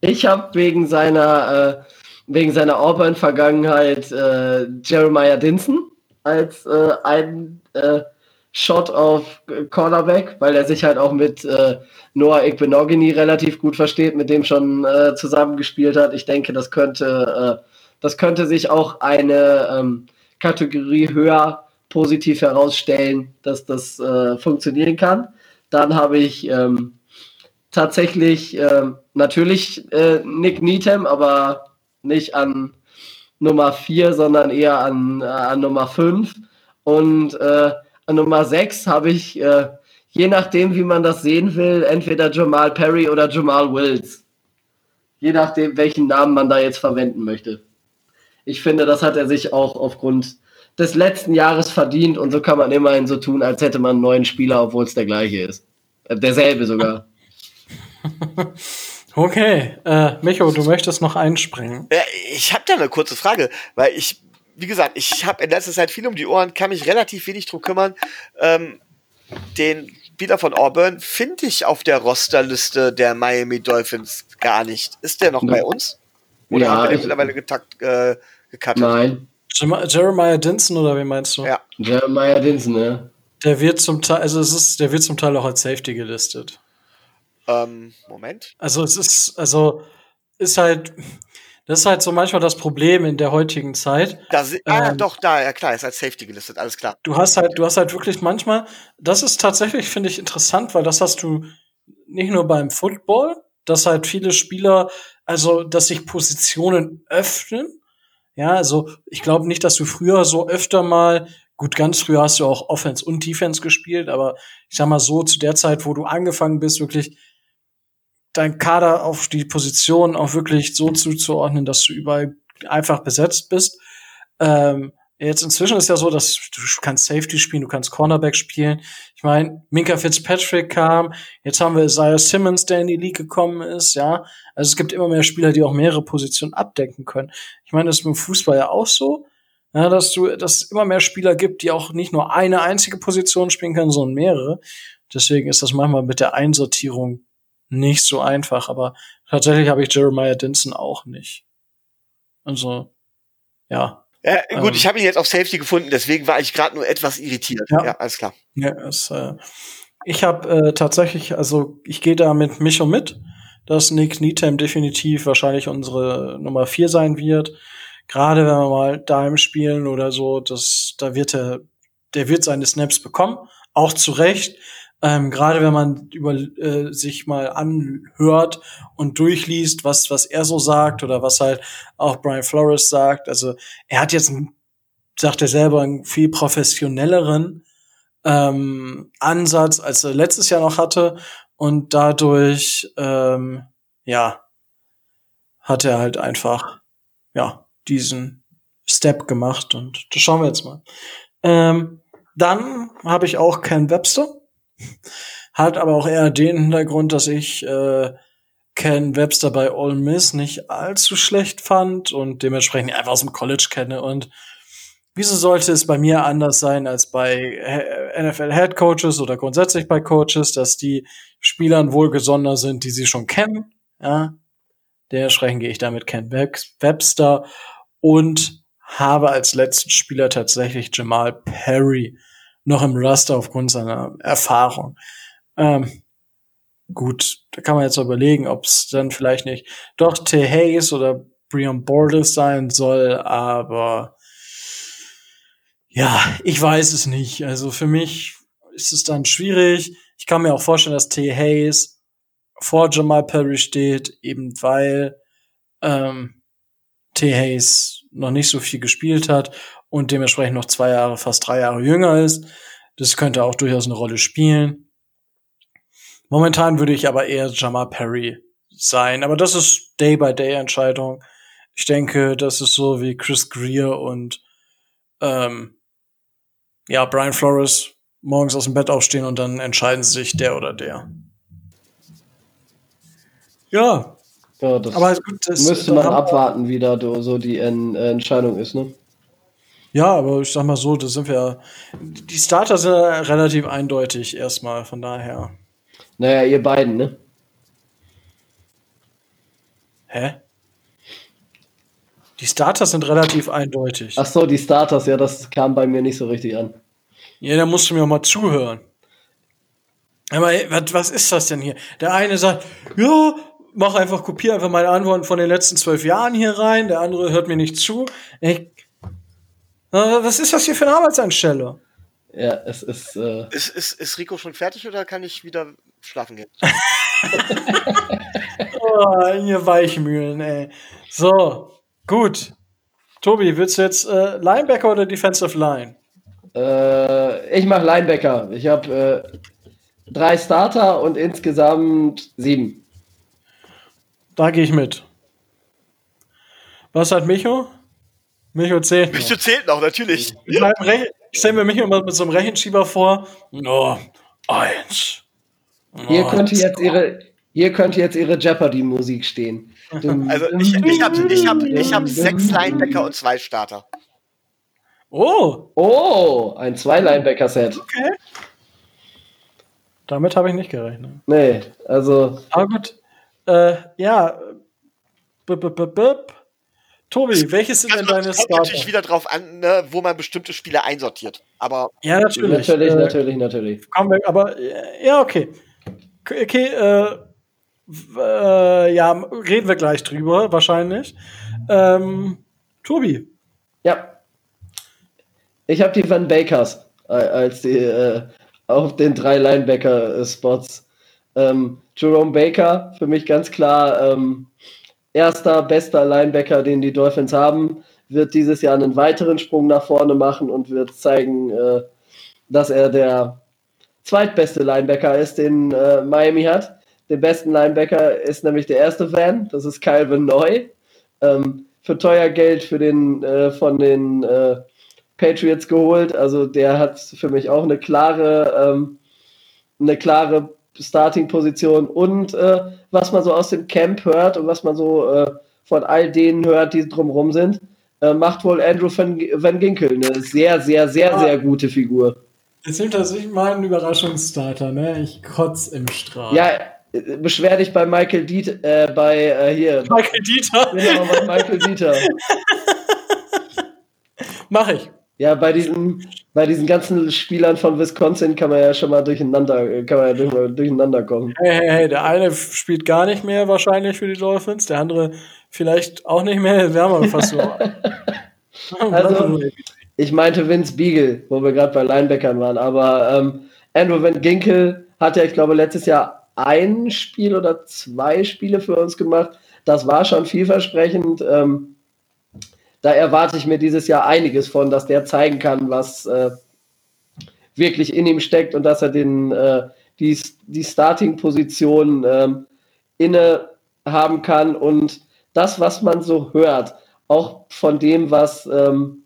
Ich habe wegen seiner, äh, wegen seiner Auburn-Vergangenheit äh, Jeremiah Dinson als äh, ein äh, Shot auf Cornerback, weil er sich halt auch mit äh, Noah Igbenogany relativ gut versteht, mit dem schon äh, zusammengespielt hat. Ich denke, das könnte, äh, das könnte sich auch eine ähm, Kategorie höher positiv herausstellen, dass das äh, funktionieren kann. Dann habe ich ähm, tatsächlich ähm, natürlich äh, Nick Needham, aber nicht an Nummer 4, sondern eher an, äh, an Nummer 5. Und äh, an Nummer 6 habe ich, äh, je nachdem, wie man das sehen will, entweder Jamal Perry oder Jamal Wills. Je nachdem, welchen Namen man da jetzt verwenden möchte. Ich finde, das hat er sich auch aufgrund des letzten Jahres verdient und so kann man immerhin so tun, als hätte man einen neuen Spieler, obwohl es der gleiche ist. Äh, derselbe sogar. Okay. Äh, Micho, du möchtest noch einspringen. Ja, ich habe da eine kurze Frage, weil ich, wie gesagt, ich habe in letzter Zeit viel um die Ohren, kann mich relativ wenig drum kümmern. Ähm, den Spieler von Auburn finde ich auf der Rosterliste der Miami Dolphins gar nicht. Ist der noch Ja. bei uns? Oder Ja, haben wir den ich- mittlerweile getakt, äh, gecuttet? Nein. Jeremiah Dinson oder wie meinst du? Ja. Jeremiah Dinson, ne? Der wird zum Teil, also es ist, der wird zum Teil auch als Safety gelistet. Ähm, Moment. Also es ist, also ist halt, das ist halt so manchmal das Problem in der heutigen Zeit. Da, ah, ähm, doch, da, ja klar, ist als Safety gelistet, alles klar. Du hast halt, du hast halt wirklich manchmal, das ist tatsächlich, finde ich, interessant, weil das hast du nicht nur beim Football, dass halt viele Spieler, also dass sich Positionen öffnen. Ja, also ich glaube nicht, dass du früher so öfter mal, gut, ganz früher hast du auch Offense und Defense gespielt, aber ich sag mal so, zu der Zeit, wo du angefangen bist, wirklich dein Kader auf die Position auch wirklich so zuzuordnen, dass du überall einfach besetzt bist. Ähm, jetzt inzwischen ist ja so, dass du kannst Safety spielen, du kannst Cornerback spielen. Ich meine, Minka Fitzpatrick kam, jetzt haben wir Isaiah Simmons, der in die League gekommen ist, ja. Also es gibt immer mehr Spieler, die auch mehrere Positionen abdecken können. Ich meine, das ist beim Fußball ja auch so, ja, dass du, dass es immer mehr Spieler gibt, die auch nicht nur eine einzige Position spielen können, sondern mehrere. Deswegen ist das manchmal mit der Einsortierung nicht so einfach, aber tatsächlich habe ich Jeremiah Dinson auch nicht. Also, ja. Ja, gut, ähm, ich habe ihn jetzt auf Safety gefunden, deswegen war ich gerade nur etwas irritiert. Ja, ja alles klar. Ja, es, äh, ich habe äh, tatsächlich, also ich gehe da mit Micho mit, dass Nick Needham definitiv wahrscheinlich unsere Nummer vier sein wird. Gerade wenn wir mal Dime spielen oder so, das, da wird er, der wird seine Snaps bekommen, auch zu Recht. Ähm, Gerade wenn man über äh, sich mal anhört und durchliest, was was er so sagt oder was halt auch Brian Flores sagt. Also er hat jetzt, sagt er selber, einen viel professionelleren ähm, Ansatz, als er letztes Jahr noch hatte und dadurch ähm, ja hat er halt einfach ja diesen Step gemacht und das schauen wir jetzt mal. Ähm, dann habe ich auch Ken Webster hat aber auch eher den Hintergrund, dass ich äh, Ken Webster bei Ole Miss nicht allzu schlecht fand und dementsprechend einfach aus dem College kenne. Und wieso sollte es bei mir anders sein als bei NFL Head Coaches oder grundsätzlich bei Coaches, dass die Spielern wohlgesonnen sind, die sie schon kennen? Ja, dementsprechend gehe ich damit Ken Webster und habe als letzten Spieler tatsächlich Jamal Perry noch im Raster aufgrund seiner Erfahrung. Ähm, gut, da kann man jetzt überlegen, ob es dann vielleicht nicht doch T. Hayes oder Brian Borders sein soll, aber ja, ich weiß es nicht. Also für mich ist es dann schwierig. Ich kann mir auch vorstellen, dass T. Hayes vor Jamal Perry steht, eben weil ähm, T. Hayes noch nicht so viel gespielt hat und dementsprechend noch zwei Jahre, fast drei Jahre jünger ist. Das könnte auch durchaus eine Rolle spielen. Momentan würde ich aber eher Jamal Perry sein, aber das ist Day-by-Day-Entscheidung. Ich denke, das ist so wie Chris Greer und ähm, ja, Brian Flores morgens aus dem Bett aufstehen und dann entscheiden sie sich der oder der. Ja. Ja, das aber gut, das müsste man abwarten, wie da so die Entscheidung ist, ne? Ja, aber ich sag mal so, da sind wir. Die Starter sind relativ eindeutig erstmal, von daher. Naja, ihr beiden, ne? Hä? Die Starters sind relativ eindeutig. Ach so, die Starters, ja, das kam bei mir nicht so richtig an. Ja, da musst du mir auch mal zuhören. Aber was, was ist das denn hier? Der eine sagt, ja, mach einfach, kopier einfach meine Antworten von den letzten zwölf Jahren hier rein. Der andere hört mir nicht zu. Ich, was ist das hier für eine Arbeitseinstellung? Ja, es ist, äh ist, ist. Ist Rico schon fertig oder kann ich wieder schlafen gehen? oh, ihr Weichmühlen, ey. So, gut. Tobi, willst du jetzt äh, Linebacker oder Defensive Line? Äh, ich mach Linebacker. Ich habe äh, drei Starter und insgesamt sieben. Da gehe ich mit. Was hat Micho? Micho zählt. Micho zählt noch, natürlich. Ich, ich stelle mir Micho immer mit so einem Rechenschieber vor. No, eins. No, hier könnte jetzt ihre, hier könnte jetzt ihre Jeopardy-Musik stehen. Also ich, ich habe ich hab, ich hab sechs Linebacker und zwei Starter. Oh. Oh, ein Zwei-Linebacker-Set. Okay. Damit habe ich nicht gerechnet. Nee, also. Aber gut. Äh, ja. B -b -b -b Tobi, welches sind denn deine Starter? kommt natürlich wieder drauf an, ne, wo man bestimmte Spiele einsortiert. Aber ja, natürlich. Natürlich, äh, natürlich, natürlich. Komm, aber äh, ja, okay. Okay, äh, Äh, ja, reden wir gleich drüber, wahrscheinlich. Ähm, Tobi. Ja. Ich habe die Van Bakers äh, als die äh, auf den drei Linebacker-Spots. Ähm, Jerome Baker, für mich ganz klar ähm, erster, bester Linebacker, den die Dolphins haben, wird dieses Jahr einen weiteren Sprung nach vorne machen und wird zeigen, äh, dass er der zweitbeste Linebacker ist, den äh, Miami hat. Der besten Linebacker ist nämlich der erste Fan, das ist Calvin Neu. Ähm, für teuer Geld für den, äh, von den äh, Patriots geholt. Also der hat für mich auch eine klare, ähm, eine klare Starting-Position. Und äh, was man so aus dem Camp hört und was man so äh, von all denen hört, die drumherum sind, äh, macht wohl Andrew Van, Van Ginkel eine sehr, sehr, sehr, sehr gute Figur. Jetzt nimmt er sich meinen Überraschungsstarter, ne? Ich kotz im Strahl. Ja, beschwer dich bei Michael Dieter, äh, bei äh, hier. Michael Dieter. Genau, bei Michael Dieter. Mach ich. Ja, bei diesen, bei diesen ganzen Spielern von Wisconsin kann man ja schon mal durcheinander, kann man ja durch, durcheinander kommen. Hey, hey, hey, der eine spielt gar nicht mehr wahrscheinlich für die Dolphins, der andere vielleicht auch nicht mehr. Wir haben fast so. also, ich meinte Vince Beagle, wo wir gerade bei Linebackern waren, aber ähm, Andrew Van Ginkel hat ja, ich glaube, letztes Jahr ein Spiel oder zwei Spiele für uns gemacht. Das war schon vielversprechend. Ähm, da erwarte ich mir dieses Jahr einiges von, dass der zeigen kann, was äh, wirklich in ihm steckt und dass er den, äh, die, die Starting-Position ähm, inne haben kann und das, was man so hört, auch von dem, was ähm,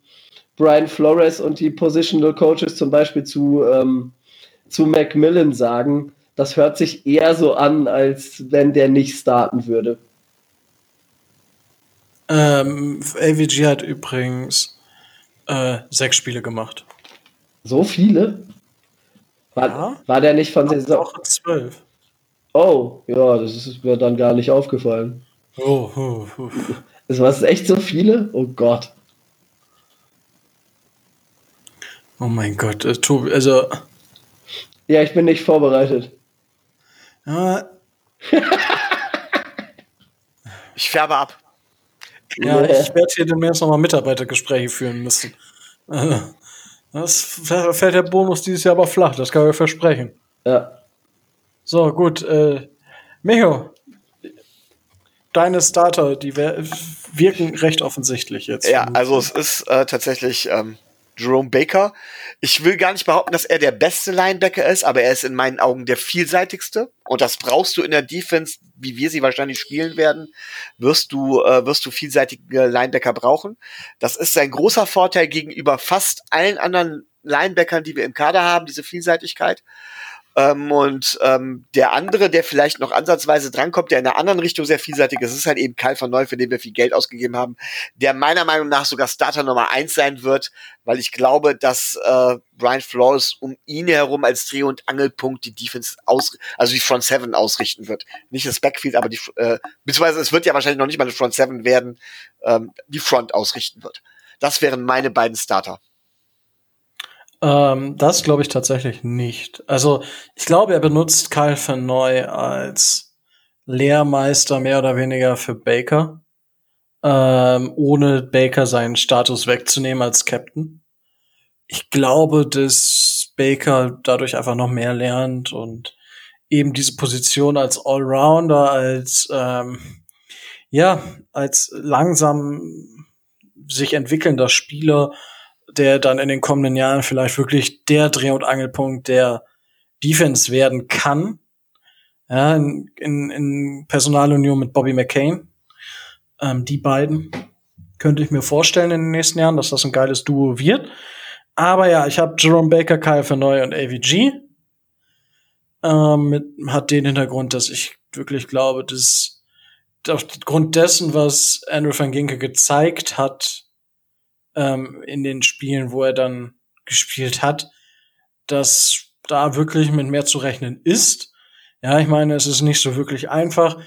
Brian Flores und die Positional Coaches zum Beispiel zu, ähm, zu Macmillan sagen, das hört sich eher so an, als wenn der nicht starten würde. Ähm, AVG hat übrigens äh, sechs Spiele gemacht. So viele? War, ja? war der nicht von Saison? Auch zwölf. Oh, ja, das ist mir dann gar nicht aufgefallen. Oh, oh, oh. Das waren echt so viele? Oh Gott. Oh mein Gott, äh, Tobi, also. Ja, ich bin nicht vorbereitet. Ja. ich färbe ab. Ja, ich werde hier demnächst nochmal Mitarbeitergespräche führen müssen. Das fällt der Bonus dieses Jahr aber flach, das kann ich versprechen. Ja. So, gut. Äh, Micho, deine Starter, die wirken recht offensichtlich jetzt. Ja, also es ist äh, tatsächlich ähm, Jerome Baker. Ich will gar nicht behaupten, dass er der beste Linebacker ist, aber er ist in meinen Augen der vielseitigste. Und das brauchst du in der Defense, wie wir sie wahrscheinlich spielen werden, wirst du, äh, wirst du vielseitige Linebacker brauchen. Das ist ein großer Vorteil gegenüber fast allen anderen Linebackern, die wir im Kader haben, diese Vielseitigkeit. Ähm, und ähm, der andere, der vielleicht noch ansatzweise drankommt, der in einer anderen Richtung sehr vielseitig ist, ist halt eben Karl van Neu, für den wir viel Geld ausgegeben haben, der meiner Meinung nach sogar Starter Nummer eins sein wird, weil ich glaube, dass äh, Brian Flores um ihn herum als Dreh- und Angelpunkt die Defense aus, also die Front Seven ausrichten wird. Nicht das Backfield, aber die, äh, beziehungsweise es wird ja wahrscheinlich noch nicht mal eine Front Seven werden, ähm, die Front ausrichten wird. Das wären meine beiden Starter. Ähm, das glaube ich tatsächlich nicht. Also ich glaube, er benutzt Kyle Van Neu als Lehrmeister mehr oder weniger für Baker, ähm, ohne Baker seinen Status wegzunehmen als Captain. Ich glaube, dass Baker dadurch einfach noch mehr lernt und eben diese Position als Allrounder, als ähm, ja, als langsam sich entwickelnder Spieler der dann in den kommenden Jahren vielleicht wirklich der Dreh- und Angelpunkt der Defense werden kann. Ja, in, in, in Personalunion mit Bobby McCain. Ähm, die beiden könnte ich mir vorstellen in den nächsten Jahren, dass das ein geiles Duo wird. Aber ja, ich habe Jerome Baker, Kyle Verneu und AVG. Ähm, mit, hat den Hintergrund, dass ich wirklich glaube, dass aufgrund dessen, was Andrew van Ginke gezeigt hat, ähm, in den Spielen, wo er dann gespielt hat, dass da wirklich mit mehr zu rechnen ist. Ja, ich meine, es ist nicht so wirklich einfach.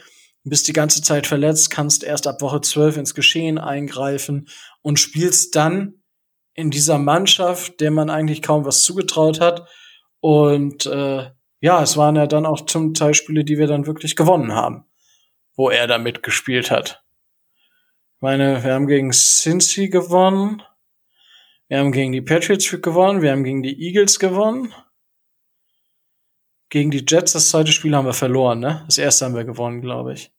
Bist die ganze Zeit verletzt, kannst erst ab Woche 12 ins Geschehen eingreifen und spielst dann in dieser Mannschaft, der man eigentlich kaum was zugetraut hat. Und äh, ja, es waren ja dann auch zum Teil Spiele, die wir dann wirklich gewonnen haben, wo er da mitgespielt hat. Meine, wir haben gegen Cincy gewonnen, wir haben gegen die Patriots gewonnen, wir haben gegen die Eagles gewonnen. Gegen die Jets das zweite Spiel haben wir verloren, ne? Das erste haben wir gewonnen, glaube ich.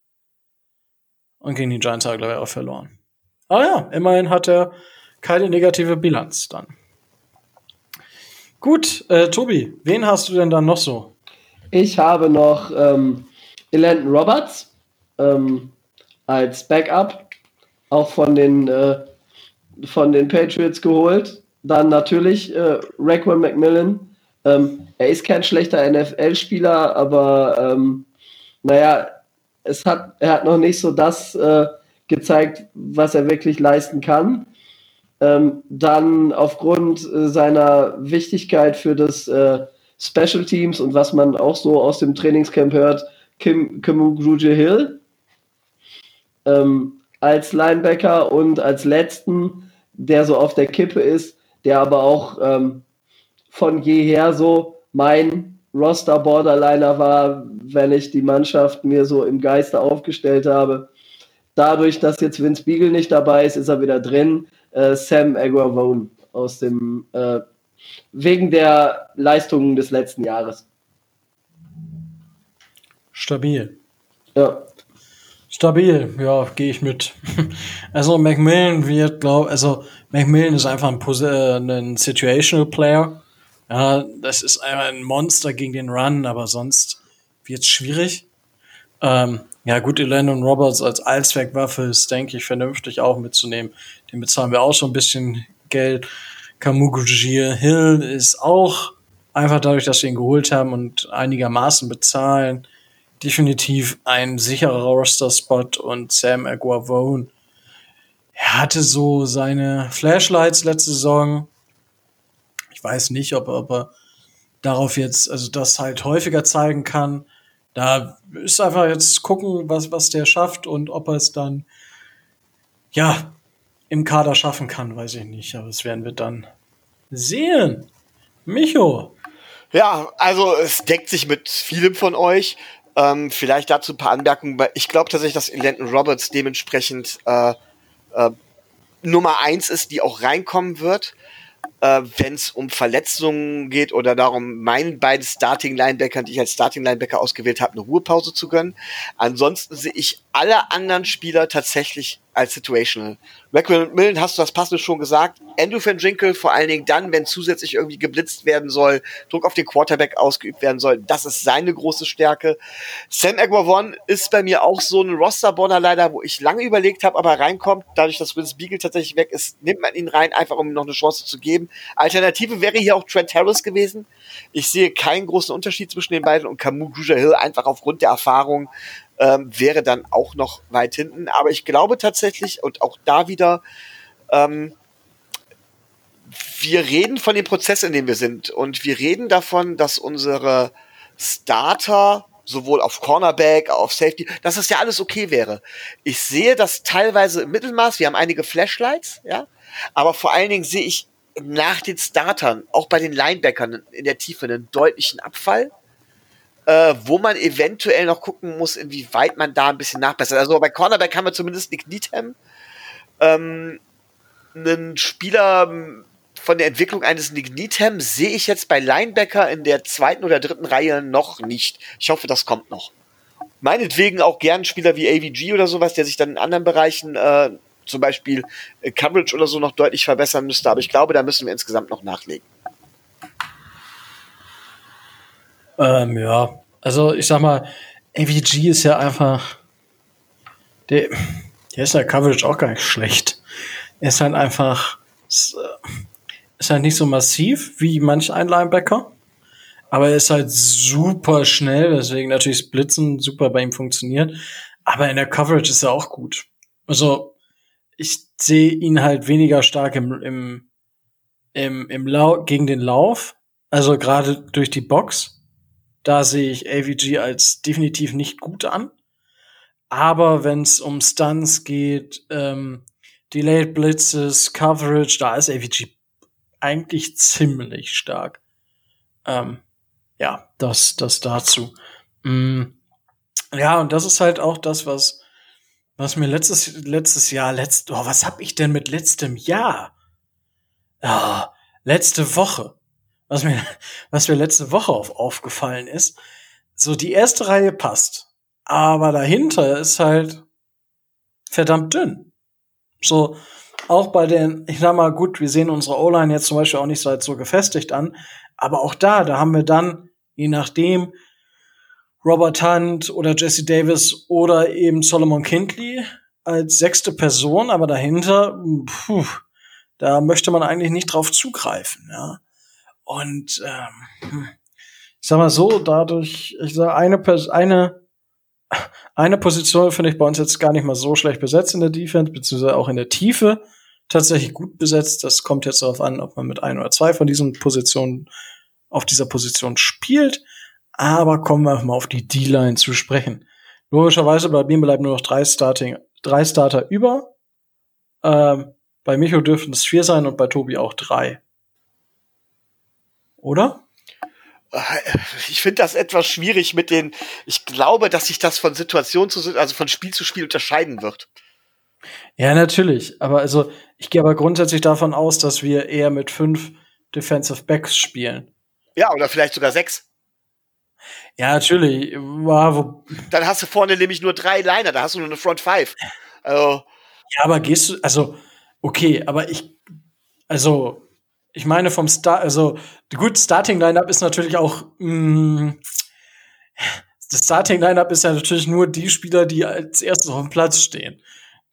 Und gegen die Giants haben wir, glaube ich, auch verloren. Ah ja, immerhin hat er keine negative Bilanz dann. Gut, äh, Tobi, wen hast du denn dann noch so? Ich habe noch ähm, Elandon Roberts ähm, als Backup, auch von den, äh, von den Patriots geholt. Dann natürlich äh, Raquan McMillan. Ähm, er ist kein schlechter NFL-Spieler, aber ähm, naja, es hat, er hat noch nicht so das äh, gezeigt, was er wirklich leisten kann. Ähm, dann aufgrund äh, seiner Wichtigkeit für das äh, Special Teams und was man auch so aus dem Trainingscamp hört, Kim Kimugruja Hill ähm, als Linebacker und als letzten, der so auf der Kippe ist, der aber auch ähm, von jeher so mein Roster-Borderliner war, wenn ich die Mannschaft mir so im Geiste aufgestellt habe. Dadurch, dass jetzt Vince Beagle nicht dabei ist, ist er wieder drin äh, Sam Aguavone aus dem äh, wegen der Leistungen des letzten Jahres. Stabil. Ja. Stabil, ja, gehe ich mit. Also Macmillan wird, glaube also Macmillan ist einfach ein, äh, ein Situational Player. Ja, das ist einfach ein Monster gegen den Run, aber sonst wird's schwierig. Ähm, ja, gut, Landon Roberts als Allzweckwaffe ist, denke ich, vernünftig auch mitzunehmen. Den bezahlen wir auch so ein bisschen Geld. Kamugujir Hill ist auch einfach dadurch, dass wir ihn geholt haben und einigermaßen bezahlen, definitiv ein sicherer Roster-Spot und Sam Aguavone. Er hatte so seine Flashlights letzte Saison. Ich weiß nicht, ob, ob er darauf jetzt, also das halt häufiger zeigen kann. Da ist einfach jetzt gucken, was, was der schafft und ob er es dann, ja, im Kader schaffen kann, weiß ich nicht. Aber das werden wir dann sehen. Micho. Ja, also es deckt sich mit vielem von euch. Ähm, vielleicht dazu ein paar Anmerkungen. weil Ich glaube tatsächlich, dass Landon Roberts dementsprechend äh, äh, Nummer eins ist, die auch reinkommen wird äh, wenn es um Verletzungen geht oder darum, meinen beiden Starting Linebackern, die ich als Starting Linebacker ausgewählt habe, eine Ruhepause zu gönnen. Ansonsten sehe ich alle anderen Spieler tatsächlich als situational. Requiem Millen hast du das passende schon gesagt. Andrew Van Ginkel vor allen Dingen dann, wenn zusätzlich irgendwie geblitzt werden soll, Druck auf den Quarterback ausgeübt werden soll. Das ist seine große Stärke. Sam Aguavon ist bei mir auch so ein Roster-Bonner leider, wo ich lange überlegt habe, aber reinkommt. Dadurch, dass Vince Beagle tatsächlich weg ist, nimmt man ihn rein, einfach um ihm noch eine Chance zu geben. Alternative wäre hier auch Trent Harris gewesen. Ich sehe keinen großen Unterschied zwischen den beiden und Camus Gruja Hill einfach aufgrund der Erfahrung ähm, wäre dann auch noch weit hinten. Aber ich glaube tatsächlich, und auch da wieder, ähm, wir reden von dem Prozess, in dem wir sind. Und wir reden davon, dass unsere Starter sowohl auf Cornerback, auf Safety, dass das ja alles okay wäre. Ich sehe das teilweise im Mittelmaß. Wir haben einige Flashlights, ja. Aber vor allen Dingen sehe ich nach den Startern, auch bei den Linebackern in der Tiefe, einen deutlichen Abfall äh, wo man eventuell noch gucken muss, inwieweit man da ein bisschen nachbessert. Also bei Cornerback haben wir zumindest Nick Needham, ähm, einen Spieler ähm, von der Entwicklung eines Nick Needham sehe ich jetzt bei Linebacker in der zweiten oder dritten Reihe noch nicht. Ich hoffe, das kommt noch. Meinetwegen auch gern Spieler wie AVG oder sowas, der sich dann in anderen Bereichen, äh, zum Beispiel äh, Coverage oder so, noch deutlich verbessern müsste. Aber ich glaube, da müssen wir insgesamt noch nachlegen. Ähm, ja, also ich sag mal, AVG ist ja einfach. Der, der ist ja Coverage auch gar nicht schlecht. Er ist halt einfach. Ist, ist halt nicht so massiv wie manch ein Linebacker. Aber er ist halt super schnell, deswegen natürlich das Blitzen super bei ihm funktioniert. Aber in der Coverage ist er auch gut. Also, ich sehe ihn halt weniger stark im, im, im, im Lau gegen den Lauf. Also gerade durch die Box. Da sehe ich AVG als definitiv nicht gut an. Aber wenn es um Stunts geht, ähm, Delayed Blitzes, Coverage, da ist AVG eigentlich ziemlich stark. Ähm, ja, das, das dazu. Mm, ja, und das ist halt auch das, was, was mir letztes, letztes Jahr, letzt, oh, was hab ich denn mit letztem Jahr? Ja, oh, letzte Woche. Was mir, was mir letzte Woche auf, aufgefallen ist. So, die erste Reihe passt. Aber dahinter ist halt verdammt dünn. So, auch bei den, ich sag mal, gut, wir sehen unsere O-Line jetzt zum Beispiel auch nicht so gefestigt an, aber auch da, da haben wir dann, je nachdem, Robert Hunt oder Jesse Davis oder eben Solomon Kindley als sechste Person, aber dahinter, puh, da möchte man eigentlich nicht drauf zugreifen, ja. Und ähm, ich sag mal so, dadurch, ich sag, eine, eine, eine Position finde ich bei uns jetzt gar nicht mal so schlecht besetzt in der Defense, beziehungsweise auch in der Tiefe tatsächlich gut besetzt. Das kommt jetzt darauf an, ob man mit ein oder zwei von diesen Positionen auf dieser Position spielt. Aber kommen wir mal auf die D-Line zu sprechen. Logischerweise bei mir bleiben nur noch drei Starting, drei Starter über. Ähm, bei Micho dürften es vier sein und bei Tobi auch drei. Oder? Ich finde das etwas schwierig mit den. Ich glaube, dass sich das von Situation zu, also von Spiel zu Spiel unterscheiden wird. Ja, natürlich. Aber also, ich gehe aber grundsätzlich davon aus, dass wir eher mit fünf Defensive Backs spielen. Ja, oder vielleicht sogar sechs. Ja, natürlich. Wow. Dann hast du vorne nämlich nur drei Liner, da hast du nur eine Front Five. Also. Ja, aber gehst du, also, okay, aber ich, also, ich meine vom Start, also, gut, Starting Lineup ist natürlich auch, mh, mm, das Starting Lineup ist ja natürlich nur die Spieler, die als erstes auf dem Platz stehen.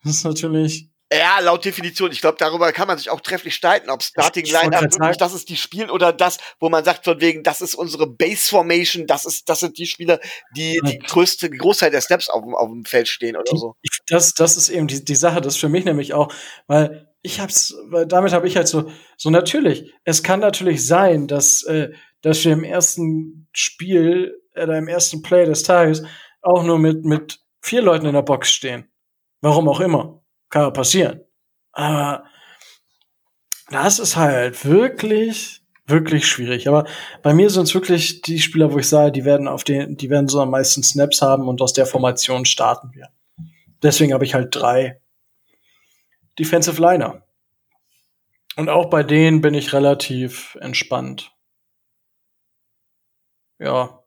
Das ist natürlich. Ja, laut Definition. Ich glaube, darüber kann man sich auch trefflich streiten, ob Starting Lineup wirklich das ist die Spiel oder das, wo man sagt von wegen, das ist unsere Base Formation, das ist, das sind die Spieler, die die größte Großteil der Steps auf, auf dem Feld stehen oder so. Das, das ist eben die, die Sache, das ist für mich nämlich auch, weil ich hab's, damit habe ich halt so, so natürlich. Es kann natürlich sein, dass, äh, dass wir im ersten Spiel oder im ersten Play des Tages auch nur mit, mit vier Leuten in der Box stehen. Warum auch immer. Kann ja passieren. Aber das ist halt wirklich, wirklich schwierig. Aber bei mir sind es wirklich die Spieler, wo ich sage, die werden auf den, die werden so am meisten Snaps haben und aus der Formation starten wir. Deswegen habe ich halt drei Defensive Liner. Und auch bei denen bin ich relativ entspannt. Ja.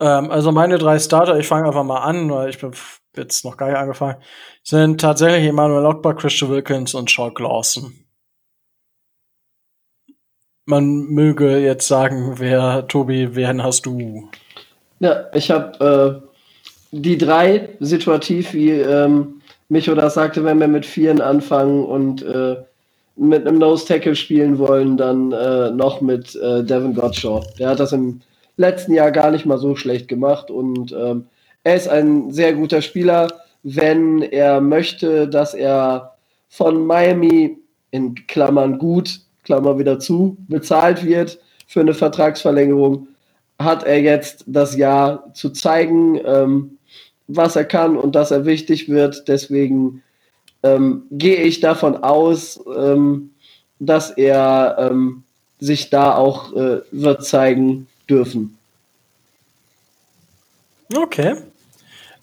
Ähm, also meine drei Starter, ich fange einfach mal an, weil ich bin jetzt noch gar nicht angefangen, sind tatsächlich Emmanuel Ogbar, Christian Wilkins und Shaw Lawson. Man möge jetzt sagen, wer, Tobi, wen hast du? Ja, ich habe äh, die drei situativ, wie ähm, Micho das sagte, wenn wir mit Vieren anfangen und äh, mit einem Nose Tackle spielen wollen, dann äh, noch mit äh, Devin Gottschall. Der hat das im letzten Jahr gar nicht mal so schlecht gemacht und ähm, er ist ein sehr guter Spieler, wenn er möchte, dass er von Miami in Klammern gut, Klammer wieder zu, bezahlt wird für eine Vertragsverlängerung, hat er jetzt das Jahr zu zeigen, ähm, was er kann und dass er wichtig wird. Deswegen ähm, gehe ich davon aus, ähm, dass er ähm, sich da auch äh, wird zeigen dürfen. Okay.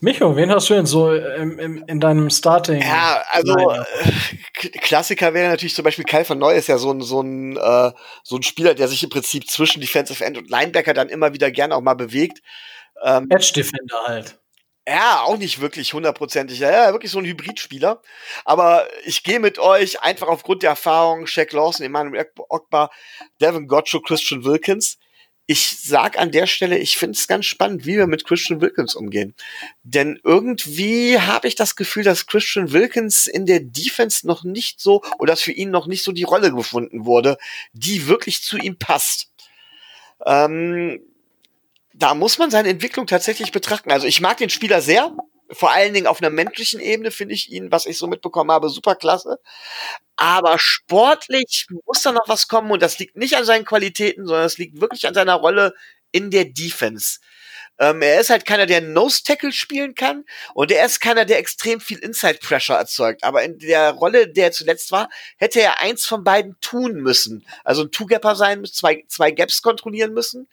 Micho, wen hast du denn so im, im, in deinem Starting? Ja, also äh, Klassiker wäre natürlich zum Beispiel Kai von Neu ist ja so ein, so, ein, äh, so ein Spieler, der sich im Prinzip zwischen Defensive End und Linebacker dann immer wieder gerne auch mal bewegt. Ähm, Edge Defender halt. Ja, auch nicht wirklich hundertprozentig. Ja, ja, wirklich so ein Hybridspieler. Aber ich gehe mit euch einfach aufgrund der Erfahrung Shaq Lawson, Emmanuel Ogbar, Devin Gotcho, Christian Wilkins ich sag an der Stelle, ich finde es ganz spannend, wie wir mit Christian Wilkins umgehen. Denn irgendwie habe ich das Gefühl, dass Christian Wilkins in der Defense noch nicht so, oder dass für ihn noch nicht so die Rolle gefunden wurde, die wirklich zu ihm passt. Ähm, da muss man seine Entwicklung tatsächlich betrachten. Also ich mag den Spieler sehr, vor allen Dingen auf einer menschlichen Ebene finde ich ihn, was ich so mitbekommen habe, super klasse. Aber sportlich muss da noch was kommen und das liegt nicht an seinen Qualitäten, sondern es liegt wirklich an seiner Rolle in der Defense. Ähm, er ist halt keiner, der Nose Tackle spielen kann und er ist keiner, der extrem viel Inside Pressure erzeugt. Aber in der Rolle, der er zuletzt war, hätte er eins von beiden tun müssen. Also ein Two-Gapper sein, zwei, zwei Gaps kontrollieren müssen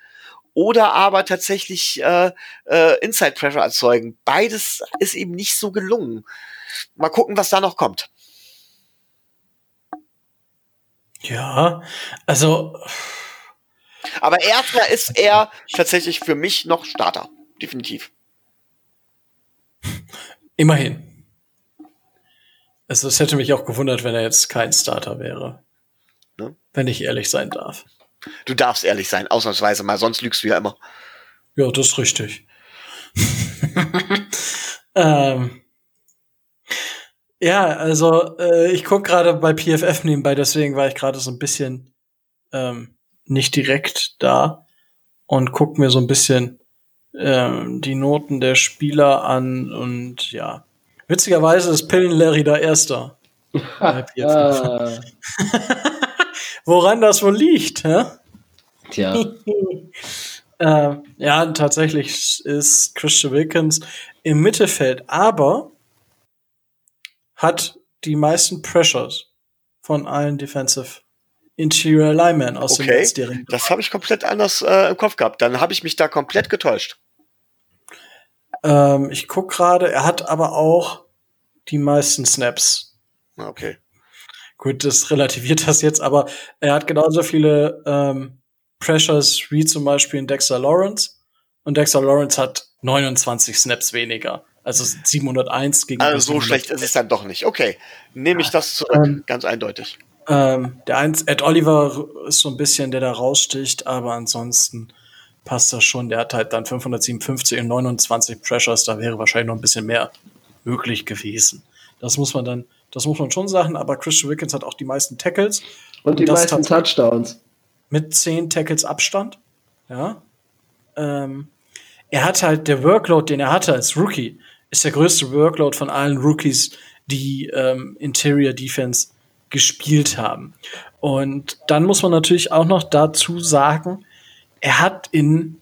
oder aber tatsächlich äh, äh, Inside Pressure erzeugen. Beides ist eben nicht so gelungen. Mal gucken, was da noch kommt. Ja, also. Aber erstmal ist er tatsächlich für mich noch Starter. Definitiv. Immerhin. Also es hätte mich auch gewundert, wenn er jetzt kein Starter wäre. Ne? Wenn ich ehrlich sein darf. Du darfst ehrlich sein, ausnahmsweise mal, sonst lügst du ja immer. Ja, das ist richtig. ähm, ja, also äh, ich gucke gerade bei PFF nebenbei, deswegen war ich gerade so ein bisschen ähm, nicht direkt da und guck mir so ein bisschen ähm, die Noten der Spieler an und ja. Witzigerweise ist Pillen Larry da Erster. bei PFF. Woran das wohl liegt, hä? Tja. äh, ja, tatsächlich ist Christian Wilkins im Mittelfeld, aber hat die meisten Pressures von allen Defensive Interior Linemen aus okay, dem Letztjährigen. Das habe ich komplett anders äh, im Kopf gehabt. Dann habe ich mich da komplett getäuscht. Ähm, ich guck gerade, er hat aber auch die meisten Snaps. Ah, okay. Gut, das relativiert das jetzt, aber er hat genauso viele ähm, Pressures wie zum Beispiel in Dexter Lawrence. Und Dexter Lawrence hat 29 Snaps weniger. Also 701 gegen. Also so schlecht ist es dann doch nicht. Okay, nehme ich das zurück, ähm, ganz eindeutig. Ähm, der eins, Ed Oliver ist so ein bisschen, der da raussticht, aber ansonsten passt das schon. Der hat halt dann 557 und 29 Pressures, da wäre wahrscheinlich noch ein bisschen mehr möglich gewesen. Das muss man dann, das muss man schon sagen, aber Christian Wickens hat auch die meisten Tackles. Und die und meisten Touchdowns. Mit 10 Tackles Abstand. Ja. Ähm, er hat halt der Workload, den er hatte als Rookie, ist der größte Workload von allen Rookies, die ähm, Interior Defense gespielt haben. Und dann muss man natürlich auch noch dazu sagen, er hat in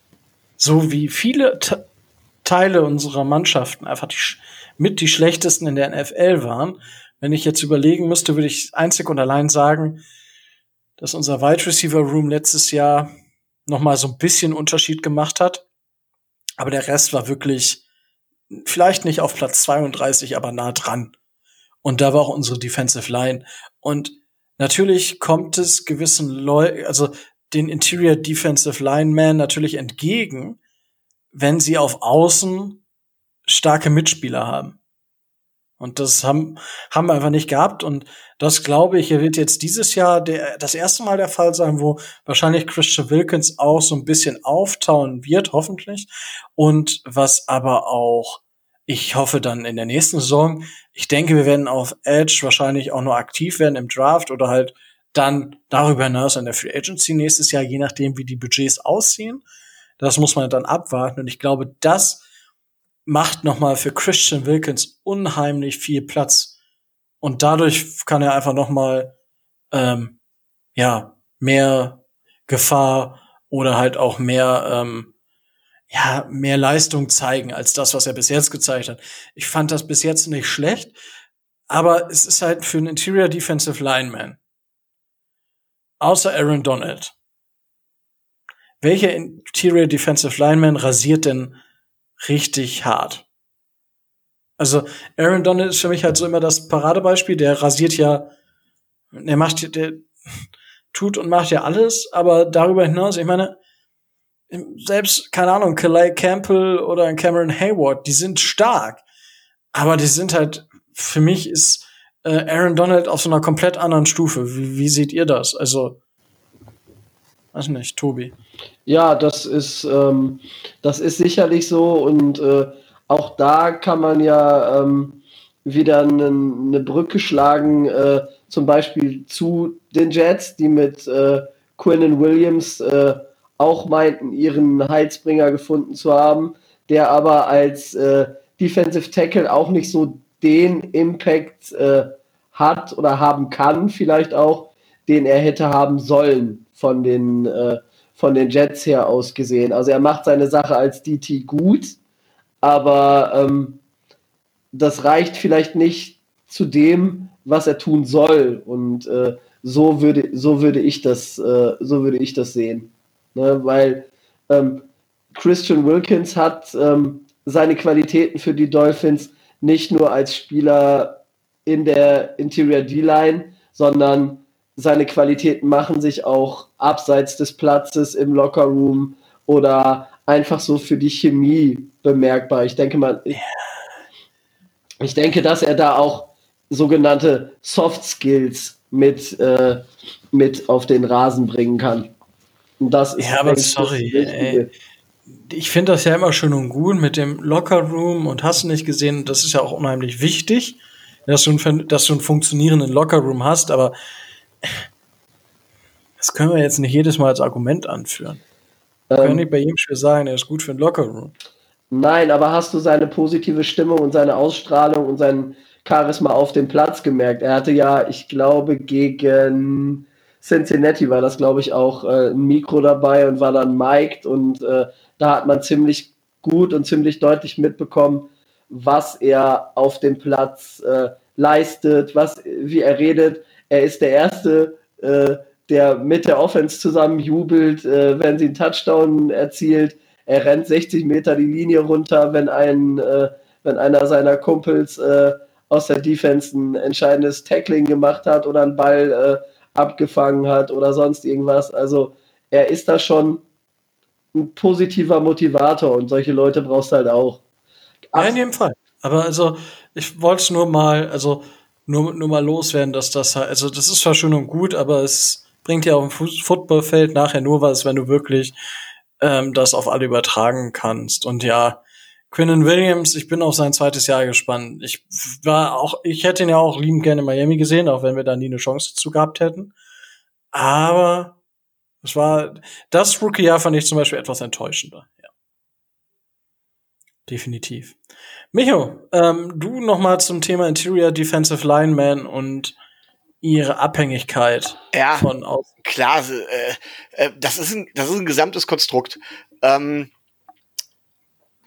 so wie viele Te Teile unserer Mannschaften einfach die, mit die schlechtesten in der NFL waren. Wenn ich jetzt überlegen müsste, würde ich einzig und allein sagen, dass unser Wide Receiver Room letztes Jahr noch mal so ein bisschen Unterschied gemacht hat. Aber der Rest war wirklich vielleicht nicht auf Platz 32, aber nah dran. Und da war auch unsere Defensive Line. Und natürlich kommt es gewissen Leuten, also den Interior Defensive Lineman natürlich entgegen, wenn sie auf Außen starke Mitspieler haben. Und das haben, haben wir einfach nicht gehabt. Und das glaube ich, wird jetzt dieses Jahr der, das erste Mal der Fall sein, wo wahrscheinlich Christian Wilkins auch so ein bisschen auftauen wird, hoffentlich. Und was aber auch ich hoffe dann in der nächsten Saison, ich denke, wir werden auf Edge wahrscheinlich auch nur aktiv werden im Draft oder halt dann darüber hinaus an der Free Agency nächstes Jahr, je nachdem, wie die Budgets aussehen. Das muss man dann abwarten. Und ich glaube, das macht nochmal für Christian Wilkins unheimlich viel Platz. Und dadurch kann er einfach nochmal, ähm, ja, mehr Gefahr oder halt auch mehr, ähm, ja, mehr Leistung zeigen als das, was er bis jetzt gezeigt hat. Ich fand das bis jetzt nicht schlecht, aber es ist halt für einen Interior Defensive Lineman. Außer Aaron Donald. Welcher Interior Defensive Lineman rasiert denn richtig hart? Also Aaron Donald ist für mich halt so immer das Paradebeispiel. Der rasiert ja, der macht, der tut und macht ja alles, aber darüber hinaus, ich meine, selbst, keine Ahnung, Calais Campbell oder Cameron Hayward, die sind stark. Aber die sind halt, für mich ist äh, Aaron Donald auf so einer komplett anderen Stufe. Wie, wie seht ihr das? Also, weiß nicht, Tobi. Ja, das ist, ähm, das ist sicherlich so und äh, auch da kann man ja ähm, wieder eine, eine Brücke schlagen, äh, zum Beispiel zu den Jets, die mit äh, Quinnen Williams äh, auch meinten, ihren Heizbringer gefunden zu haben, der aber als äh, Defensive Tackle auch nicht so den Impact äh, hat oder haben kann, vielleicht auch, den er hätte haben sollen von den, äh, von den Jets her aus gesehen. Also er macht seine Sache als DT gut, aber ähm, das reicht vielleicht nicht zu dem, was er tun soll. Und äh, so würde, so würde ich das, äh, so würde ich das sehen. Ne? Weil ähm, Christian Wilkins hat ähm, seine Qualitäten für die Dolphins nicht nur als Spieler in der Interior D-Line, sondern seine Qualitäten machen sich auch abseits des Platzes im Lockerroom oder einfach so für die Chemie bemerkbar. Ich denke mal, ich, denke, dass er da auch sogenannte Soft Skills mit, äh, mit auf den Rasen bringen kann. Und das ist ja, aber sorry, ich finde das ja immer schön und gut mit dem Lockerroom und hast du nicht gesehen, das ist ja auch unheimlich wichtig, dass du einen, dass du einen funktionierenden Lockerroom hast, aber das können wir jetzt nicht jedes Mal als Argument anführen. Ähm, können nicht bei jedem Spiel sagen, er ist gut für einen Lockerroom. Nein, aber hast du seine positive Stimmung und seine Ausstrahlung und sein Charisma auf dem Platz gemerkt? Er hatte ja, ich glaube, gegen Cincinnati war das, glaube ich, auch äh, ein Mikro dabei und war dann mic'd und äh, da hat man ziemlich gut und ziemlich deutlich mitbekommen, was er auf dem Platz äh, leistet, was, wie er redet. Er ist der Erste, äh, der mit der Offense zusammen jubelt, äh, wenn sie einen Touchdown erzielt. Er rennt 60 Meter die Linie runter, wenn, ein, äh, wenn einer seiner Kumpels äh, aus der Defense ein entscheidendes Tackling gemacht hat oder einen Ball äh, abgefangen hat oder sonst irgendwas. Also er ist da schon ein positiver Motivator und solche Leute brauchst du halt auch. Ja, in jedem Fall. Aber also, ich wollte es nur mal, also nur, nur mal loswerden, dass das halt, also das ist zwar schön und gut, aber es bringt ja auf dem Footballfeld nachher nur was, wenn du wirklich ähm, das auf alle übertragen kannst. Und ja, Quinnen Williams, ich bin auf sein zweites Jahr gespannt. Ich war auch, ich hätte ihn ja auch liebend gerne in Miami gesehen, auch wenn wir da nie eine Chance dazu gehabt hätten. Aber es war, das Rookie-Jahr fand ich zum Beispiel etwas enttäuschender. Ja. Definitiv. Micho, ähm, du nochmal zum Thema Interior Defensive Lineman und ihre Abhängigkeit ja, von außen. Klar, äh, äh, das, ist ein, das ist ein gesamtes Konstrukt. Ähm,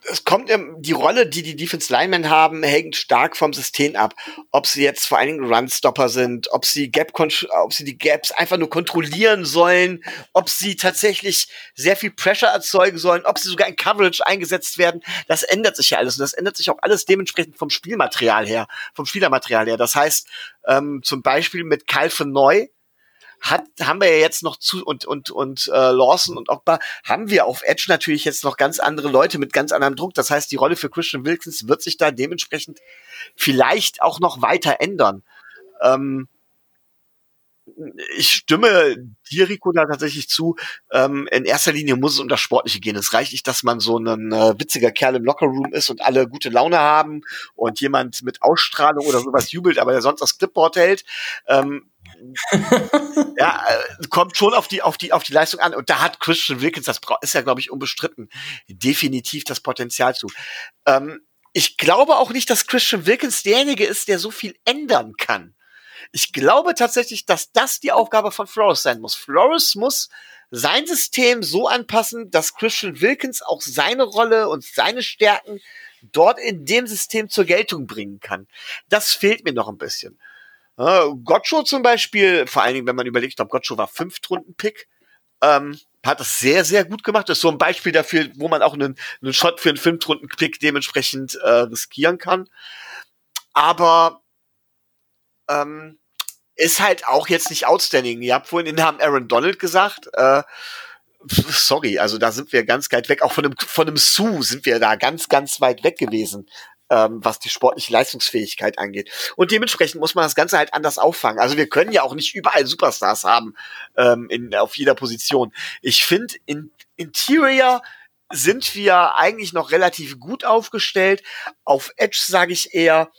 es kommt die Rolle, die die Defense Linemen haben, hängt stark vom System ab. Ob sie jetzt vor allen Dingen Runstopper sind, ob sie Gap, ob sie die Gaps einfach nur kontrollieren sollen, ob sie tatsächlich sehr viel Pressure erzeugen sollen, ob sie sogar in Coverage eingesetzt werden. Das ändert sich ja alles und das ändert sich auch alles dementsprechend vom Spielmaterial her, vom Spielermaterial her. Das heißt, ähm, zum Beispiel mit Kyle von Neu, hat, haben wir ja jetzt noch zu und und und äh, Lawson und Ogba haben wir auf Edge natürlich jetzt noch ganz andere Leute mit ganz anderem Druck. Das heißt, die Rolle für Christian Wilkins wird sich da dementsprechend vielleicht auch noch weiter ändern. Ähm, ich stimme dir, Rico, da tatsächlich zu. Ähm, in erster Linie muss es um das Sportliche gehen. Es reicht nicht, dass man so ein äh, witziger Kerl im Lockerroom ist und alle gute Laune haben und jemand mit Ausstrahlung oder sowas jubelt, aber der sonst das Clipboard hält. Ähm, ja, äh, kommt schon auf die, auf die, auf die Leistung an. Und da hat Christian Wilkins, das ist ja, glaube ich, unbestritten, definitiv das Potenzial zu. Ähm, ich glaube auch nicht, dass Christian Wilkins derjenige ist, der so viel ändern kann. Ich glaube tatsächlich, dass das die Aufgabe von Flores sein muss. Flores muss sein System so anpassen, dass Christian Wilkins auch seine Rolle und seine Stärken dort in dem System zur Geltung bringen kann. Das fehlt mir noch ein bisschen. Uh, Gotcho zum Beispiel, vor allen Dingen, wenn man überlegt, ich glaube, Gotcho war Fünftrunden-Pick, ähm, hat das sehr, sehr gut gemacht. Das ist so ein Beispiel dafür, wo man auch einen, einen Shot für einen Fünftrunden-Pick dementsprechend äh, riskieren kann. Aber ähm, ist halt auch jetzt nicht outstanding. Ihr habt vorhin den Namen Aaron Donald gesagt. Äh, sorry, also da sind wir ganz weit weg. Auch von dem, von dem Sue sind wir da ganz, ganz weit weg gewesen ähm, was die sportliche Leistungsfähigkeit angeht. Und dementsprechend muss man das Ganze halt anders auffangen. Also wir können ja auch nicht überall Superstars haben ähm, in, auf jeder Position. Ich finde, in Interior sind wir eigentlich noch relativ gut aufgestellt. Auf Edge sage ich eher,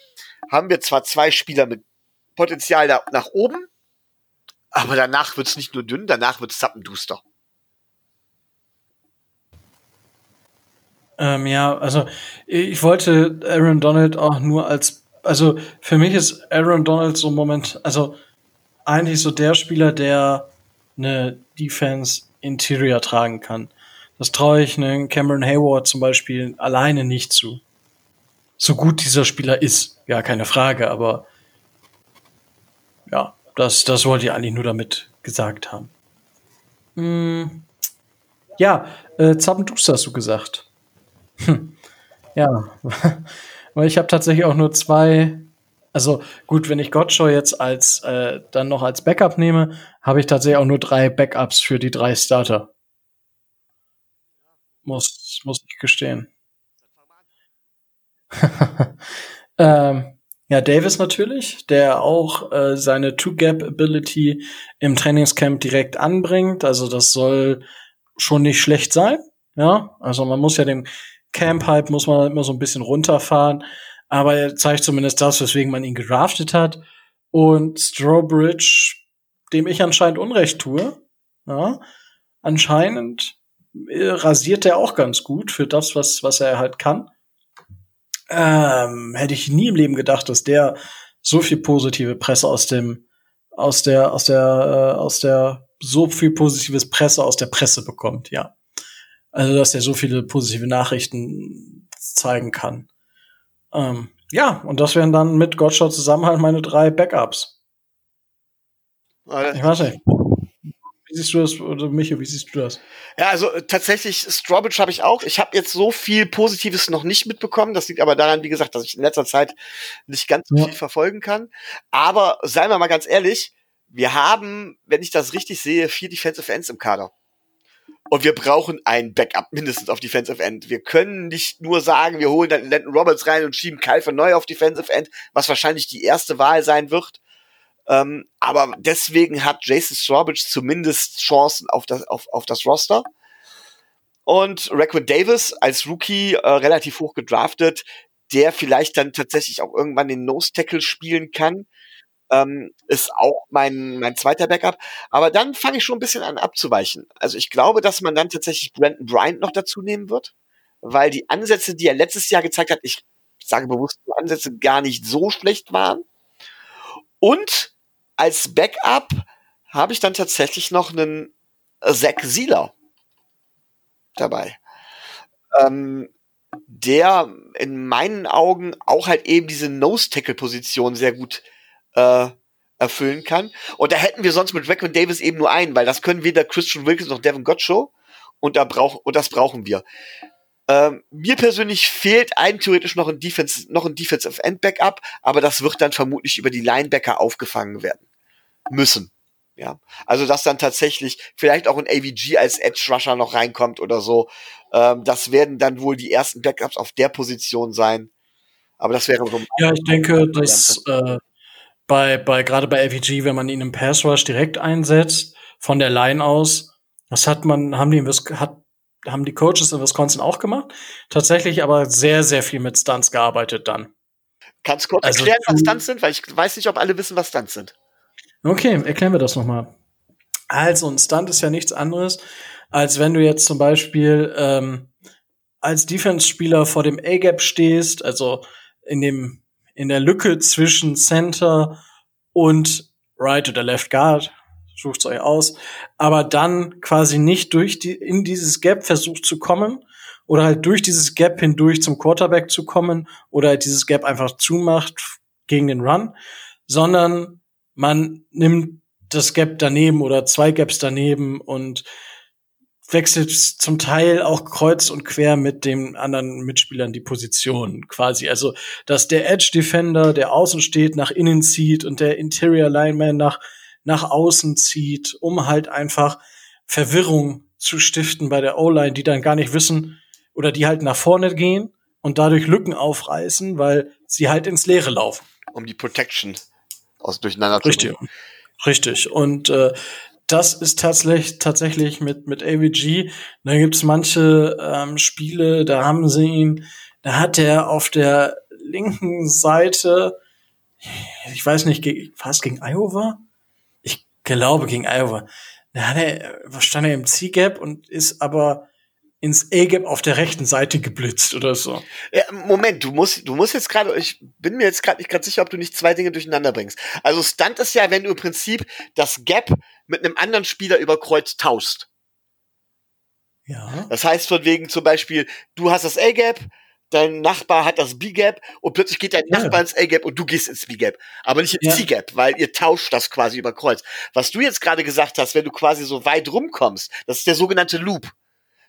haben wir zwar zwei Spieler mit Potenzial da, nach oben, aber danach wird's nicht nur dünn, danach wird's zappenduster. Ähm, ja, also ich wollte Aaron Donald auch nur als, also für mich ist Aaron Donald so Moment, also eigentlich so der Spieler, der eine Defense Interior tragen kann. Das traue ich einen Cameron Hayward zum Beispiel alleine nicht zu. So gut dieser Spieler ist, ja, keine Frage, aber ja, das, das wollte ich eigentlich nur damit gesagt haben. Hm. Ja, äh, Zappenduster hast du gesagt. Hm. Ja, weil ich habe tatsächlich auch nur zwei. Also gut, wenn ich Gottshow jetzt als äh, dann noch als Backup nehme, habe ich tatsächlich auch nur drei Backups für die drei Starter. Muss, muss ich gestehen. ähm, ja, Davis natürlich, der auch äh, seine Two-Gap-Ability im Trainingscamp direkt anbringt. Also das soll schon nicht schlecht sein. Ja, also man muss ja den Camp-Hype muss man immer so ein bisschen runterfahren. Aber er zeigt zumindest das, weswegen man ihn gedraftet hat. Und Strawbridge, dem ich anscheinend Unrecht tue, ja, anscheinend äh, rasiert er auch ganz gut für das, was, was er halt kann. Ähm, hätte ich nie im Leben gedacht, dass der so viel positive Presse aus dem, aus der, aus der, äh, aus der, so viel positives Presse aus der Presse bekommt, ja. Also, dass er so viele positive Nachrichten zeigen kann. Ähm, ja, und das wären dann mit Gottschalk zusammen halt meine drei Backups. Ich weiß nicht. Siehst du das, oder Michael, wie siehst du das? Ja, also äh, tatsächlich, Strawbridge habe ich auch. Ich habe jetzt so viel Positives noch nicht mitbekommen. Das liegt aber daran, wie gesagt, dass ich in letzter Zeit nicht ganz so ja. viel verfolgen kann. Aber seien wir mal ganz ehrlich, wir haben, wenn ich das richtig sehe, vier Defensive Ends im Kader. Und wir brauchen ein Backup mindestens auf Defensive End. Wir können nicht nur sagen, wir holen dann Landon Roberts rein und schieben Kyle von neu auf Defensive End, was wahrscheinlich die erste Wahl sein wird. Ähm, aber deswegen hat Jason Strawbridge zumindest Chancen auf das, auf, auf das Roster. Und Raquin Davis als Rookie äh, relativ hoch gedraftet, der vielleicht dann tatsächlich auch irgendwann den Nose Tackle spielen kann, ähm, ist auch mein, mein zweiter Backup. Aber dann fange ich schon ein bisschen an abzuweichen. Also ich glaube, dass man dann tatsächlich Brandon Bryant noch dazu nehmen wird, weil die Ansätze, die er letztes Jahr gezeigt hat, ich sage bewusst, die Ansätze gar nicht so schlecht waren. Und als Backup habe ich dann tatsächlich noch einen Zack Sieler dabei. Ähm, der in meinen Augen auch halt eben diese Nose-Tackle-Position sehr gut äh, erfüllen kann. Und da hätten wir sonst mit Raquan Davis eben nur einen, weil das können weder Christian Wilkins noch Devin Gottschow und da brauch, und das brauchen wir. Ähm, mir persönlich fehlt ein theoretisch noch ein Defense, noch ein Defensive End Backup, aber das wird dann vermutlich über die Linebacker aufgefangen werden müssen. Ja, also dass dann tatsächlich vielleicht auch ein AVG als Edge Rusher noch reinkommt oder so. Ähm, das werden dann wohl die ersten Backups auf der Position sein. Aber das wäre so. Ja, ich denke, dass äh, bei bei gerade bei AVG, wenn man ihn im Pass Rush direkt einsetzt von der Line aus, das hat man haben die hat haben die Coaches in Wisconsin auch gemacht. Tatsächlich aber sehr sehr viel mit Stunts gearbeitet dann. Kannst du kurz also erklären, was Stunts sind, weil ich weiß nicht, ob alle wissen, was Stunts sind. Okay, erklären wir das nochmal. Also, ein Stunt ist ja nichts anderes, als wenn du jetzt zum Beispiel ähm, als Defense-Spieler vor dem A-Gap stehst, also in dem in der Lücke zwischen Center und Right oder Left Guard, sucht's euch aus, aber dann quasi nicht durch die in dieses Gap versucht zu kommen oder halt durch dieses Gap hindurch zum Quarterback zu kommen oder halt dieses Gap einfach zumacht gegen den Run, sondern man nimmt das Gap daneben oder zwei Gaps daneben und wechselt zum Teil auch kreuz und quer mit den anderen Mitspielern die Position quasi. Also, dass der Edge Defender, der außen steht, nach innen zieht und der Interior Lineman nach, nach außen zieht, um halt einfach Verwirrung zu stiften bei der O-Line, die dann gar nicht wissen oder die halt nach vorne gehen und dadurch Lücken aufreißen, weil sie halt ins Leere laufen. Um die Protection aus durcheinander Richtig. Zu Richtig. Und äh, das ist tatsächlich tatsächlich mit mit AVG. Da gibt's manche ähm, Spiele, da haben sie ihn, da hat er auf der linken Seite, ich weiß nicht, fast gegen Iowa? Ich glaube gegen Iowa. Da hat er, stand er im C-Gap und ist aber ins A-Gap auf der rechten Seite geblitzt oder so. Ja, Moment, du musst, du musst jetzt gerade, ich bin mir jetzt gerade nicht gerade sicher, ob du nicht zwei Dinge durcheinander bringst. Also Stunt ist ja, wenn du im Prinzip das Gap mit einem anderen Spieler über Kreuz tauschst. Ja. Das heißt von wegen zum Beispiel, du hast das A-Gap, dein Nachbar hat das B-Gap und plötzlich geht dein Ja. Nachbar ins A-Gap und du gehst ins B-Gap, aber nicht ins Ja. C-Gap, weil ihr tauscht das quasi über Kreuz. Was du jetzt gerade gesagt hast, wenn du quasi so weit rumkommst, das ist der sogenannte Loop.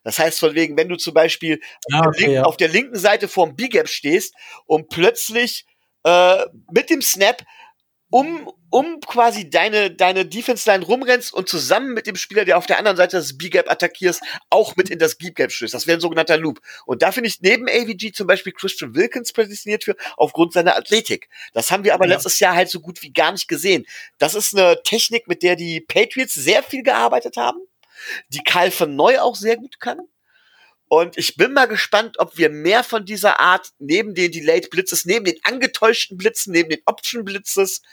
Das heißt von wegen, wenn du zum Beispiel Ah, okay, link, ja. auf der linken Seite vorm B-Gap stehst und plötzlich äh, mit dem Snap um, um quasi deine, deine Defense-Line rumrennst und zusammen mit dem Spieler, der auf der anderen Seite das B-Gap attackierst, auch mit in das B-Gap stößt. Das wäre ein sogenannter Loop. Und da finde ich neben AVG zum Beispiel Christian Wilkins prädestiniert für, aufgrund seiner Athletik. Das haben wir aber Ja. letztes Jahr halt so gut wie gar nicht gesehen. Das ist eine Technik, mit der die Patriots sehr viel gearbeitet haben, die Kyle von Neu auch sehr gut kann. Und ich bin mal gespannt, ob wir mehr von dieser Art neben den Delayed Blitzes, neben den angetäuschten Blitzen, neben den Option Blitzes,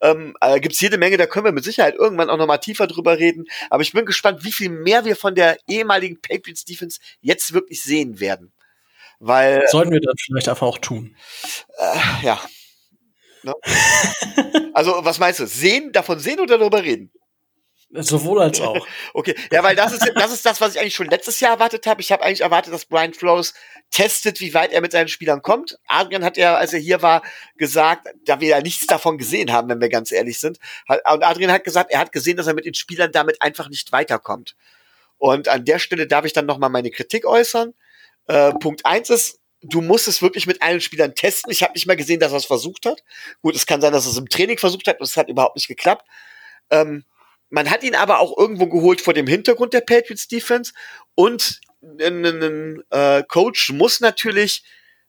ähm, äh, gibt's jede Menge, da können wir mit Sicherheit irgendwann auch nochmal tiefer drüber reden. Aber ich bin gespannt, wie viel mehr wir von der ehemaligen Patriots Defense jetzt wirklich sehen werden. Weil, Sollten wir das vielleicht einfach auch tun. äh, ja. Ne? Also, was meinst du? Sehen, davon sehen oder darüber reden? Sowohl als auch. Okay, ja, weil das ist, das ist das, was ich eigentlich schon letztes Jahr erwartet habe. Ich habe eigentlich erwartet, dass Brian Flores testet, wie weit er mit seinen Spielern kommt. Adrian hat ja, als er hier war, gesagt, da wir ja nichts davon gesehen haben, wenn wir ganz ehrlich sind. Und Adrian hat gesagt, er hat gesehen, dass er mit den Spielern damit einfach nicht weiterkommt. Und an der Stelle darf ich dann nochmal meine Kritik äußern. Äh, Punkt eins ist, du musst es wirklich mit allen Spielern testen. Ich habe nicht mal gesehen, dass er es versucht hat. Gut, es kann sein, dass er es im Training versucht hat und es hat überhaupt nicht geklappt. Ähm, man hat ihn aber auch irgendwo geholt vor dem Hintergrund der Patriots Defense und ein, ein, ein äh, Coach muss natürlich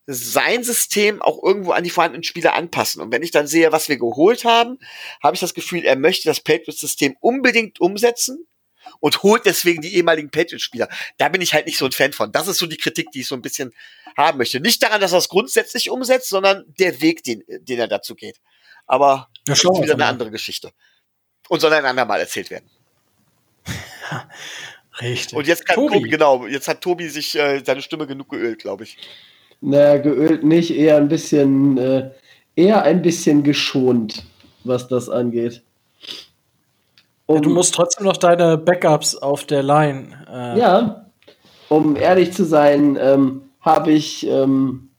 sein System auch irgendwo an die vorhandenen Spieler anpassen. Und wenn ich dann sehe, was wir geholt haben, habe ich das Gefühl, er möchte das Patriots-System unbedingt umsetzen und holt deswegen die ehemaligen Patriots-Spieler. Da bin ich halt nicht so ein Fan von. Das ist so die Kritik, die ich so ein bisschen haben möchte. Nicht daran, dass er es grundsätzlich umsetzt, sondern der Weg, den, den er dazu geht. Aber das ist wieder eine andere Geschichte. Und soll ein andermal erzählt werden. Richtig. Und jetzt kann Tobi, genau, jetzt hat Tobi sich äh, seine Stimme genug geölt, glaube ich. Naja, geölt nicht, eher ein bisschen, äh, eher ein bisschen geschont, was das angeht. Ja, du musst trotzdem noch deine Backups auf der Line. Äh, Ja, um ehrlich zu sein, ähm, habe ich ähm,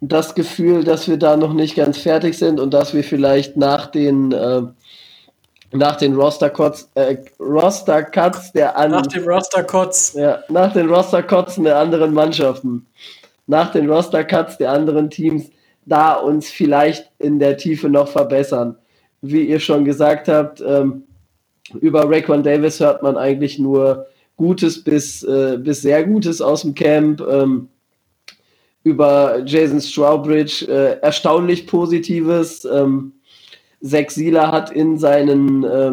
das Gefühl, dass wir da noch nicht ganz fertig sind und dass wir vielleicht nach den äh, nach den Roster Cuts, äh, Roster der Nach anderen dem Roster-Cuts. ja, nach den Roster Cuts der anderen Mannschaften, nach den Roster Cuts der anderen Teams, da uns vielleicht in der Tiefe noch verbessern. Wie ihr schon gesagt habt, ähm, über Raekwon Davis hört man eigentlich nur Gutes bis, äh, bis sehr Gutes aus dem Camp. Ähm, über Jason Strawbridge äh, erstaunlich Positives. Ähm, Zach Sieler hat in seinen äh,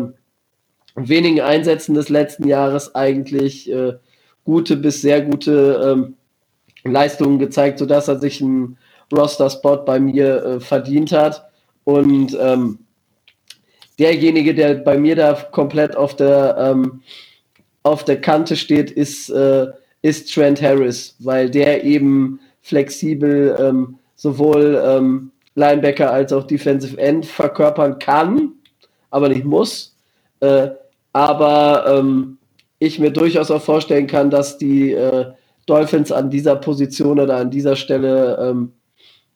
wenigen Einsätzen des letzten Jahres eigentlich äh, gute bis sehr gute ähm, Leistungen gezeigt, sodass er sich einen Roster-Spot bei mir äh, verdient hat. Und ähm, derjenige, der bei mir da komplett auf der, ähm, auf der Kante steht, ist, äh, ist Trent Harris, weil der eben flexibel ähm, sowohl ähm, Linebacker als auch Defensive End verkörpern kann, aber nicht muss. Äh, aber ähm, ich mir durchaus auch vorstellen kann, dass die äh, Dolphins an dieser Position oder an dieser Stelle ähm,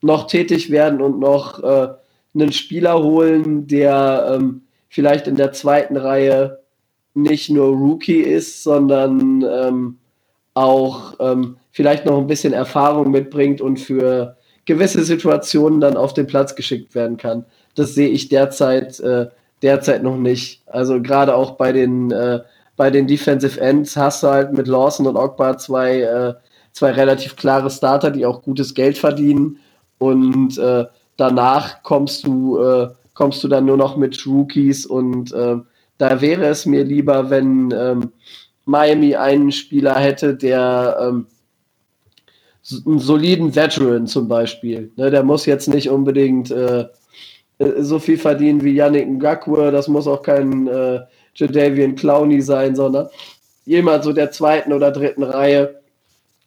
noch tätig werden und noch äh, einen Spieler holen, der ähm, vielleicht in der zweiten Reihe nicht nur Rookie ist, sondern ähm, auch ähm, vielleicht noch ein bisschen Erfahrung mitbringt und für gewisse Situationen dann auf den Platz geschickt werden kann. Das sehe ich derzeit, äh, derzeit noch nicht. Also gerade auch bei den, äh, bei den Defensive Ends hast du halt mit Lawson und Ogbar zwei, äh, zwei relativ klare Starter, die auch gutes Geld verdienen. Und äh, danach kommst du, äh, kommst du dann nur noch mit Rookies und äh, da wäre es mir lieber, wenn ähm, Miami einen Spieler hätte, der ähm, einen soliden Veteran zum Beispiel. Ne, der muss jetzt nicht unbedingt äh, so viel verdienen wie Yannick Ngakwe, das muss auch kein äh, Jadavian Clowney sein, sondern jemand so der zweiten oder dritten Reihe,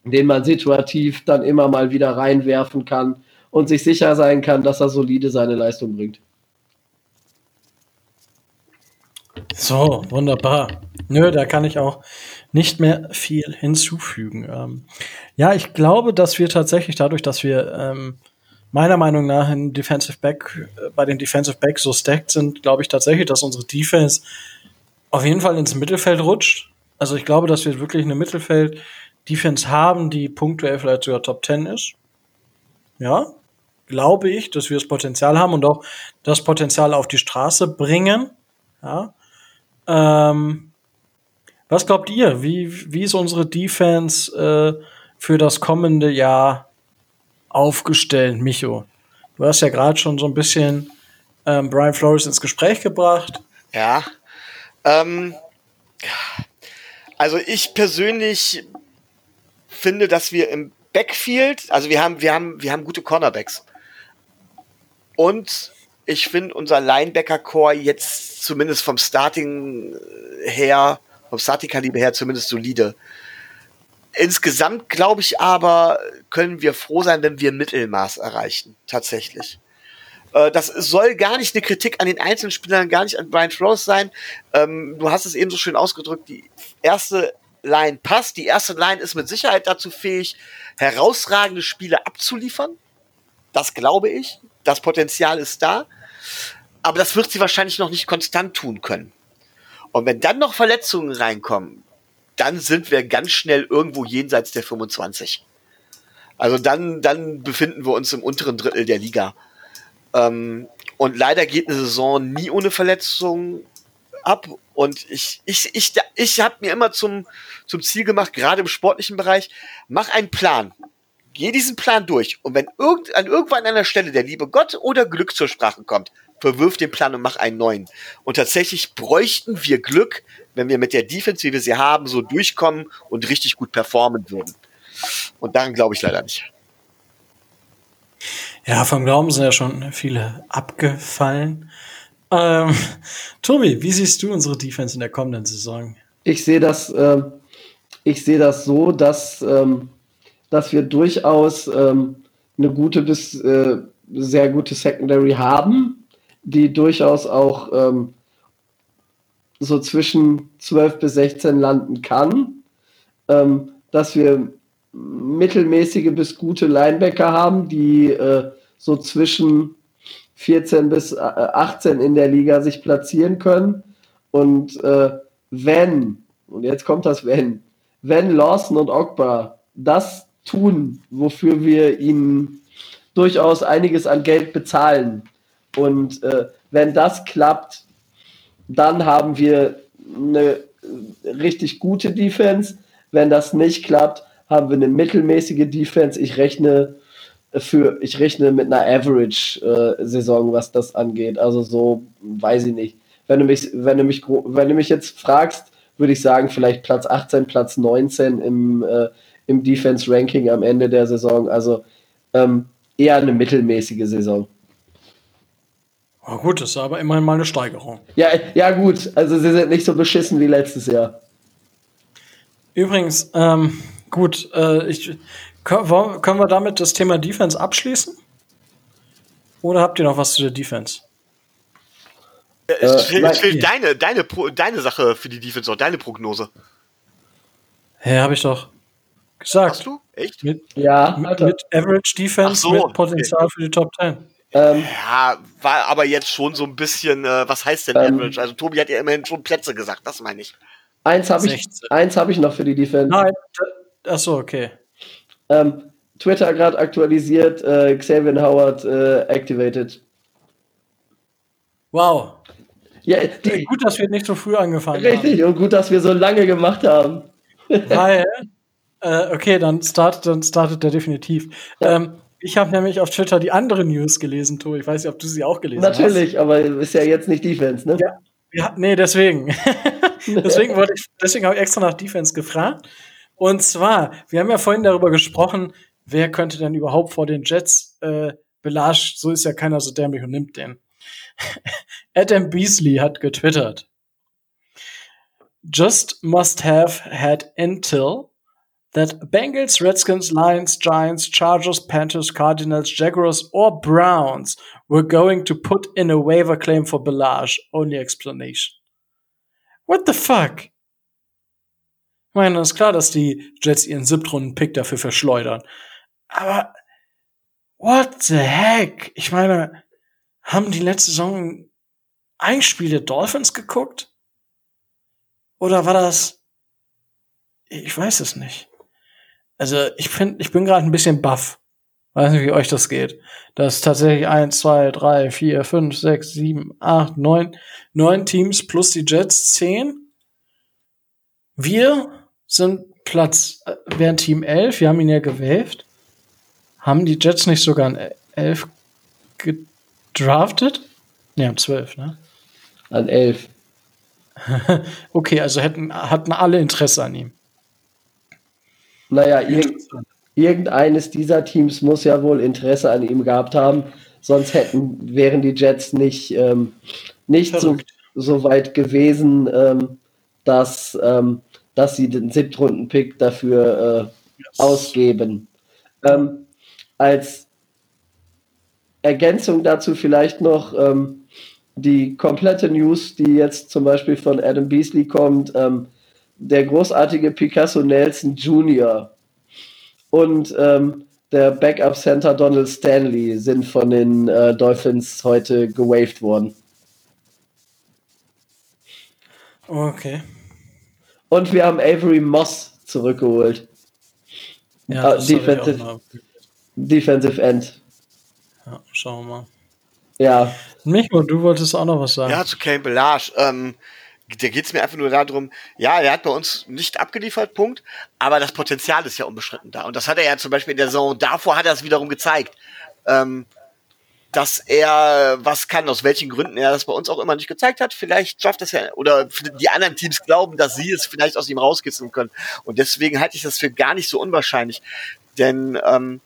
den man situativ dann immer mal wieder reinwerfen kann und sich sicher sein kann, dass er solide seine Leistung bringt. So, wunderbar. Nö, da kann ich auch nicht mehr viel hinzufügen. Ähm, ja, ich glaube, dass wir tatsächlich dadurch, dass wir ähm, meiner Meinung nach in Defensive Back, äh, bei den Defensive Backs so stacked sind, glaube ich tatsächlich, dass unsere Defense auf jeden Fall ins Mittelfeld rutscht. Also ich glaube, dass wir wirklich eine Mittelfeld-Defense haben, die punktuell vielleicht sogar Top 10 ist. Ja, glaube ich, dass wir das Potenzial haben und auch das Potenzial auf die Straße bringen. Ja. Ähm, was glaubt ihr? Wie, wie ist unsere Defense äh, für das kommende Jahr aufgestellt, Micho? Du hast ja gerade schon so ein bisschen ähm, Brian Flores ins Gespräch gebracht. Ja. Ähm, also ich persönlich finde, dass wir im Backfield, also wir haben, wir haben, wir haben gute Cornerbacks. Und ich finde unser Linebacker-Core jetzt zumindest vom Starting her, vom Starting-Kaliber her zumindest solide. Insgesamt glaube ich aber, können wir froh sein, wenn wir Mittelmaß erreichen. Tatsächlich. Äh, das soll gar nicht eine Kritik an den einzelnen Spielern, gar nicht an Brian Flores sein. Ähm, du hast es eben so schön ausgedrückt. Die erste Line passt. Die erste Line ist mit Sicherheit dazu fähig, herausragende Spiele abzuliefern. Das glaube ich. Das Potenzial ist da. Aber das wird sie wahrscheinlich noch nicht konstant tun können. Und wenn dann noch Verletzungen reinkommen, dann sind wir ganz schnell irgendwo jenseits der 25. Also dann, dann befinden wir uns im unteren Drittel der Liga. Ähm, und leider geht eine Saison nie ohne Verletzung ab. Und ich, ich, ich, ich habe mir immer zum, zum Ziel gemacht, gerade im sportlichen Bereich, mach einen Plan. Geh diesen Plan durch. Und wenn irgend, an irgendwann an einer Stelle der liebe Gott oder Glück zur Sprache kommt, verwirf den Plan und mach einen neuen. Und tatsächlich bräuchten wir Glück, wenn wir mit der Defense, wie wir sie haben, so durchkommen und richtig gut performen würden. Und daran glaube ich leider nicht. Ja, vom Glauben sind ja schon viele abgefallen. Ähm, Tobi, wie siehst du unsere Defense in der kommenden Saison? Ich sehe das, äh, ich sehe das so, dass ähm, dass wir durchaus ähm, eine gute bis äh, sehr gute Secondary haben, die durchaus auch ähm, so zwischen 12 bis 16 landen kann, ähm, dass wir mittelmäßige bis gute Linebacker haben, die äh, so zwischen 14 bis 18 äh, in der Liga sich platzieren können. Und äh, wenn, und jetzt kommt das Wenn, wenn Lawson und Ogba das tun, wofür wir ihnen durchaus einiges an Geld bezahlen. Und äh, wenn das klappt, dann haben wir eine richtig gute Defense. Wenn das nicht klappt, haben wir eine mittelmäßige Defense. Ich rechne für, ich rechne mit einer Average-Saison, äh, was das angeht. Also so, weiß ich nicht. Wenn du mich, wenn du mich, wenn du mich jetzt fragst, würde ich sagen, vielleicht Platz 18, Platz 19 im, äh, im Defense-Ranking am Ende der Saison. Also ähm, eher eine mittelmäßige Saison. Oh gut, das ist aber immerhin mal eine Steigerung. Ja, ja gut, also sie sind nicht so beschissen wie letztes Jahr. Übrigens, ähm, gut, äh, ich, können wir damit das Thema Defense abschließen? Oder habt ihr noch was zu der Defense? Äh, ich will, ich will deine, deine, deine Sache für die Defense, auch deine Prognose. Hä, hey, habe ich doch. Gesagt. Hast du? Echt? Mit, ja, mit, mit Average Defense, so. mit Potenzial für die Top 10. Ähm, ja, war aber jetzt schon so ein bisschen, äh, was heißt denn ähm, Average? Also Tobi hat ja immerhin schon Plätze gesagt, das meine ich. Eins habe ich, hab ich noch für die Defense. Nein, achso, okay. Ähm, Twitter gerade aktualisiert, äh, Xavier Howard äh, activated. Wow. Ja, die, gut, dass wir nicht so früh angefangen richtig, haben. Richtig, und gut, dass wir so lange gemacht haben. Weil äh, okay, dann startet, dann startet er definitiv. Ja. Ähm, ich habe nämlich auf Twitter die andere News gelesen, Tobi. Ich weiß nicht, ob du sie auch gelesen Natürlich, hast. Natürlich, aber ist ja jetzt nicht Defense, ne? Ja, ja nee, deswegen. deswegen wollte ich, deswegen habe ich extra nach Defense gefragt. Und zwar, wir haben ja vorhin darüber gesprochen, wer könnte denn überhaupt vor den Jets äh, Belage, so ist ja keiner so dämlich und nimmt den. Adam Beasley hat getwittert. Just must have had intel that Bengals, Redskins, Lions, Giants, Chargers, Panthers, Cardinals, Jaguars, or Browns were going to put in a waiver claim for Belage. Only explanation. What the fuck? Ich meine, es ist klar, dass die Jets ihren Siebtrunden-Pick dafür verschleudern. Aber what the heck? Ich meine, haben die letzte Saison ein Spiel der Dolphins geguckt? Oder war das? Ich weiß es nicht. Also ich finde, ich bin gerade ein bisschen baff. Weiß nicht, wie euch das geht. Das ist tatsächlich eins, zwei, drei, vier, fünf, sechs, sieben, acht, neun, neun Teams plus die Jets zehn. Wir sind Platz, äh, wären Team elf. Wir haben ihn ja gewählt. Haben die Jets nicht sogar an elf gedraftet? Ne, haben zwölf, ne? An elf. okay, also hätten, hatten alle Interesse an ihm. Naja, irgend, irgendeines dieser Teams muss ja wohl Interesse an ihm gehabt haben, sonst hätten, wären die Jets nicht, ähm, nicht so, so weit gewesen, ähm, dass, ähm, dass sie den Siebtrunden-Pick dafür äh, yes. ausgeben. Ähm, als Ergänzung dazu vielleicht noch ähm, die komplette News, die jetzt zum Beispiel von Adam Beasley kommt, ähm, der großartige Picasso Nelson Jr. und ähm, der Backup Center Donald Stanley sind von den äh, Dolphins heute gewaved worden. Okay. Und wir haben Avery Moss zurückgeholt. Ja, uh, Defensive, Defensive End. Ja, schauen wir mal. Ja. Micho, du wolltest auch noch was sagen. Ja, zu Kane Belage. Ähm, da geht es mir einfach nur darum, ja, er hat bei uns nicht abgeliefert, Punkt, aber das Potenzial ist ja unbestritten da. Und das hat er ja zum Beispiel in der Saison davor hat er es wiederum gezeigt, ähm, dass er was kann, aus welchen Gründen er das bei uns auch immer nicht gezeigt hat. Vielleicht schafft es ja, oder die anderen Teams glauben, dass sie es vielleicht aus ihm rauskitzeln können. Und deswegen halte ich das für gar nicht so unwahrscheinlich. Denn ähm,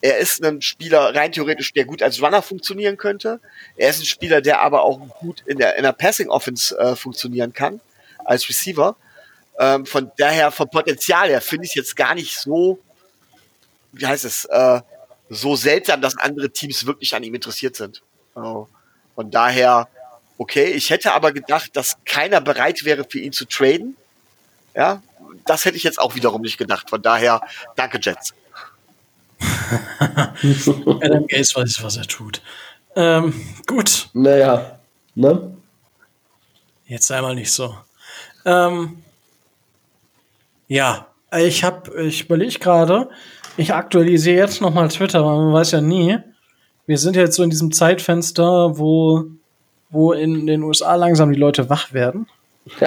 er ist ein Spieler rein theoretisch, der gut als Runner funktionieren könnte. Er ist ein Spieler, der aber auch gut in der, in der Passing Offense äh, funktionieren kann, als Receiver. Ähm, von daher, vom Potenzial her, finde ich es jetzt gar nicht so, wie heißt es, äh, so seltsam, dass andere Teams wirklich an ihm interessiert sind. Also, von daher, okay, ich hätte aber gedacht, dass keiner bereit wäre, für ihn zu traden. Ja, das hätte ich jetzt auch wiederum nicht gedacht. Von daher, danke Jets. Adam Gaze weiß, was er tut. Ähm, gut. Naja, ne? Jetzt einmal nicht so. Ähm, ja, ich habe, ich überlege gerade, ich aktualisiere jetzt noch mal Twitter, weil man weiß ja nie. Wir sind jetzt so in diesem Zeitfenster, wo, wo in den USA langsam die Leute wach werden.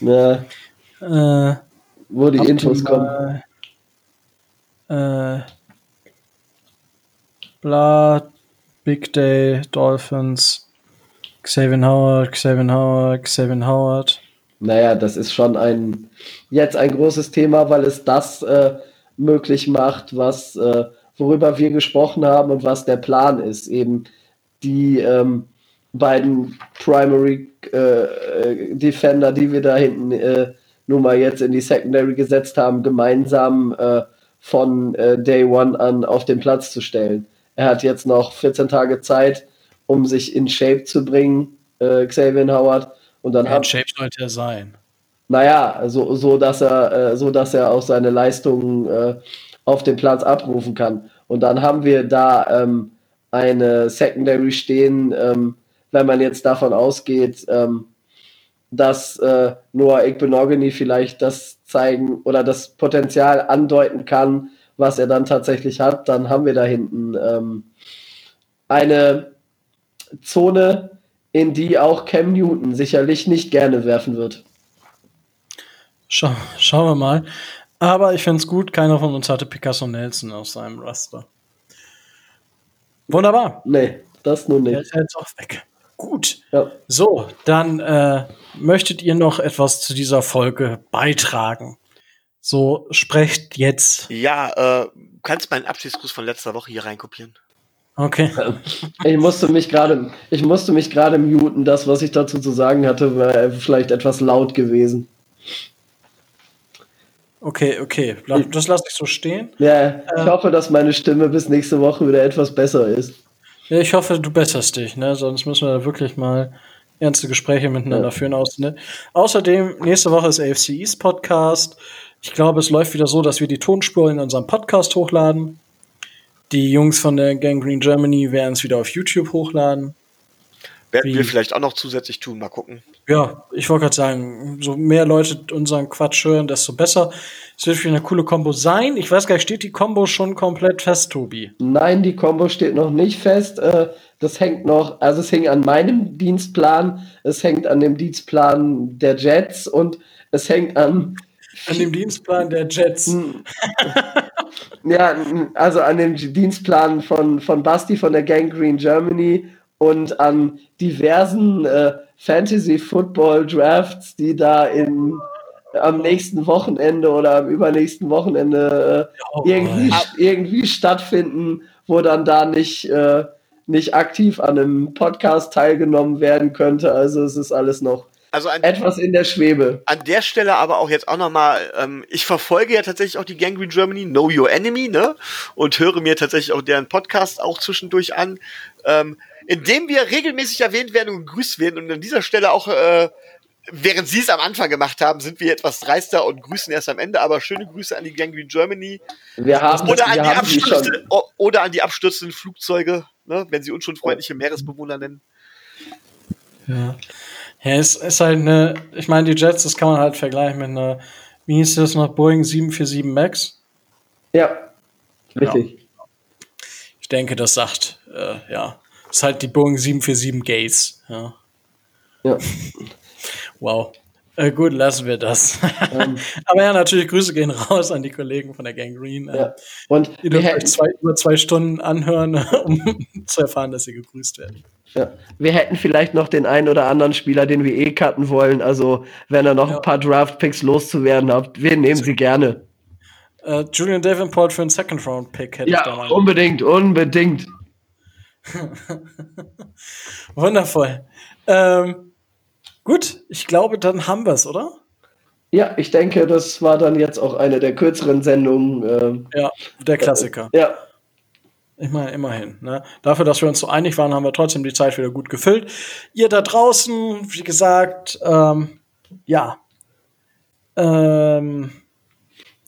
ja. Äh, wo die Infos kommen äh, Blood, Big Day, Dolphins, Xavier Howard, Xavier Howard, Xavier Howard. Naja, das ist schon ein jetzt ein großes Thema, weil es das äh, möglich macht, was äh, worüber wir gesprochen haben und was der Plan ist, eben die ähm, beiden Primary äh, Defender, die wir da hinten äh, nun mal jetzt in die Secondary gesetzt haben, gemeinsam äh, von äh, Day One an auf den Platz zu stellen. Er hat jetzt noch 14 Tage Zeit, um sich in Shape zu bringen, äh, Xavier Howard. Und dann ja, in Shape sollte er sein. Naja, so, so, dass er, äh, so dass er auch seine Leistungen äh, auf dem Platz abrufen kann. Und dann haben wir da ähm, eine Secondary stehen, ähm, wenn man jetzt davon ausgeht, ähm, dass äh, Noah Igbenogany vielleicht das zeigen oder das Potenzial andeuten kann, was er dann tatsächlich hat, dann haben wir da hinten ähm, eine Zone, in die auch Cam Newton sicherlich nicht gerne werfen wird. Schau, schauen wir mal. Aber ich finde es gut, keiner von uns hatte Picasso Nelson auf seinem Raster. Wunderbar. Nee, das nun nicht. Der ist jetzt auch weg. Gut. Ja. So, dann äh, möchtet ihr noch etwas zu dieser Folge beitragen? So, sprecht jetzt. Ja, äh, kannst meinen Abschiedsgruß von letzter Woche hier reinkopieren. Okay. Ich musste mich gerade, ich musste mich gerade muten. Das, was ich dazu zu sagen hatte, war vielleicht etwas laut gewesen. Okay, okay. Das lasse ich so stehen. Ja, ich ähm, hoffe, dass meine Stimme bis nächste Woche wieder etwas besser ist. Ja, ich hoffe, du besserst dich, ne? Sonst müssen wir wirklich mal ernste Gespräche miteinander ja. führen aus. Ne? Außerdem, nächste Woche ist AFC East Podcast. Ich glaube, es läuft wieder so, dass wir die Tonspur in unserem Podcast hochladen. Die Jungs von der Gang Green Germany werden es wieder auf YouTube hochladen. Werden Wie? wir vielleicht auch noch zusätzlich tun, mal gucken. Ja, ich wollte gerade sagen, so mehr Leute unseren Quatsch hören, desto besser. Es wird eine coole Combo sein. Ich weiß gar nicht, steht die Combo schon komplett fest, Tobi? Nein, die Combo steht noch nicht fest. Äh, das hängt noch, also es hängt an meinem Dienstplan, es hängt an dem Dienstplan der Jets und es hängt an an dem Dienstplan der Jets. ja, also an dem Dienstplan von, von Basti von der Gang Green Germany und an diversen äh, Fantasy Football Drafts, die da in am nächsten Wochenende oder am übernächsten Wochenende äh, oh, irgendwie, irgendwie stattfinden, wo dann da nicht, äh, nicht aktiv an einem Podcast teilgenommen werden könnte. Also es ist alles noch also an, etwas in der Schwebe. An der Stelle aber auch jetzt auch nochmal, ähm, ich verfolge ja tatsächlich auch die Gangrene Germany, Know Your Enemy, ne? Und höre mir tatsächlich auch deren Podcast auch zwischendurch an. Ähm, in dem wir regelmäßig erwähnt werden und gegrüßt werden und an dieser Stelle auch, äh, während sie es am Anfang gemacht haben, sind wir etwas dreister und grüßen erst am Ende, aber schöne Grüße an die Gangrene Germany. Wir haben oder, an wir die haben oder an die abstürzenden Flugzeuge, ne, wenn sie uns schon freundliche Meeresbewohner nennen. Ja. Ja, es ist halt eine, ich meine, die Jets, das kann man halt vergleichen mit einer, wie hieß das noch, Boeing 747 MAX? Ja, richtig. Ja. Ich denke, das sagt, äh, ja, ist halt die Boeing 747 Gates. Ja. ja. wow. Äh, gut, lassen wir das. Ähm, Aber ja, natürlich Grüße gehen raus an die Kollegen von der Gang Green. Äh, ja. Und die dürfen euch zwei, über zwei Stunden anhören, um zu erfahren, dass sie gegrüßt werden. Ja. Wir hätten vielleicht noch den einen oder anderen Spieler, den wir eh cutten wollen. Also, wenn er noch ja. ein paar Draft-Picks loszuwerden habt, wir nehmen sie gerne. Uh, Julian Davenport für einen Second-Round-Pick hätte ja, ich da mal. Unbedingt, unbedingt. Wundervoll. Ähm, gut, ich glaube, dann haben wir es, oder? Ja, ich denke, das war dann jetzt auch eine der kürzeren Sendungen. Ähm, ja, der Klassiker. Äh, ja. Ich meine, immerhin. Ne? Dafür, dass wir uns so einig waren, haben wir trotzdem die Zeit wieder gut gefüllt. Ihr da draußen, wie gesagt, ähm, ja. Ähm,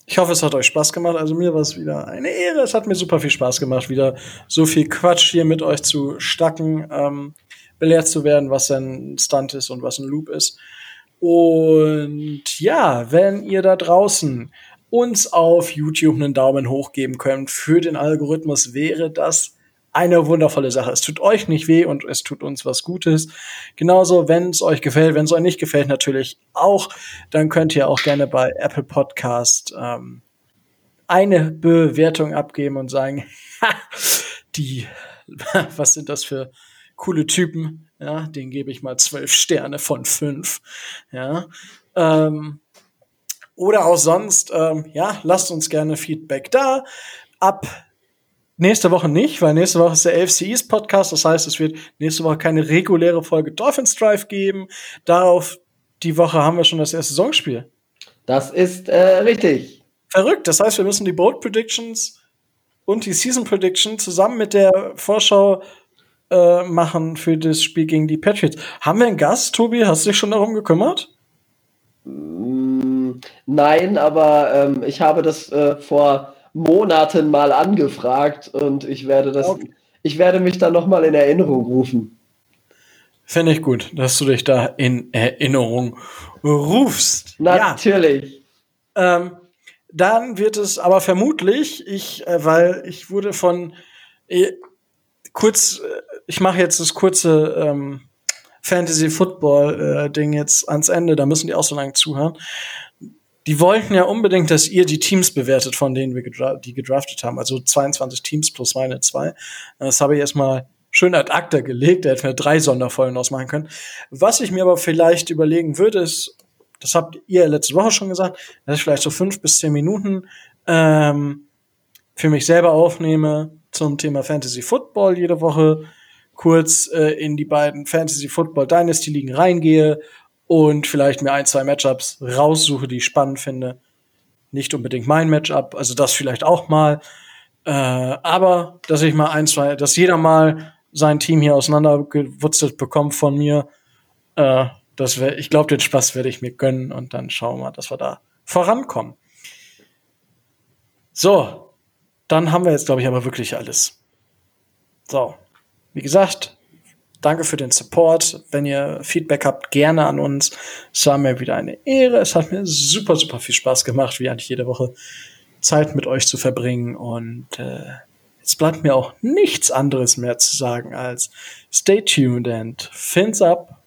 ich hoffe, es hat euch Spaß gemacht. Also mir war es wieder eine Ehre. Es hat mir super viel Spaß gemacht, wieder so viel Quatsch hier mit euch zu stacken, ähm, belehrt zu werden, was ein Stunt ist und was ein Loop ist. Und ja, wenn ihr da draußen uns auf YouTube einen Daumen hoch geben könnt für den Algorithmus, wäre das eine wundervolle Sache. Es tut euch nicht weh und es tut uns was Gutes. Genauso, wenn es euch gefällt, wenn es euch nicht gefällt, natürlich auch, dann könnt ihr auch gerne bei Apple Podcast ähm, eine Bewertung abgeben und sagen, die, was sind das für coole Typen? Ja, den gebe ich mal zwölf Sterne von fünf. Ja. Ähm, oder auch sonst, ähm, ja, lasst uns gerne Feedback da. Ab Nächste Woche nicht, weil nächste Woche ist der AFC East Podcast. Das heißt, es wird nächste Woche keine reguläre Folge Dolphins Drive geben. Darauf die Woche haben wir schon das erste Saisonspiel. Das ist äh, richtig. Verrückt. Das heißt, wir müssen die Bold Predictions und die Season Prediction zusammen mit der Vorschau äh, machen für das Spiel gegen die Patriots. Haben wir einen Gast, Tobi? Hast du dich schon darum gekümmert? Mm, nein, aber ähm, ich habe das äh, vor Monaten mal angefragt und ich werde das, okay. ich werde mich dann nochmal in Erinnerung rufen. Finde ich gut, dass du dich da in Erinnerung rufst. Natürlich. Ja. Ähm, dann wird es aber vermutlich, ich, äh, weil ich wurde von äh, kurz, äh, ich mache jetzt das kurze ähm, Fantasy Football äh, jetzt ans Ende, da müssen die auch so lange zuhören die wollten ja unbedingt, dass ihr die Teams bewertet, von denen wir gedra die gedraftet haben. Also 22 Teams plus meine zwei. Das habe ich erstmal schön ad acta gelegt. Da hätten wir drei Sonderfolgen ausmachen können. Was ich mir aber vielleicht überlegen würde, ist, das habt ihr letzte Woche schon gesagt, dass ich vielleicht so fünf bis zehn Minuten ähm, für mich selber aufnehme zum Thema Fantasy Football jede Woche kurz äh, in die beiden Fantasy Football Dynasty Ligen reingehe und vielleicht mir ein, zwei Matchups raussuche, die ich spannend finde. Nicht unbedingt mein Matchup, also das vielleicht auch mal. Äh, aber dass ich mal ein, zwei, dass jeder mal sein Team hier auseinandergewurzelt bekommt von mir Äh, das wär, ich glaube, den Spaß werde ich mir gönnen und dann schauen wir, dass wir da vorankommen. So, dann haben wir jetzt, glaube ich, aber wirklich alles. So, wie gesagt, danke für den Support. Wenn ihr Feedback habt, gerne an uns. Es war mir wieder eine Ehre. Es hat mir super, super viel Spaß gemacht, wie eigentlich jede Woche Zeit mit euch zu verbringen. Und äh, jetzt bleibt mir auch nichts anderes mehr zu sagen als stay tuned and fins up.